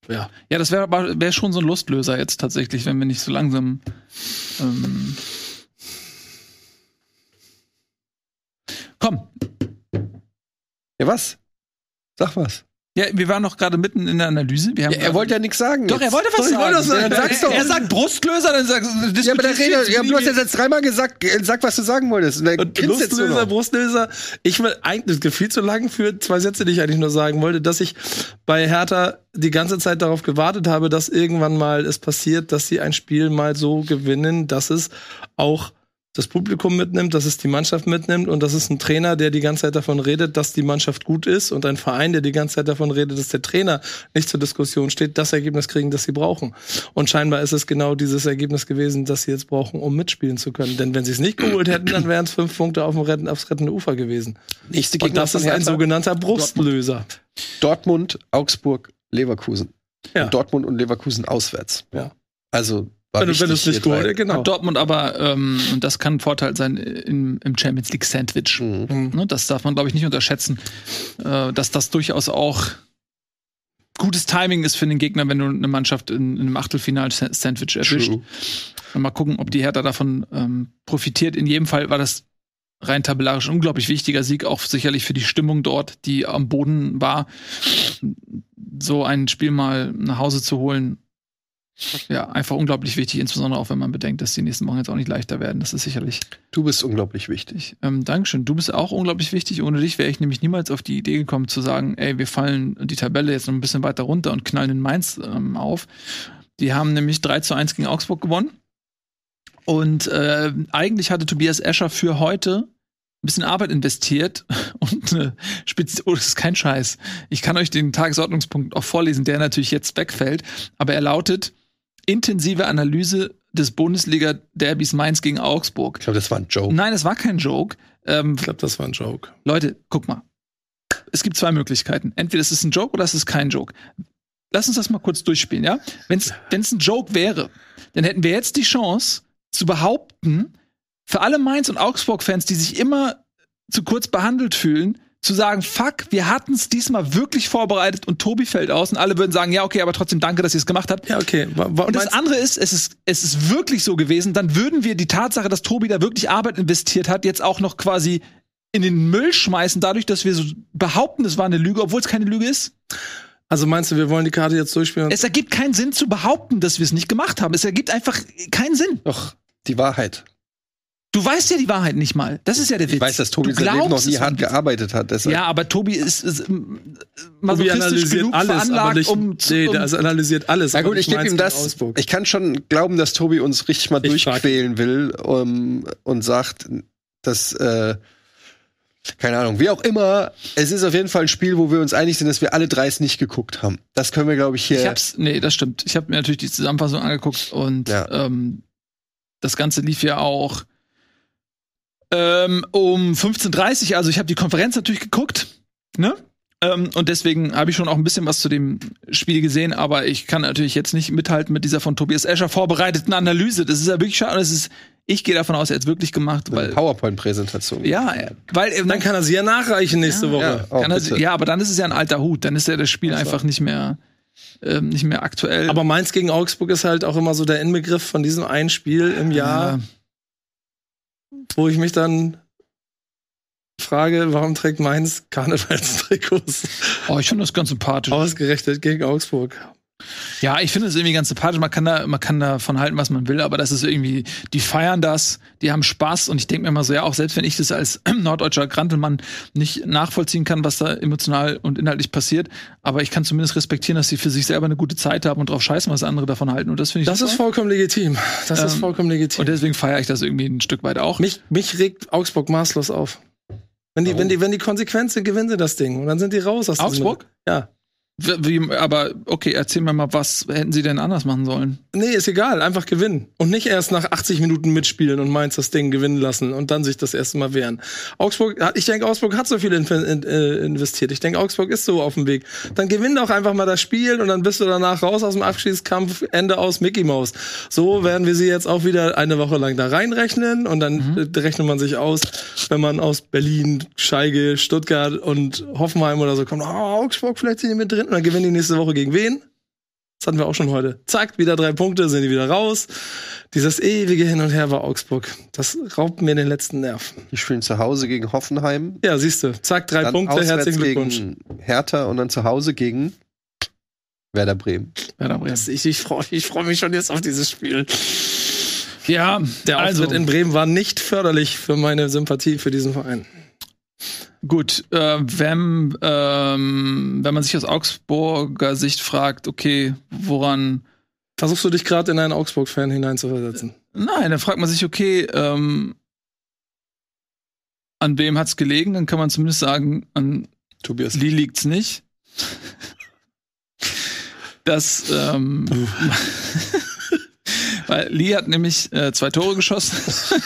ja. Ja, das wäre wär schon so ein Lustlöser jetzt tatsächlich, wenn wir nicht so langsam. Ähm Komm, Ja, was? Sag was. Ja, wir waren noch gerade mitten in der Analyse. Ja, er wollte ja nichts sagen. doch, er jetzt. wollte was Doch, sagen. wollte sagen. Er, Dann sag's doch. er sagt Brustlöser, dann sagt ja, aber der Rede, ja, du hast jetzt dreimal gesagt, äh, sag, was du sagen wolltest. Und Und Brustlöser. Brustlöser. Ich will eigentlich, viel zu lang für zwei Sätze, die ich eigentlich nur sagen wollte, dass ich bei Hertha die ganze Zeit darauf gewartet habe, dass irgendwann mal es passiert, dass sie ein Spiel mal so gewinnen, dass es auch das Publikum mitnimmt, dass es die Mannschaft mitnimmt und dass es ein Trainer, der die ganze Zeit davon redet, dass die Mannschaft gut ist und ein Verein, der die ganze Zeit davon redet, dass der Trainer nicht zur Diskussion steht, das Ergebnis kriegen, das sie brauchen. Und scheinbar ist es genau dieses Ergebnis gewesen, das sie jetzt brauchen, um mitspielen zu können. Denn wenn sie es nicht geholt hätten, dann wären es fünf Punkte auf dem Retten, aufs rettende Ufer gewesen. Nächste Und Gegner das von ist ein sogenannter Brustlöser. Dortmund, Augsburg, Leverkusen. Ja. Und Dortmund und Leverkusen auswärts. Ja. Also Wenn, du- wenn es wichtig, nicht geholt genau. Hat Dortmund aber, ähm, und das kann ein Vorteil sein im, im Champions League Sandwich. Mhm. Mhm. Ne, das darf man, glaube ich, nicht unterschätzen, äh, dass das durchaus auch gutes Timing ist für den Gegner, wenn du eine Mannschaft in, in einem Achtelfinal-Sandwich erwischt. True. Und mal gucken, ob die Hertha davon ähm, profitiert. In jedem Fall war das rein tabellarisch ein unglaublich wichtiger Sieg, auch sicherlich für die Stimmung dort, die am Boden war. So ein Spiel mal nach Hause zu holen, ja, einfach unglaublich wichtig, insbesondere auch wenn man bedenkt, dass die nächsten Wochen jetzt auch nicht leichter werden. Das ist sicherlich Du bist unglaublich wichtig. wichtig. Ähm, Dankeschön. Du bist auch unglaublich wichtig. Ohne dich wäre ich nämlich niemals auf die Idee gekommen zu sagen, ey, wir fallen die Tabelle jetzt noch ein bisschen weiter runter und knallen in Mainz ähm, auf. Die haben nämlich 3 zu 1 gegen Augsburg gewonnen. Und äh, eigentlich hatte Tobias Escher für heute ein bisschen Arbeit investiert und eine Spitze, oh, das ist kein Scheiß. Ich kann euch den Tagesordnungspunkt auch vorlesen, der natürlich jetzt wegfällt, aber er lautet intensive Analyse des Bundesliga-Derbys Mainz gegen Augsburg. Ich glaube, das war ein Joke. Nein, es war kein Joke. Ähm, Ich glaube, das war ein Joke. Leute, guck mal. Es gibt zwei Möglichkeiten. Entweder es ist ein Joke oder es ist kein Joke. Lass uns das mal kurz durchspielen, ja? Wenn es ein Joke wäre, dann hätten wir jetzt die Chance zu behaupten, für alle Mainz- und Augsburg-Fans, die sich immer zu kurz behandelt fühlen, zu sagen, fuck, wir hatten es diesmal wirklich vorbereitet und Tobi fällt aus und alle würden sagen, ja, okay, aber trotzdem danke, dass ihr es gemacht habt. Ja, okay. Wa- Und das andere ist, es ist, es ist wirklich so gewesen, dann würden wir die Tatsache, dass Tobi da wirklich Arbeit investiert hat, jetzt auch noch quasi in den Müll schmeißen, dadurch, dass wir so behaupten, es war eine Lüge, obwohl es keine Lüge ist. also meinst du, wir wollen die Karte jetzt durchspielen? Es ergibt keinen Sinn zu behaupten, dass wir es nicht gemacht haben. Es ergibt einfach keinen Sinn. Doch, die Wahrheit. Du weißt ja die Wahrheit nicht mal. Das ist ja der Witz. Ich weiß, dass Tobi Du sein Leben noch glaubst nie hart gearbeitet hat. Deshalb. Ja, aber Tobi ist, ist ähm, Tobi analysiert genug alles, aber nicht, um, zu- nee, um also analysiert alles. Na gut, ich gebe ihm das. Augsburg. Ich kann schon glauben, dass Tobi uns richtig mal Ich frag- durchquälen will um, und sagt, dass, äh, keine Ahnung, wie auch immer, es ist auf jeden Fall ein Spiel, wo wir uns einig sind, dass wir alle drei es nicht geguckt haben. Das können wir, glaube ich, hier. Ich hab's, nee, das stimmt. Ich habe mir natürlich die Zusammenfassung angeguckt und Ja. ähm, das Ganze lief ja auch ähm, um 15.30 also ich habe die Konferenz natürlich geguckt, ne? Ähm, und deswegen habe ich schon auch ein bisschen was zu dem Spiel gesehen, aber ich kann natürlich jetzt nicht mithalten mit dieser von Tobias Escher vorbereiteten Analyse. Das ist ja wirklich schade. Das ist, ich gehe davon aus, er hat es wirklich gemacht, eine weil PowerPoint-Präsentation. ja, weil äh, Dann kann er sie ja nachreichen nächste Ja. Woche. Ja, kann er, ja, aber dann ist es ja ein alter Hut. Dann ist ja das Spiel so. einfach nicht mehr ähm, nicht mehr aktuell. Aber Mainz gegen Augsburg ist halt auch immer so der Inbegriff von diesem einen Spiel im Jahr, Ja. Wo ich mich dann frage, warum trägt Mainz Karnevalstrikots Oh, ich finde das ganz sympathisch. ausgerechnet gegen Augsburg? Ja, ich finde es irgendwie ganz sympathisch. Man kann da, man kann davon halten, was man will, aber das ist irgendwie, die feiern das, die haben Spaß und ich denke mir immer so, ja, auch selbst wenn ich das als norddeutscher Grantelmann nicht nachvollziehen kann, was da emotional und inhaltlich passiert, aber ich kann zumindest respektieren, dass sie für sich selber eine gute Zeit haben und drauf scheißen, was andere davon halten und das finde ich Das super. ist vollkommen legitim. Das ist Ähm, vollkommen legitim. und deswegen feiere ich das irgendwie ein Stück weit auch. mich, mich regt Augsburg maßlos auf. Wenn die, Warum? wenn die, wenn die konsequent sind, gewinnen sie das Ding. Und dann sind die raus aus Augsburg? Ja. Wie, aber okay, erzähl mir mal, was hätten sie denn anders machen sollen? Nee, ist egal, einfach gewinnen. Und nicht erst nach 80 Minuten mitspielen und Mainz das Ding gewinnen lassen und dann sich das erste Mal wehren. Augsburg, ich denke, Augsburg hat so viel äh, investiert. Ich denke, Augsburg ist so auf dem Weg. Dann gewinn doch einfach mal das Spiel und dann bist du danach raus aus dem Abschießkampf, Ende aus Mickey Mouse. So werden wir sie jetzt auch wieder eine Woche lang da reinrechnen und dann mhm. rechnet man sich aus, wenn man aus Berlin, Scheige, Stuttgart und Hoffenheim oder so kommt, oh, Augsburg, vielleicht sind die mit drin und dann gewinnen die nächste Woche gegen wen? Das hatten wir auch schon heute. Zack, wieder drei Punkte, sind die wieder raus. Dieses ewige Hin und Her bei Augsburg, das raubt mir den letzten Nerv. Die spielen zu Hause gegen Hoffenheim. Ja, siehst du. Zack, drei dann Punkte, herzlichen Glückwunsch. Gegen Hertha und dann zu Hause gegen Werder Bremen. Werder Bremen. ich ich freue ich freu mich schon jetzt auf dieses Spiel. Ja, der Auftritt also. in Bremen war nicht förderlich für meine Sympathie für diesen Verein. Gut, äh, wenn, ähm, wenn man sich aus Augsburger Sicht fragt, okay, woran. Versuchst du dich gerade in einen Augsburg-Fan hineinzuversetzen? Nein, dann fragt man sich, okay, ähm, an wem hat's gelegen? Dann kann man zumindest sagen, an Tobias Lee liegt's nicht. das, ähm, weil Lee hat nämlich äh, zwei Tore geschossen.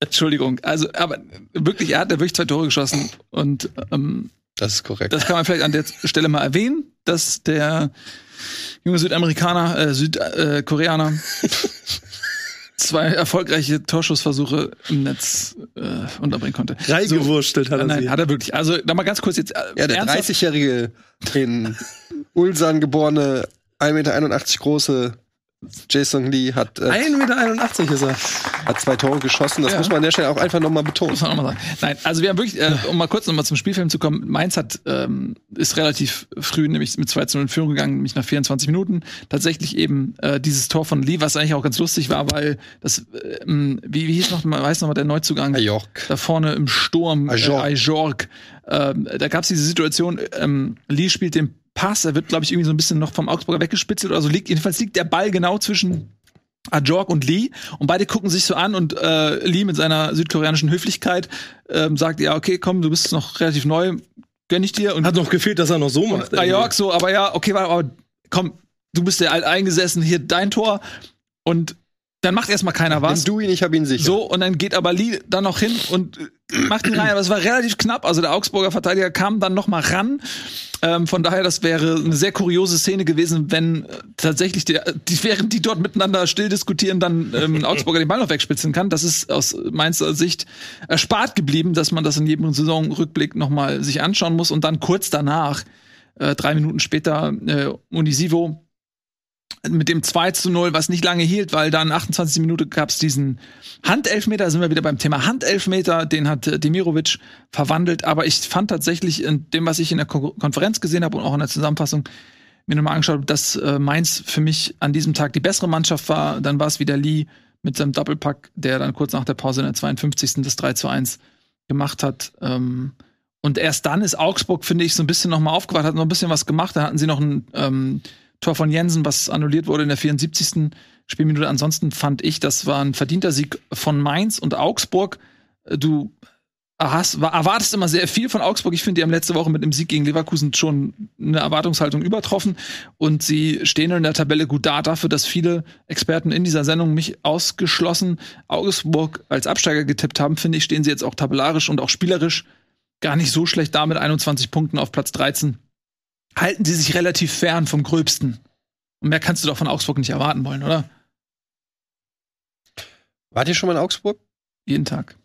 Entschuldigung. Also, aber wirklich, er hat ja wirklich zwei Tore geschossen. Und ähm, das ist korrekt. Das kann man vielleicht an der Stelle mal erwähnen, dass der junge Südamerikaner, äh, Südkoreaner äh, zwei erfolgreiche Torschussversuche im Netz äh, unterbringen konnte. Reingewurstelt so, hat er nein, sie. Hat er wirklich. Also, da mal ganz kurz jetzt. Äh, ja, der 30-jährige in Ulsan geborene, 1,81 Meter große Jason Lee hat. Äh, 1,81 Meter ist er. Hat zwei Tore geschossen. Das ja. muss man an der Stelle auch einfach nochmal betonen. Muss man auch mal sagen. Nein, also wir haben wirklich, äh, um mal kurz nochmal zum Spielfilm zu kommen, Mainz hat, ähm, ist relativ früh nämlich mit 2 zu 0 in Führung gegangen, nämlich nach 24 Minuten. Tatsächlich eben äh, dieses Tor von Lee, was eigentlich auch ganz lustig war, weil das, äh, wie, wie hieß noch, man weiß noch mal der Neuzugang? Ajork. Da vorne im Sturm. Ajork. Äh, Ajork. Ähm, da gab es diese Situation, ähm, Lee spielt den Pass, er wird, glaube ich, irgendwie so ein bisschen noch vom Augsburger weggespitzelt oder so. Liegt, jedenfalls liegt der Ball genau zwischen Ajork und Lee und beide gucken sich so an und äh, Lee mit seiner südkoreanischen Höflichkeit ähm, sagt, ja, okay, komm, du bist noch relativ neu, gönn ich dir. Und Hat noch gefehlt, dass er noch so macht. Ajork so, aber ja, okay, aber komm, du bist ja alt eingesessen, hier dein Tor und dann macht erstmal keiner was. Wenn du ihn, ich hab ihn sicher. So, und dann geht aber Lee dann noch hin und macht ihn rein. Aber es war relativ knapp. Also der Augsburger Verteidiger kam dann noch mal ran. Ähm, von daher, das wäre eine sehr kuriose Szene gewesen, wenn äh, tatsächlich die, die, während die dort miteinander still diskutieren, dann ähm, Augsburger den Ball noch wegspitzen kann. Das ist aus meiner Sicht erspart geblieben, dass man das in jedem Saisonrückblick noch mal sich anschauen muss und dann kurz danach, äh, drei Minuten später, äh, Unisivo mit dem 2 zu 0, was nicht lange hielt, weil dann 28 Minuten gab es diesen Handelfmeter, da sind wir wieder beim Thema Handelfmeter, den hat äh, Demirovic verwandelt, aber ich fand tatsächlich in dem, was ich in der Ko Konferenz gesehen habe und auch in der Zusammenfassung mir nochmal angeschaut, dass äh, Mainz für mich an diesem Tag die bessere Mannschaft war, dann war es wieder Lee mit seinem Doppelpack, der dann kurz nach der Pause in der 52. das 3 zu 1 gemacht hat. Ähm, und erst dann ist Augsburg, finde ich, so ein bisschen nochmal aufgewacht, hat noch ein bisschen was gemacht. Da hatten sie noch ein ähm, Tor von Jensen, was annulliert wurde in der 74. Spielminute. Ansonsten fand ich, das war ein verdienter Sieg von Mainz und Augsburg. Du hast, erwartest immer sehr viel von Augsburg. Ich finde, die haben letzte Woche mit dem Sieg gegen Leverkusen schon eine Erwartungshaltung übertroffen. Und sie stehen in der Tabelle gut da dafür, dass viele Experten in dieser Sendung mich ausgeschlossen Augsburg als Absteiger getippt haben. Finde ich, stehen sie jetzt auch tabellarisch und auch spielerisch gar nicht so schlecht da mit 21 Punkten auf Platz 13 halten sie sich relativ fern vom Gröbsten. Und mehr kannst du doch von Augsburg nicht erwarten wollen, oder? Wart ihr schon mal in Augsburg? Jeden Tag.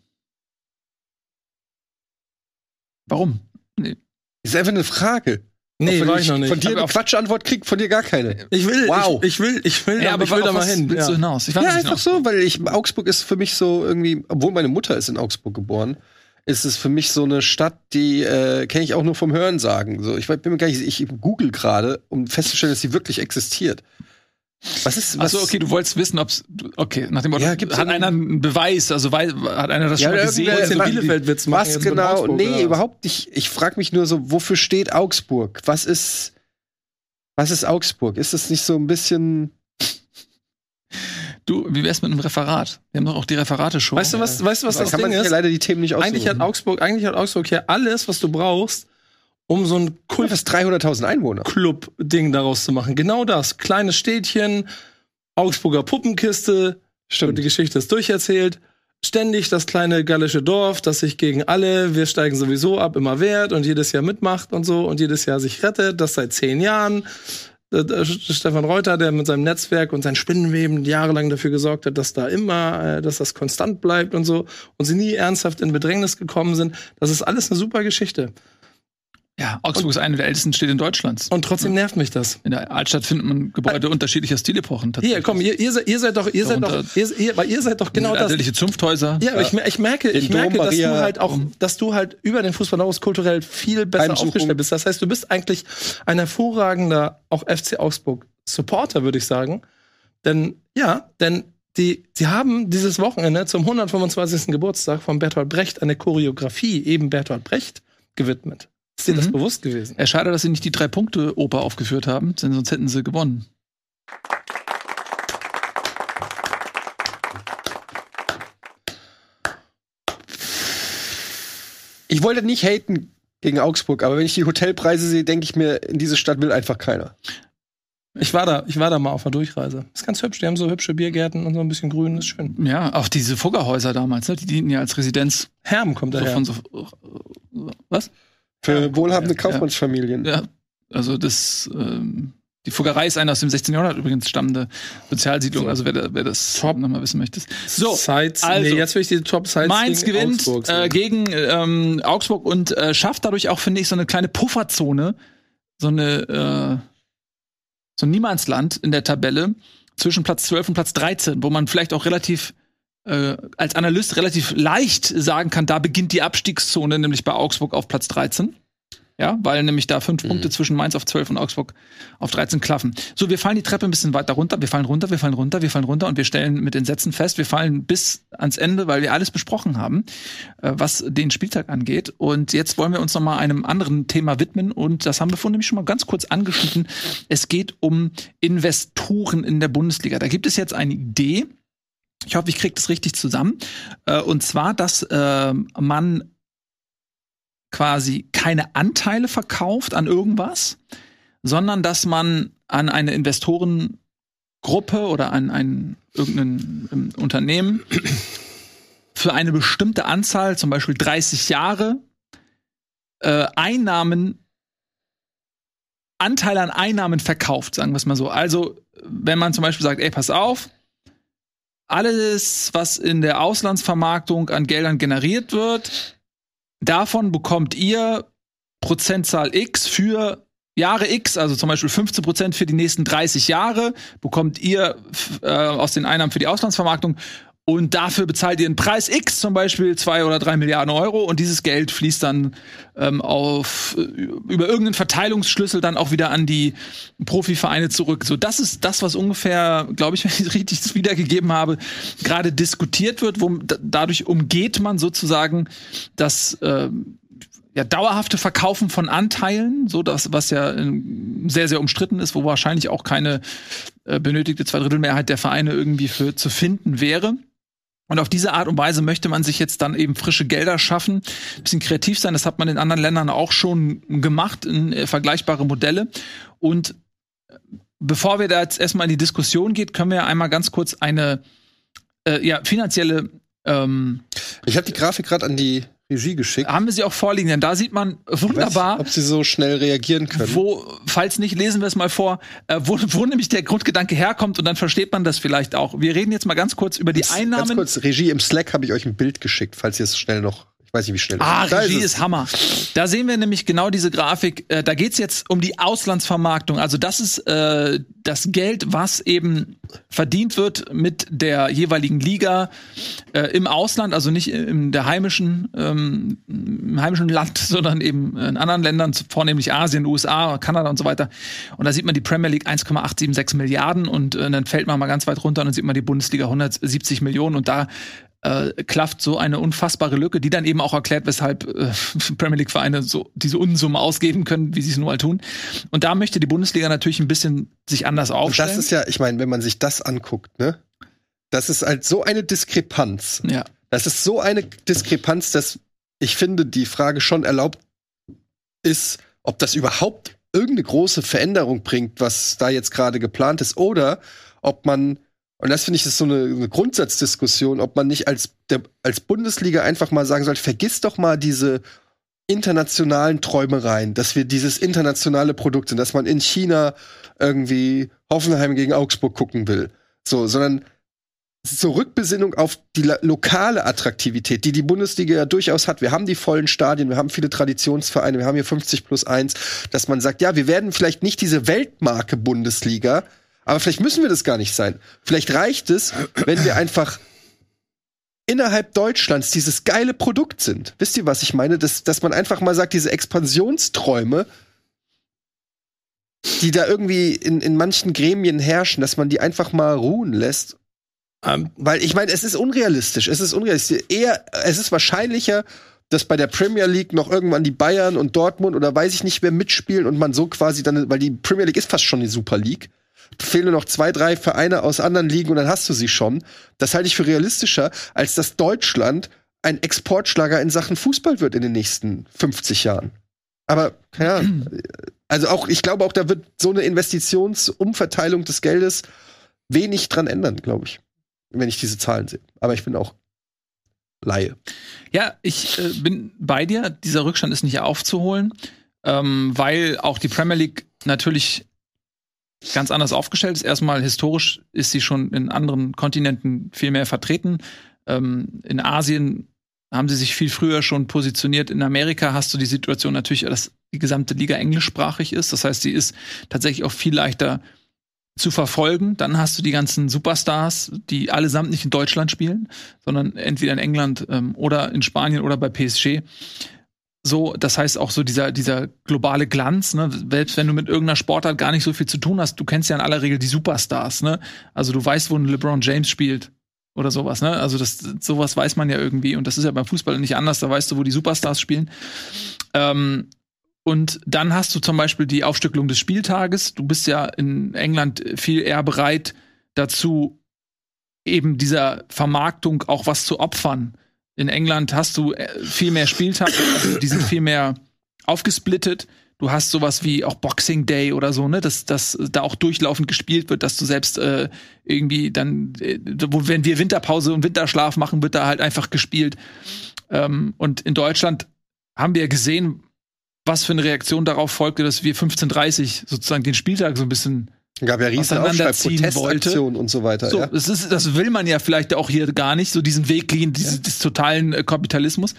Warum? Nee. Ist einfach eine Frage. Nee, war ich noch nicht. Von dir eine Quatschantwort kriegt, von dir gar keine. Ich will, wow. ich, ich will, ich will, ja, aber ich will da mal hin. Willst ja. du hinaus? Ich ja, einfach so, weil ich, Augsburg ist für mich so irgendwie, obwohl meine Mutter ist in Augsburg geboren, ist es für mich so eine Stadt, die äh, kenne ich auch nur vom Hören sagen. So, ich bin mir gar nicht, ich google gerade, um festzustellen, dass sie wirklich existiert. Was ist was? Achso, okay, du wolltest wissen, ob's okay, nach dem Motto, ja, gibt's hat einer einen Beweis, also weil, hat einer das ja, schon mal gesehen? In Bielefeld wird's machen, was genau? Nee, überhaupt nicht. Ich frage mich nur so, wofür steht Augsburg? Was ist was ist Augsburg? Ist das nicht so ein bisschen Du, wie wär's mit einem Referat? Wir haben doch auch die Referate-Show. Weißt du, was, weißt du, was das kann Ding man ist? leider die Themen nicht aussuchen. Eigentlich hat Augsburg, eigentlich hat Augsburg hier alles, was du brauchst, um so ein Cool, fast 300.000 Einwohner. Club-Ding daraus zu machen. Genau das. Kleines Städtchen, Augsburger Puppenkiste, Stimmt. die Geschichte ist durcherzählt. Ständig das kleine gallische Dorf, das sich gegen alle, wir steigen sowieso ab, immer wehrt und jedes Jahr mitmacht und so und jedes Jahr sich rettet, das seit zehn Jahren. Äh, äh, Stefan Reuter, der mit seinem Netzwerk und seinen Spinnenweben jahrelang dafür gesorgt hat, dass da immer, äh, dass das konstant bleibt und so und sie nie ernsthaft in Bedrängnis gekommen sind. Das ist alles eine super Geschichte. Ja, Augsburg ist eine der ältesten Städte Deutschlands. Und trotzdem nervt mich das. In der Altstadt findet man Gebäude unterschiedlicher Stilepochen. Hier, komm, ihr, ihr, seid, ihr seid doch, ihr seid doch, ihr, ihr, weil ihr seid doch genau das. Zunfthäuser. Ja, aber ich, ich merke, ich Dom merke, dass du halt auch, dass du halt über den Fußball hinaus kulturell viel besser aufgestellt bist. Das heißt, du bist eigentlich ein hervorragender auch FC Augsburg Supporter, würde ich sagen. Denn ja, denn die, sie haben dieses Wochenende zum 125. Geburtstag von Bertolt Brecht eine Choreografie eben Bertolt Brecht gewidmet. Ist dir das Mhm. bewusst gewesen? Ja, schade, dass sie nicht die drei Punkte Oper aufgeführt haben, denn sonst hätten sie gewonnen. Ich wollte nicht haten gegen Augsburg, aber wenn ich die Hotelpreise sehe, denke ich mir, in diese Stadt will einfach keiner. Ich war da, ich war da mal auf einer Durchreise. Ist ganz hübsch. Die haben so hübsche Biergärten und so ein bisschen Grün, ist schön. Ja, auch diese Fuggerhäuser damals, ne? die dienten ja als Residenz Herm kommt so daher. von so. Was? Für Ja, wohlhabende ja. Kaufmannsfamilien. Ja, also das. Ähm, die Fuggerei ist eine aus dem 16. Jahrhundert übrigens stammende Sozialsiedlung, So. also wer, wer das Top. nochmal wissen möchte. So, Sites, also, nee, jetzt will ich die Top Sites Mainz gegen gewinnt Augsburg äh, gegen ähm, Augsburg und äh, schafft dadurch auch, finde ich, so eine kleine Pufferzone, so eine äh, so ein Niemandsland in der Tabelle zwischen Platz 12 und Platz 13, wo man vielleicht auch relativ äh, als Analyst relativ leicht sagen kann, da beginnt die Abstiegszone, nämlich bei Augsburg auf Platz 13. Ja, weil nämlich da fünf Mhm. Punkte zwischen Mainz auf 12 und Augsburg auf 13 klaffen. So, wir fallen die Treppe ein bisschen weiter runter, wir fallen runter, wir fallen runter, wir fallen runter und wir stellen mit den Sätzen fest, wir fallen bis ans Ende, weil wir alles besprochen haben, äh, was den Spieltag angeht. Und jetzt wollen wir uns noch mal einem anderen Thema widmen und das haben wir vorhin nämlich schon mal ganz kurz angeschnitten. Es geht um Investoren in der Bundesliga. Da gibt es jetzt eine Idee. Ich hoffe, ich kriege das richtig zusammen. Äh, und zwar, dass äh, man quasi keine Anteile verkauft an irgendwas, sondern dass man an eine Investorengruppe oder an ein irgendein ähm, Unternehmen für eine bestimmte Anzahl, zum Beispiel 30 Jahre, äh, Einnahmen, Anteile an Einnahmen verkauft, sagen wir es mal so. Also, wenn man zum Beispiel sagt, ey, pass auf, alles, was in der Auslandsvermarktung an Geldern generiert wird, davon bekommt ihr Prozentzahl X für Jahre X, also zum Beispiel 15 Prozent für die nächsten 30 Jahre, bekommt ihr äh, aus den Einnahmen für die Auslandsvermarktung und dafür bezahlt ihr einen Preis X, zum Beispiel zwei oder drei Milliarden Euro und dieses Geld fließt dann ähm, auf äh, über irgendeinen Verteilungsschlüssel dann auch wieder an die Profivereine zurück. So, das ist das, was ungefähr, glaube ich, wenn ich es richtig wiedergegeben habe, gerade diskutiert wird. Wo, da, dadurch umgeht man sozusagen das ähm, ja, dauerhafte Verkaufen von Anteilen, so das, was ja ähm, sehr, sehr umstritten ist, wo wahrscheinlich auch keine äh, benötigte Zweidrittelmehrheit der Vereine irgendwie für zu finden wäre. Und auf diese Art und Weise möchte man sich jetzt dann eben frische Gelder schaffen, ein bisschen kreativ sein. Das hat man in anderen Ländern auch schon gemacht, in äh, vergleichbare Modelle. Und äh, bevor wir da jetzt erstmal in die Diskussion geht, können wir ja einmal ganz kurz eine äh, ja, finanzielle ähm, Ich habe die Grafik gerade an die Regie geschickt. haben wir sie auch vorliegen, denn da sieht man wunderbar, Weiß, ob sie so schnell reagieren können. wo, falls nicht, lesen wir es mal vor, äh, wo, wo nämlich der Grundgedanke herkommt und dann versteht man das vielleicht auch. Wir reden jetzt mal ganz kurz über die Ganz Einnahmen. kurz, Regie im Slack habe ich euch ein Bild geschickt, falls ihr es schnell noch. Ich weiß nicht, wie schnell. Ah, Da Regie es. ist Hammer. Da sehen wir nämlich genau diese Grafik. Äh, da geht's jetzt um die Auslandsvermarktung. Also das ist äh, das Geld, was eben verdient wird mit der jeweiligen Liga äh, im Ausland, also nicht in der heimischen, ähm, im heimischen Land, sondern eben in anderen Ländern, vornehmlich Asien, USA, Kanada und so weiter. Und da sieht man die Premier League 1,876 Milliarden und äh, dann fällt man mal ganz weit runter und dann sieht man die Bundesliga 170 Millionen und da äh, klafft so eine unfassbare Lücke, die dann eben auch erklärt, weshalb äh, Premier League Vereine so diese Unsummen ausgeben können, wie sie es nun mal tun. Und da möchte die Bundesliga natürlich ein bisschen sich anders Und aufstellen. das ist ja, ich meine, wenn man sich das anguckt, ne? das ist halt so eine Diskrepanz. Ja. Das ist so eine Diskrepanz, dass ich finde, die Frage schon erlaubt ist, ob das überhaupt irgendeine große Veränderung bringt, was da jetzt gerade geplant ist, oder ob man, und das finde ich ist so eine, eine, Grundsatzdiskussion, ob man nicht als, der, als Bundesliga einfach mal sagen soll, vergiss doch mal diese internationalen Träumereien, dass wir dieses internationale Produkt sind, dass man in China irgendwie Hoffenheim gegen Augsburg gucken will. So, sondern zur Rückbesinnung auf die lokale Attraktivität, die die Bundesliga ja durchaus hat. Wir haben die vollen Stadien, wir haben viele Traditionsvereine, wir haben hier 50 plus 1, dass man sagt, ja, wir werden vielleicht nicht diese Weltmarke Bundesliga, aber vielleicht müssen wir das gar nicht sein. Vielleicht reicht es, wenn wir einfach innerhalb Deutschlands dieses geile Produkt sind. Wisst ihr, was ich meine? Dass, dass man einfach mal sagt, diese Expansionsträume, die da irgendwie in, in manchen Gremien herrschen, dass man die einfach mal ruhen lässt ähm, weil ich meine, es ist unrealistisch. Es ist unrealistisch. Eher, es ist wahrscheinlicher, dass bei der Premier League noch irgendwann die Bayern und Dortmund oder weiß ich nicht wer mitspielen und man so quasi dann, weil die Premier League ist fast schon die Super League. Fehlen nur noch zwei, drei Vereine aus anderen Ligen und dann hast du sie schon. Das halte ich für realistischer, als dass Deutschland ein Exportschlager in Sachen Fußball wird in den nächsten 50 Jahren. Aber, keine Ahnung. Also auch, ich glaube auch, da wird so eine Investitionsumverteilung des Geldes wenig dran ändern, glaube ich wenn ich diese Zahlen sehe. Aber ich bin auch Laie. Ja, ich äh, bin bei dir. Dieser Rückstand ist nicht aufzuholen, ähm, weil auch die Premier League natürlich ganz anders aufgestellt ist. Erstmal historisch ist sie schon in anderen Kontinenten viel mehr vertreten. Ähm, in Asien haben sie sich viel früher schon positioniert. In Amerika hast du die Situation natürlich, dass die gesamte Liga englischsprachig ist. Das heißt, sie ist tatsächlich auch viel leichter zu verfolgen. Dann hast du die ganzen Superstars, die allesamt nicht in Deutschland spielen, sondern entweder in England ähm, oder in Spanien oder bei PSG. So, das heißt auch so dieser, dieser globale Glanz, ne? Selbst wenn du mit irgendeiner Sportart gar nicht so viel zu tun hast, du kennst ja in aller Regel die Superstars, ne? Also du weißt, wo ein LeBron James spielt oder sowas, ne? Also das, sowas weiß man ja irgendwie und das ist ja beim Fußball nicht anders, da weißt du, wo die Superstars spielen. Ähm, und dann hast du zum Beispiel die Aufstückelung des Spieltages. Du bist ja in England viel eher bereit dazu, eben dieser Vermarktung auch was zu opfern. In England hast du äh, viel mehr Spieltage, also die sind viel mehr aufgesplittet. Du hast sowas wie auch Boxing Day oder so, ne, dass, dass da auch durchlaufend gespielt wird, dass du selbst äh, irgendwie dann, äh, wenn wir Winterpause und Winterschlaf machen, wird da halt einfach gespielt. Ähm, und in Deutschland haben wir gesehen, was für eine Reaktion darauf folgte, dass wir 15:30 sozusagen den Spieltag so ein bisschen gab ja riesen Protestaktionen und so weiter. So, ja. das, ist, das will man ja vielleicht auch hier gar nicht, so diesen Weg gehen, dieses, ja. des totalen äh, Kapitalismus.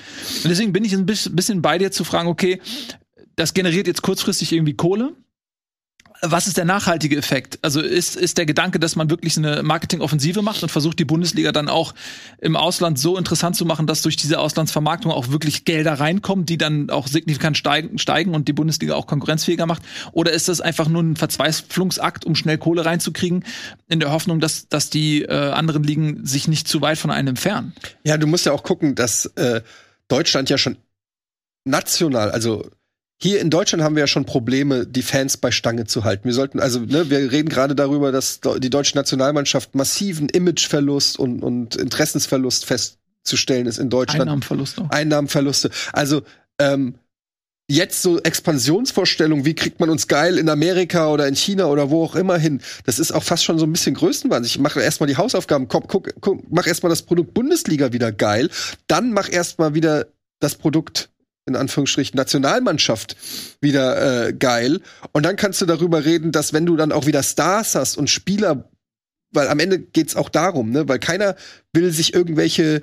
Und deswegen bin ich ein bisschen bei dir zu fragen, okay, das generiert jetzt kurzfristig irgendwie Kohle was ist der nachhaltige Effekt? Also ist, ist der Gedanke, dass man wirklich eine Marketingoffensive macht und versucht, die Bundesliga dann auch im Ausland so interessant zu machen, dass durch diese Auslandsvermarktung auch wirklich Gelder reinkommen, die dann auch signifikant steigen, steigen und die Bundesliga auch konkurrenzfähiger macht? Oder ist das einfach nur ein Verzweiflungsakt, um schnell Kohle reinzukriegen, in der Hoffnung, dass, dass die äh, anderen Ligen sich nicht zu weit von einem entfernen? Ja, du musst ja auch gucken, dass äh, Deutschland ja schon national, also hier in Deutschland haben wir ja schon Probleme, die Fans bei Stange zu halten. Wir sollten, also, ne, wir reden gerade darüber, dass die deutsche Nationalmannschaft massiven Imageverlust und, und Interessensverlust festzustellen ist in Deutschland. Einnahmenverluste. Einnahmenverluste. Also, ähm, jetzt so Expansionsvorstellungen, wie kriegt man uns geil in Amerika oder in China oder wo auch immer hin, das ist auch fast schon so ein bisschen Größenwahn. Ich mache erstmal die Hausaufgaben, guck, guck, mach erstmal das Produkt Bundesliga wieder geil, dann mach erstmal wieder das Produkt in Anführungsstrichen Nationalmannschaft wieder äh, geil. Und dann kannst du darüber reden, dass wenn du dann auch wieder Stars hast und Spieler, weil am Ende geht's auch darum, ne, weil keiner will sich irgendwelche,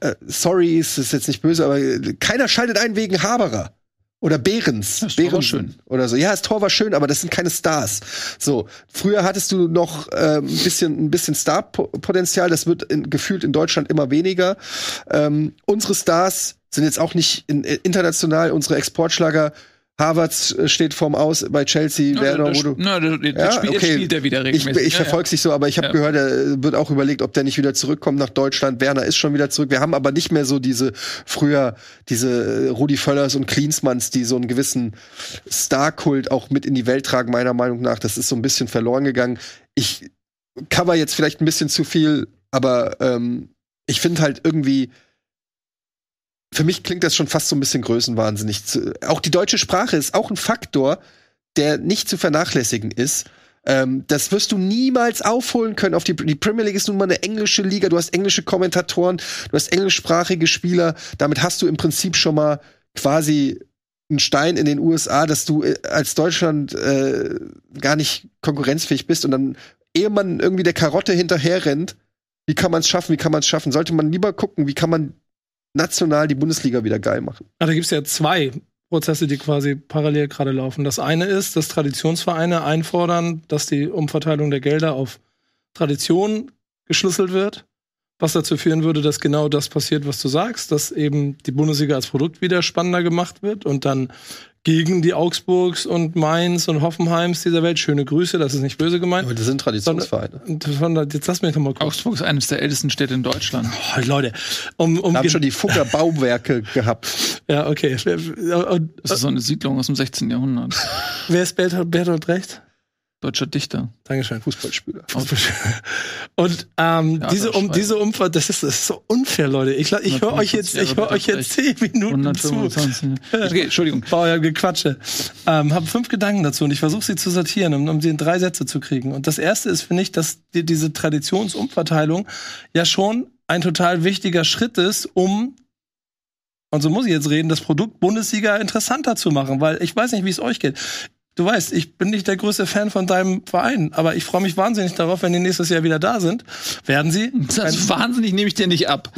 äh, sorry, ist jetzt nicht böse, aber keiner schaltet ein wegen Haberer oder Behrens. Das Behrens schön. Oder so. Ja, das Tor war schön, aber das sind keine Stars. So. Früher hattest du noch äh, ein bisschen, ein bisschen Starpotenzial. Das wird in, gefühlt in Deutschland immer weniger. Ähm, unsere Stars sind jetzt auch nicht in, äh, international unsere Exportschlager. Harvard äh, steht vorm Aus bei Chelsea. Na, Werner, das, na, das, das ja, Spiel, okay. spielt er wieder regelmäßig. Ich, ich ja, verfolge es nicht so, aber ich habe ja. gehört, er wird auch überlegt, ob der nicht wieder zurückkommt nach Deutschland. Werner ist schon wieder zurück. Wir haben aber nicht mehr so diese früher diese äh, Rudi Völlers und Klinsmanns, die so einen gewissen Star-Kult auch mit in die Welt tragen. Meiner Meinung nach, das ist so ein bisschen verloren gegangen. Ich cover jetzt vielleicht ein bisschen zu viel aber ähm, ich finde halt irgendwie, für mich klingt das schon fast so ein bisschen größenwahnsinnig. Auch die deutsche Sprache ist auch ein Faktor, der nicht zu vernachlässigen ist. Ähm, das wirst du niemals aufholen können. Auf die, die Premier League ist nun mal eine englische Liga. Du hast englische Kommentatoren, du hast englischsprachige Spieler. Damit hast du im Prinzip schon mal quasi einen Stein in den USA, dass du äh, als Deutschland äh, gar nicht konkurrenzfähig bist und dann, ehe man irgendwie der Karotte hinterher rennt, wie kann man es schaffen, wie kann man es schaffen, sollte man lieber gucken, wie kann man national die Bundesliga wieder geil machen. Ah, da gibt es ja zwei Prozesse, die quasi parallel gerade laufen. Das eine ist, dass Traditionsvereine einfordern, dass die Umverteilung der Gelder auf Tradition geschlüsselt wird, was dazu führen würde, dass genau das passiert, was du sagst, dass eben die Bundesliga als Produkt wieder spannender gemacht wird und dann gegen die Augsburgs und Mainz und Hoffenheims dieser Welt. Schöne Grüße, das ist nicht böse gemeint. Aber das sind Traditionsvereine. Jetzt lass mich noch mal gucken. Augsburg ist eines der ältesten Städte in Deutschland. Oh, Leute, um, um haben schon die Fugger Bauwerke gehabt. Ja, okay. Das ist so eine Siedlung aus dem 16. Jahrhundert. Wer ist Bertolt Brecht? Deutscher Dichter. Dankeschön. Fußballspieler. Und ähm, ja, diese um diese Umfahrt, das ist, das ist so unfair, Leute. Ich, ich höre euch jetzt, ich höre euch jetzt zehn Minuten 125. zu. Okay, Entschuldigung. Bauer Gequatsche. Ähm, habe fünf Gedanken dazu und ich versuche sie zu sortieren, um, um sie in drei Sätze zu kriegen. Und das erste ist, finde ich, dass die, diese Traditionsumverteilung ja schon ein total wichtiger Schritt ist, um und so muss ich jetzt reden, das Produkt Bundesliga interessanter zu machen, weil ich weiß nicht, wie es euch geht du weißt, ich bin nicht der größte Fan von deinem Verein, aber ich freue mich wahnsinnig darauf, wenn die nächstes Jahr wieder da sind. Werden sie? Das wahnsinnig nehme ich dir nicht ab.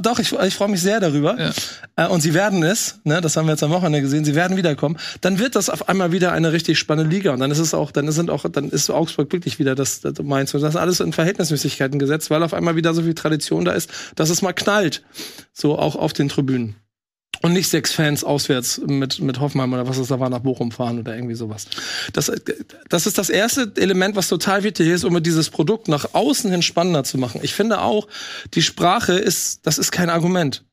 Doch, ich, ich freue mich sehr darüber. Ja. Äh, und sie werden es, ne, das haben wir jetzt am Wochenende gesehen, sie werden wiederkommen. Dann wird das auf einmal wieder eine richtig spannende Liga. Und dann ist es auch, dann sind auch, dann ist Augsburg wirklich wieder das, das Mainz. Und das ist alles in Verhältnismäßigkeiten gesetzt, weil auf einmal wieder so viel Tradition da ist, dass es mal knallt. So auch auf den Tribünen und nicht sechs Fans auswärts mit, mit Hoffenheim oder was es da war, nach Bochum fahren oder irgendwie sowas. Das, das ist das erste Element, was total wichtig ist, um dieses Produkt nach außen hin spannender zu machen. Ich finde auch, die Sprache ist, das ist kein Argument.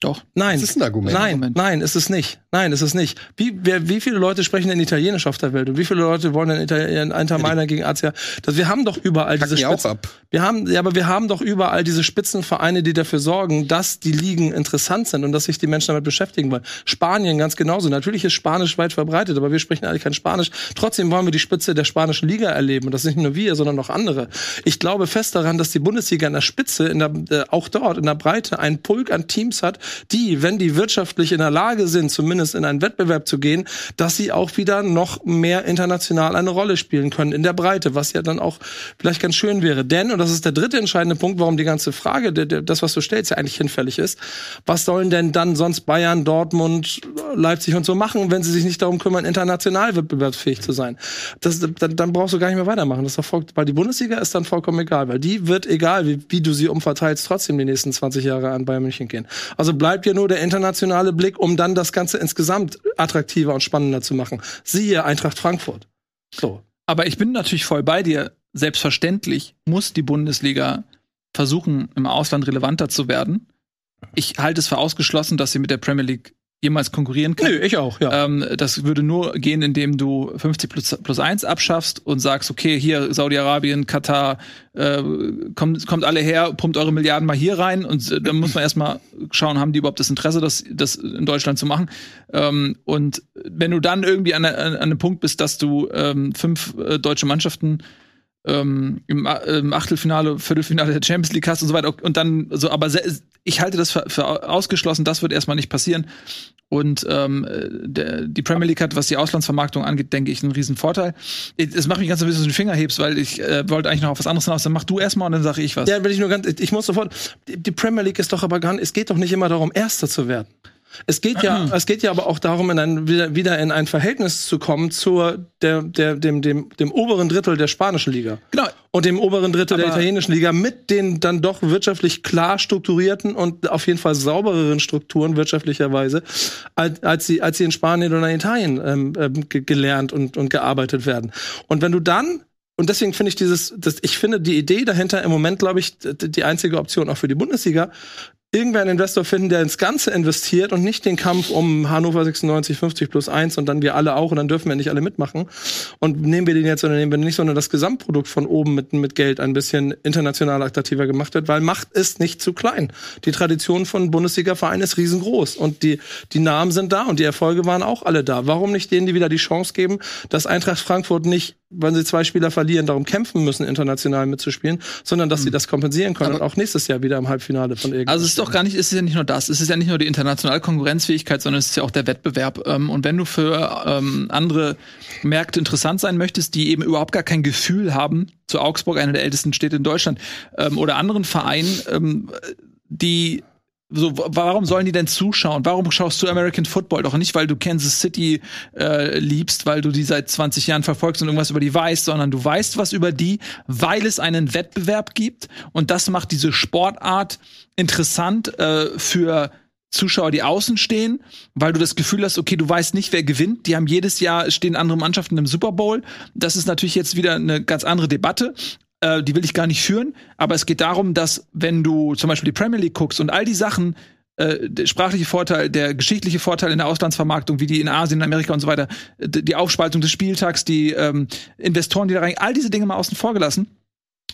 Doch. Nein. Das ist ein Argument. Nein, Argument. nein, ist es nicht. Nein, ist es nicht. Wie, wer, wie viele Leute sprechen denn Italienisch auf der Welt und wie viele Leute wollen denn Italien, Inter Mailand gegen AC? Das, wir haben doch überall diese Spitzen. Auch ab. Wir haben, ja, aber wir haben doch überall diese Spitzenvereine, die dafür sorgen, dass die Ligen interessant sind und dass sich die Menschen damit beschäftigen wollen. Spanien ganz genauso. Natürlich ist Spanisch weit verbreitet, aber wir sprechen eigentlich kein Spanisch. Trotzdem wollen wir die Spitze der spanischen Liga erleben und das sind nicht nur wir, sondern auch andere. Ich glaube fest daran, dass die Bundesliga in der Spitze, in der, äh, auch dort in der Breite, einen Pulk an Teams hat, die, wenn die wirtschaftlich in der Lage sind, zumindest in einen Wettbewerb zu gehen, dass sie auch wieder noch mehr international eine Rolle spielen können in der Breite, was ja dann auch vielleicht ganz schön wäre. Denn, und das ist der dritte entscheidende Punkt, warum die ganze Frage, das, was du stellst, ja eigentlich hinfällig ist, was sollen denn dann sonst Bayern, Dortmund, Leipzig und so machen, wenn sie sich nicht darum kümmern, international wettbewerbsfähig zu sein? Das, dann, dann brauchst du gar nicht mehr weitermachen. Das ist weil die Bundesliga ist dann vollkommen egal, weil die wird, egal wie, wie du sie umverteilst, trotzdem die nächsten 20 Jahre an Bayern München gehen. Also bleibt ja nur der internationale Blick, um dann das Ganze insgesamt attraktiver und spannender zu machen. Siehe Eintracht Frankfurt. So. Aber ich bin natürlich voll bei dir. Selbstverständlich muss die Bundesliga versuchen, im Ausland relevanter zu werden. Ich halte es für ausgeschlossen, dass sie mit der Premier League jemals konkurrieren kann. Nö, ich auch, ja. Ähm, das würde nur gehen, indem du 50 plus, plus 1 abschaffst und sagst, okay, hier Saudi-Arabien, Katar, äh, kommt, kommt alle her, pumpt eure Milliarden mal hier rein und äh, dann muss man erstmal schauen, haben die überhaupt das Interesse, das, das in Deutschland zu machen. Ähm, und wenn du dann irgendwie an, an, an einem Punkt bist, dass du ähm, fünf äh, deutsche Mannschaften ähm, im, im, Achtelfinale, Viertelfinale der Champions League hast und so weiter. Und dann so, aber ich halte das für, für ausgeschlossen, das wird erstmal nicht passieren. Und ähm, der, die Premier League hat, was die Auslandsvermarktung angeht, denke ich, einen riesen Vorteil. Es macht mich ganz ein bisschen den Finger hebst, weil ich äh, wollte eigentlich noch auf was anderes hinaus. Dann mach du erstmal und dann sage ich was. Ja, will ich nur ganz, ich muss sofort. Die, die Premier League ist doch aber gar nicht, es geht doch nicht immer darum, Erster zu werden. Es geht ja, es geht ja aber auch darum, in ein, wieder, wieder in ein Verhältnis zu kommen zur der, der, dem, dem, dem oberen Drittel der spanischen Liga. Genau. Und dem oberen Drittel aber der italienischen Liga mit den dann doch wirtschaftlich klar strukturierten und auf jeden Fall saubereren Strukturen wirtschaftlicherweise, als, als sie, als sie in Spanien oder in Italien ähm, ähm, gelernt und, und gearbeitet werden. Und wenn du dann und deswegen finde ich dieses, das, ich finde die Idee dahinter im Moment, glaube ich, die einzige Option auch für die Bundesliga, irgendwer einen Investor finden, der ins Ganze investiert und nicht den Kampf um Hannover 96, 50 plus 1 und dann wir alle auch und dann dürfen wir nicht alle mitmachen. Und nehmen wir den jetzt oder nehmen wir den nicht, sondern das Gesamtprodukt von oben mit, mit Geld ein bisschen international attraktiver gemacht wird, weil Macht ist nicht zu klein. Die Tradition von Bundesliga-Vereinen ist riesengroß und die, die Namen sind da und die Erfolge waren auch alle da. Warum nicht denen, die wieder die Chance geben, dass Eintracht Frankfurt nicht wenn sie zwei Spieler verlieren, darum kämpfen müssen, international mitzuspielen, sondern dass mhm. sie das kompensieren können Aber und auch nächstes Jahr wieder im Halbfinale von irgendwas. Also es ist doch gar nicht, es ist ja nicht nur das, es ist ja nicht nur die internationale Konkurrenzfähigkeit, sondern es ist ja auch der Wettbewerb. Ähm, und wenn du für ähm, andere Märkte interessant sein möchtest, die eben überhaupt gar kein Gefühl haben, zu Augsburg, einer der ältesten Städte in Deutschland, ähm, oder anderen Vereinen, die so, warum sollen die denn zuschauen? Warum schaust du American Football? Doch nicht, weil du Kansas City äh, liebst, weil du die seit 20 Jahren verfolgst und irgendwas über die weißt, sondern du weißt was über die, weil es einen Wettbewerb gibt. Und das macht diese Sportart interessant äh, für Zuschauer, die außen stehen, weil du das Gefühl hast, okay, du weißt nicht, wer gewinnt. Die haben jedes Jahr stehen andere Mannschaften im Super Bowl. Das ist natürlich jetzt wieder eine ganz andere Debatte äh, die will ich gar nicht führen, aber es geht darum, dass wenn du zum Beispiel die Premier League guckst und all die Sachen, äh, der sprachliche Vorteil, der geschichtliche Vorteil in der Auslandsvermarktung, wie die in Asien, in Amerika und so weiter, die Aufspaltung des Spieltags, die ähm, Investoren, die da rein, all diese Dinge mal außen vor gelassen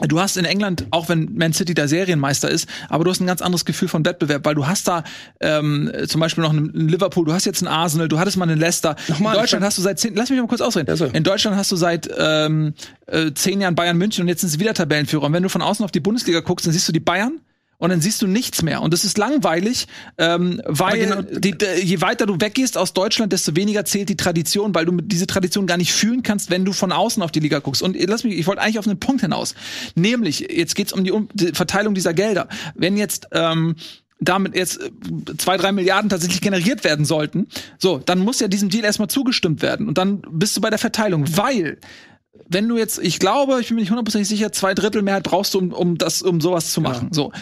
Du hast in England, auch wenn Man City der Serienmeister ist, aber du hast ein ganz anderes Gefühl von Wettbewerb, weil du hast da ähm, zum Beispiel noch einen Liverpool, du hast jetzt einen Arsenal, du hattest mal einen Leicester. Nochmal, in Deutschland hast du seit zehn, lass mich mal kurz ausreden. Ja, so. In Deutschland hast du seit ähm, äh, zehn Jahren Bayern München und jetzt sind sie wieder Tabellenführer. Und wenn du von außen auf die Bundesliga guckst, dann siehst du die Bayern, und dann siehst du nichts mehr. Und das ist langweilig, ähm, weil genau, die, je weiter du weggehst aus Deutschland, desto weniger zählt die Tradition, weil du diese Tradition gar nicht fühlen kannst, wenn du von außen auf die Liga guckst. Und lass mich, ich wollte eigentlich auf einen Punkt hinaus. Nämlich, jetzt geht's um die, um die Verteilung dieser Gelder. Wenn jetzt ähm, damit jetzt zwei, drei Milliarden tatsächlich generiert werden sollten, so, dann muss ja diesem Deal erstmal zugestimmt werden. Und dann bist du bei der Verteilung, weil wenn du jetzt, ich glaube, ich bin mir nicht hundertprozentig sicher, zwei Drittel Mehrheit brauchst du, um, um das, um sowas zu machen. Ja. So.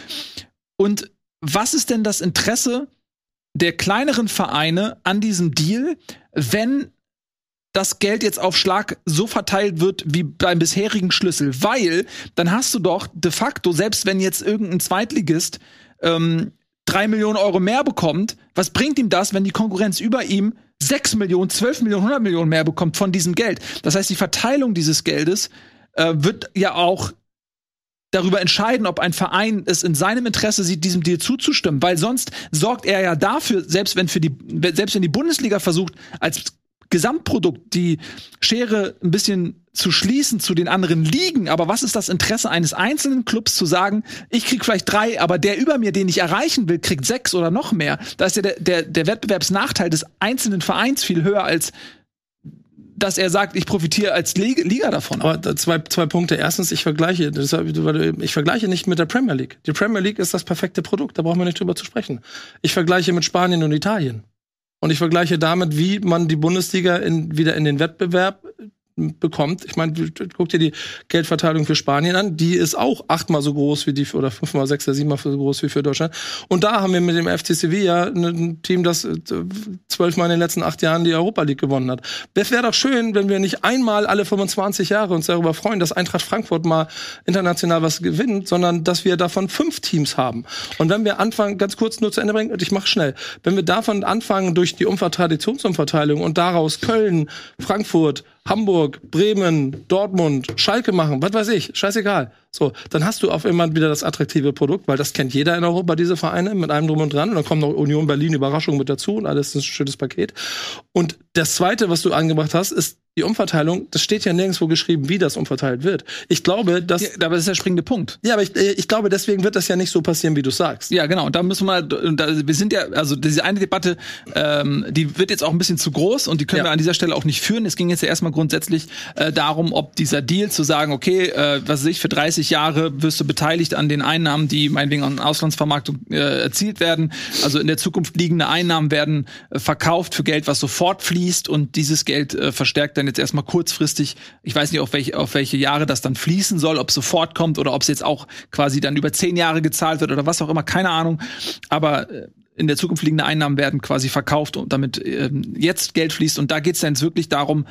Und was ist denn das Interesse der kleineren Vereine an diesem Deal, wenn das Geld jetzt auf Schlag so verteilt wird wie beim bisherigen Schlüssel? Weil dann hast du doch de facto, selbst wenn jetzt irgendein Zweitligist ähm, drei Millionen Euro mehr bekommt, was bringt ihm das, wenn die Konkurrenz über ihm 6 Millionen, 12 Millionen, 100 Millionen mehr bekommt von diesem Geld. Das heißt, die Verteilung dieses Geldes äh, wird ja auch darüber entscheiden, ob ein Verein es in seinem Interesse sieht, diesem Deal zuzustimmen, weil sonst sorgt er ja dafür, selbst wenn für die selbst wenn die Bundesliga versucht als Gesamtprodukt die Schere ein bisschen zu schließen zu den anderen Ligen, aber was ist das Interesse eines einzelnen Clubs zu sagen, ich krieg vielleicht drei, aber der über mir, den ich erreichen will, kriegt sechs oder noch mehr. Da ist ja der, der, der Wettbewerbsnachteil des einzelnen Vereins viel höher als dass er sagt, ich profitiere als Liga davon. Aber zwei, zwei Punkte. Erstens, ich vergleiche, ich vergleiche nicht mit der Premier League. Die Premier League ist das perfekte Produkt, da brauchen wir nicht drüber zu sprechen. Ich vergleiche mit Spanien und Italien. Und ich vergleiche damit, wie man die Bundesliga in, wieder in den Wettbewerb bekommt. Ich meine, guck dir die Geldverteilung für Spanien an, die ist auch achtmal so groß wie die oder fünfmal, sechs oder siebenmal so groß wie für Deutschland. Und da haben wir mit dem FC Sevilla ein Team, das äh, zwölfmal in den letzten acht Jahren die Europa League gewonnen hat. Das wäre doch schön, wenn wir nicht einmal alle 25 Jahre uns darüber freuen, dass Eintracht Frankfurt mal international was gewinnt, sondern dass wir davon fünf Teams haben. Und wenn wir anfangen, ganz kurz nur zu Ende bringen, ich mache schnell, wenn wir davon anfangen durch die Traditionsumverteilung und daraus Köln, Frankfurt, Hamburg, Bremen, Dortmund, Schalke machen, was weiß ich, scheißegal. So, dann hast du auf immer wieder das attraktive Produkt, weil das kennt jeder in Europa, diese Vereine, mit einem drum und dran. Und dann kommt noch Union Berlin Überraschung mit dazu und alles ist ein schönes Paket. Und das zweite, was du angebracht hast, ist die Umverteilung, das steht ja nirgendwo geschrieben, wie das umverteilt wird. Ich glaube, dass. Ja, aber das ist der springende Punkt. Ja, aber ich, äh, ich glaube, deswegen wird das ja nicht so passieren, wie du sagst. Ja, genau. Und da müssen wir, da, wir sind ja, also diese eine Debatte, ähm, die wird jetzt auch ein bisschen zu groß und die können ja. wir an dieser Stelle auch nicht führen. Es ging jetzt ja erstmal grundsätzlich äh, darum, ob dieser Deal zu sagen, okay, äh, was weiß ich, für 30 Jahre wirst du beteiligt an den Einnahmen, die meinetwegen an Auslandsvermarktung äh, erzielt werden. Also in der Zukunft liegende Einnahmen werden äh, verkauft für Geld, was sofort fließt und dieses Geld äh, verstärkt dann jetzt erstmal kurzfristig, ich weiß nicht, auf welche, auf welche Jahre das dann fließen soll, ob es sofort kommt oder ob es jetzt auch quasi dann über zehn Jahre gezahlt wird oder was auch immer, keine Ahnung. Aber äh, in der Zukunft liegende Einnahmen werden quasi verkauft und damit ähm, jetzt Geld fließt. Und da geht es dann jetzt wirklich darum,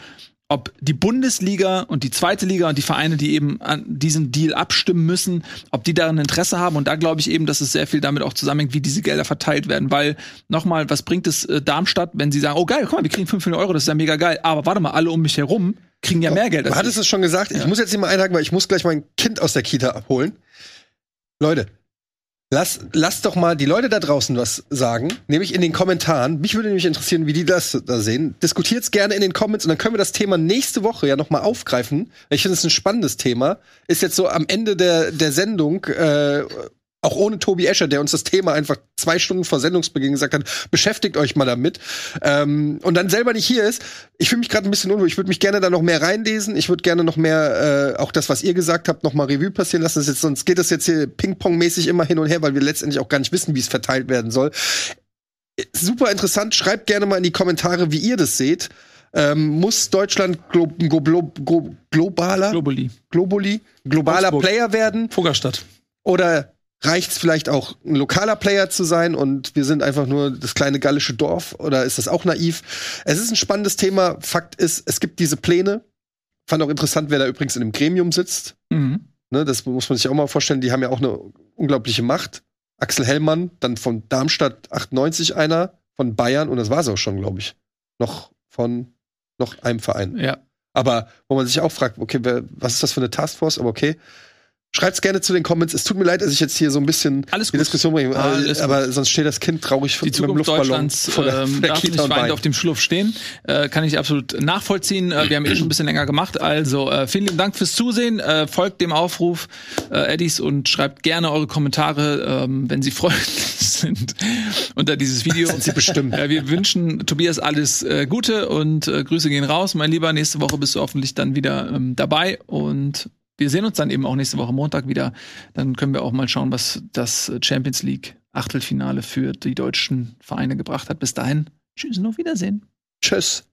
ob die Bundesliga und die zweite Liga und die Vereine, die eben an diesen Deal abstimmen müssen, ob die daran Interesse haben. Und da glaube ich eben, dass es sehr viel damit auch zusammenhängt, wie diese Gelder verteilt werden. Weil, nochmal, was bringt es äh, Darmstadt, wenn sie sagen, oh geil, guck mal, wir kriegen 5 Millionen Euro, das ist ja mega geil. Aber warte mal, alle um mich herum kriegen ja mehr Geld. Du hattest es schon gesagt, ja. ich muss jetzt nicht mal einhaken, weil ich muss gleich mein Kind aus der Kita abholen. Leute, Lass, lass doch mal die Leute da draußen was sagen, nämlich in den Kommentaren. Mich würde nämlich interessieren, wie die das da sehen. Diskutiert's gerne in den Comments und dann können wir das Thema nächste Woche ja noch mal aufgreifen. Ich finde es ein spannendes Thema. Ist jetzt so am Ende der, der Sendung äh, auch ohne Tobi Escher, der uns das Thema einfach zwei Stunden vor Sendungsbeginn gesagt hat, beschäftigt euch mal damit. Ähm, und dann selber nicht hier ist. Ich fühle mich gerade ein bisschen unwohl. Ich würde mich gerne da noch mehr reinlesen. Ich würde gerne noch mehr, äh, auch das, was ihr gesagt habt, noch mal Revue passieren lassen. Jetzt, sonst geht das jetzt hier Ping-Pong-mäßig immer hin und her, weil wir letztendlich auch gar nicht wissen, wie es verteilt werden soll. Super interessant. Schreibt gerne mal in die Kommentare, wie ihr das seht. Ähm, muss Deutschland glo glo glo globaler, Globally. Globally, globaler Augsburg. Player werden? Fuggerstadt. Oder reicht es vielleicht auch, ein lokaler Player zu sein und wir sind einfach nur das kleine gallische Dorf oder ist das auch naiv? Es ist ein spannendes Thema. Fakt ist, es gibt diese Pläne. Fand auch interessant, wer da übrigens in dem Gremium sitzt. Mhm. Ne, das muss man sich auch mal vorstellen. Die haben ja auch eine unglaubliche Macht. Axel Hellmann, dann von Darmstadt 98 einer, von Bayern und das war es auch schon, glaube ich. Noch von noch einem Verein. Ja. Aber wo man sich auch fragt, okay, wer, was ist das für eine Taskforce? Aber okay, Schreibt's gerne zu den Comments. Es tut mir leid, dass ich jetzt hier so ein bisschen Alles die Diskussion bringe, Alles aber sonst steht das Kind traurig die Zukunft mit dem Deutschlands vor der, ähm, der darf nicht weinend auf dem Schluff stehen. Äh, kann ich absolut nachvollziehen. Äh, wir haben eh schon ein bisschen länger gemacht. Also äh, vielen lieben Dank fürs Zusehen. Äh, folgt dem Aufruf, äh, Eddies, und schreibt gerne eure Kommentare, ähm, wenn sie freundlich sind, unter dieses Video. sind sie bestimmt. Äh, wir wünschen Tobias alles äh, Gute und äh, Grüße gehen raus. Mein Lieber, nächste Woche bist du hoffentlich dann wieder ähm, dabei und wir sehen uns dann eben auch nächste Woche Montag wieder. Dann können wir auch mal schauen, was das Champions League Achtelfinale für die deutschen Vereine gebracht hat. Bis dahin, tschüss und auf Wiedersehen. Tschüss.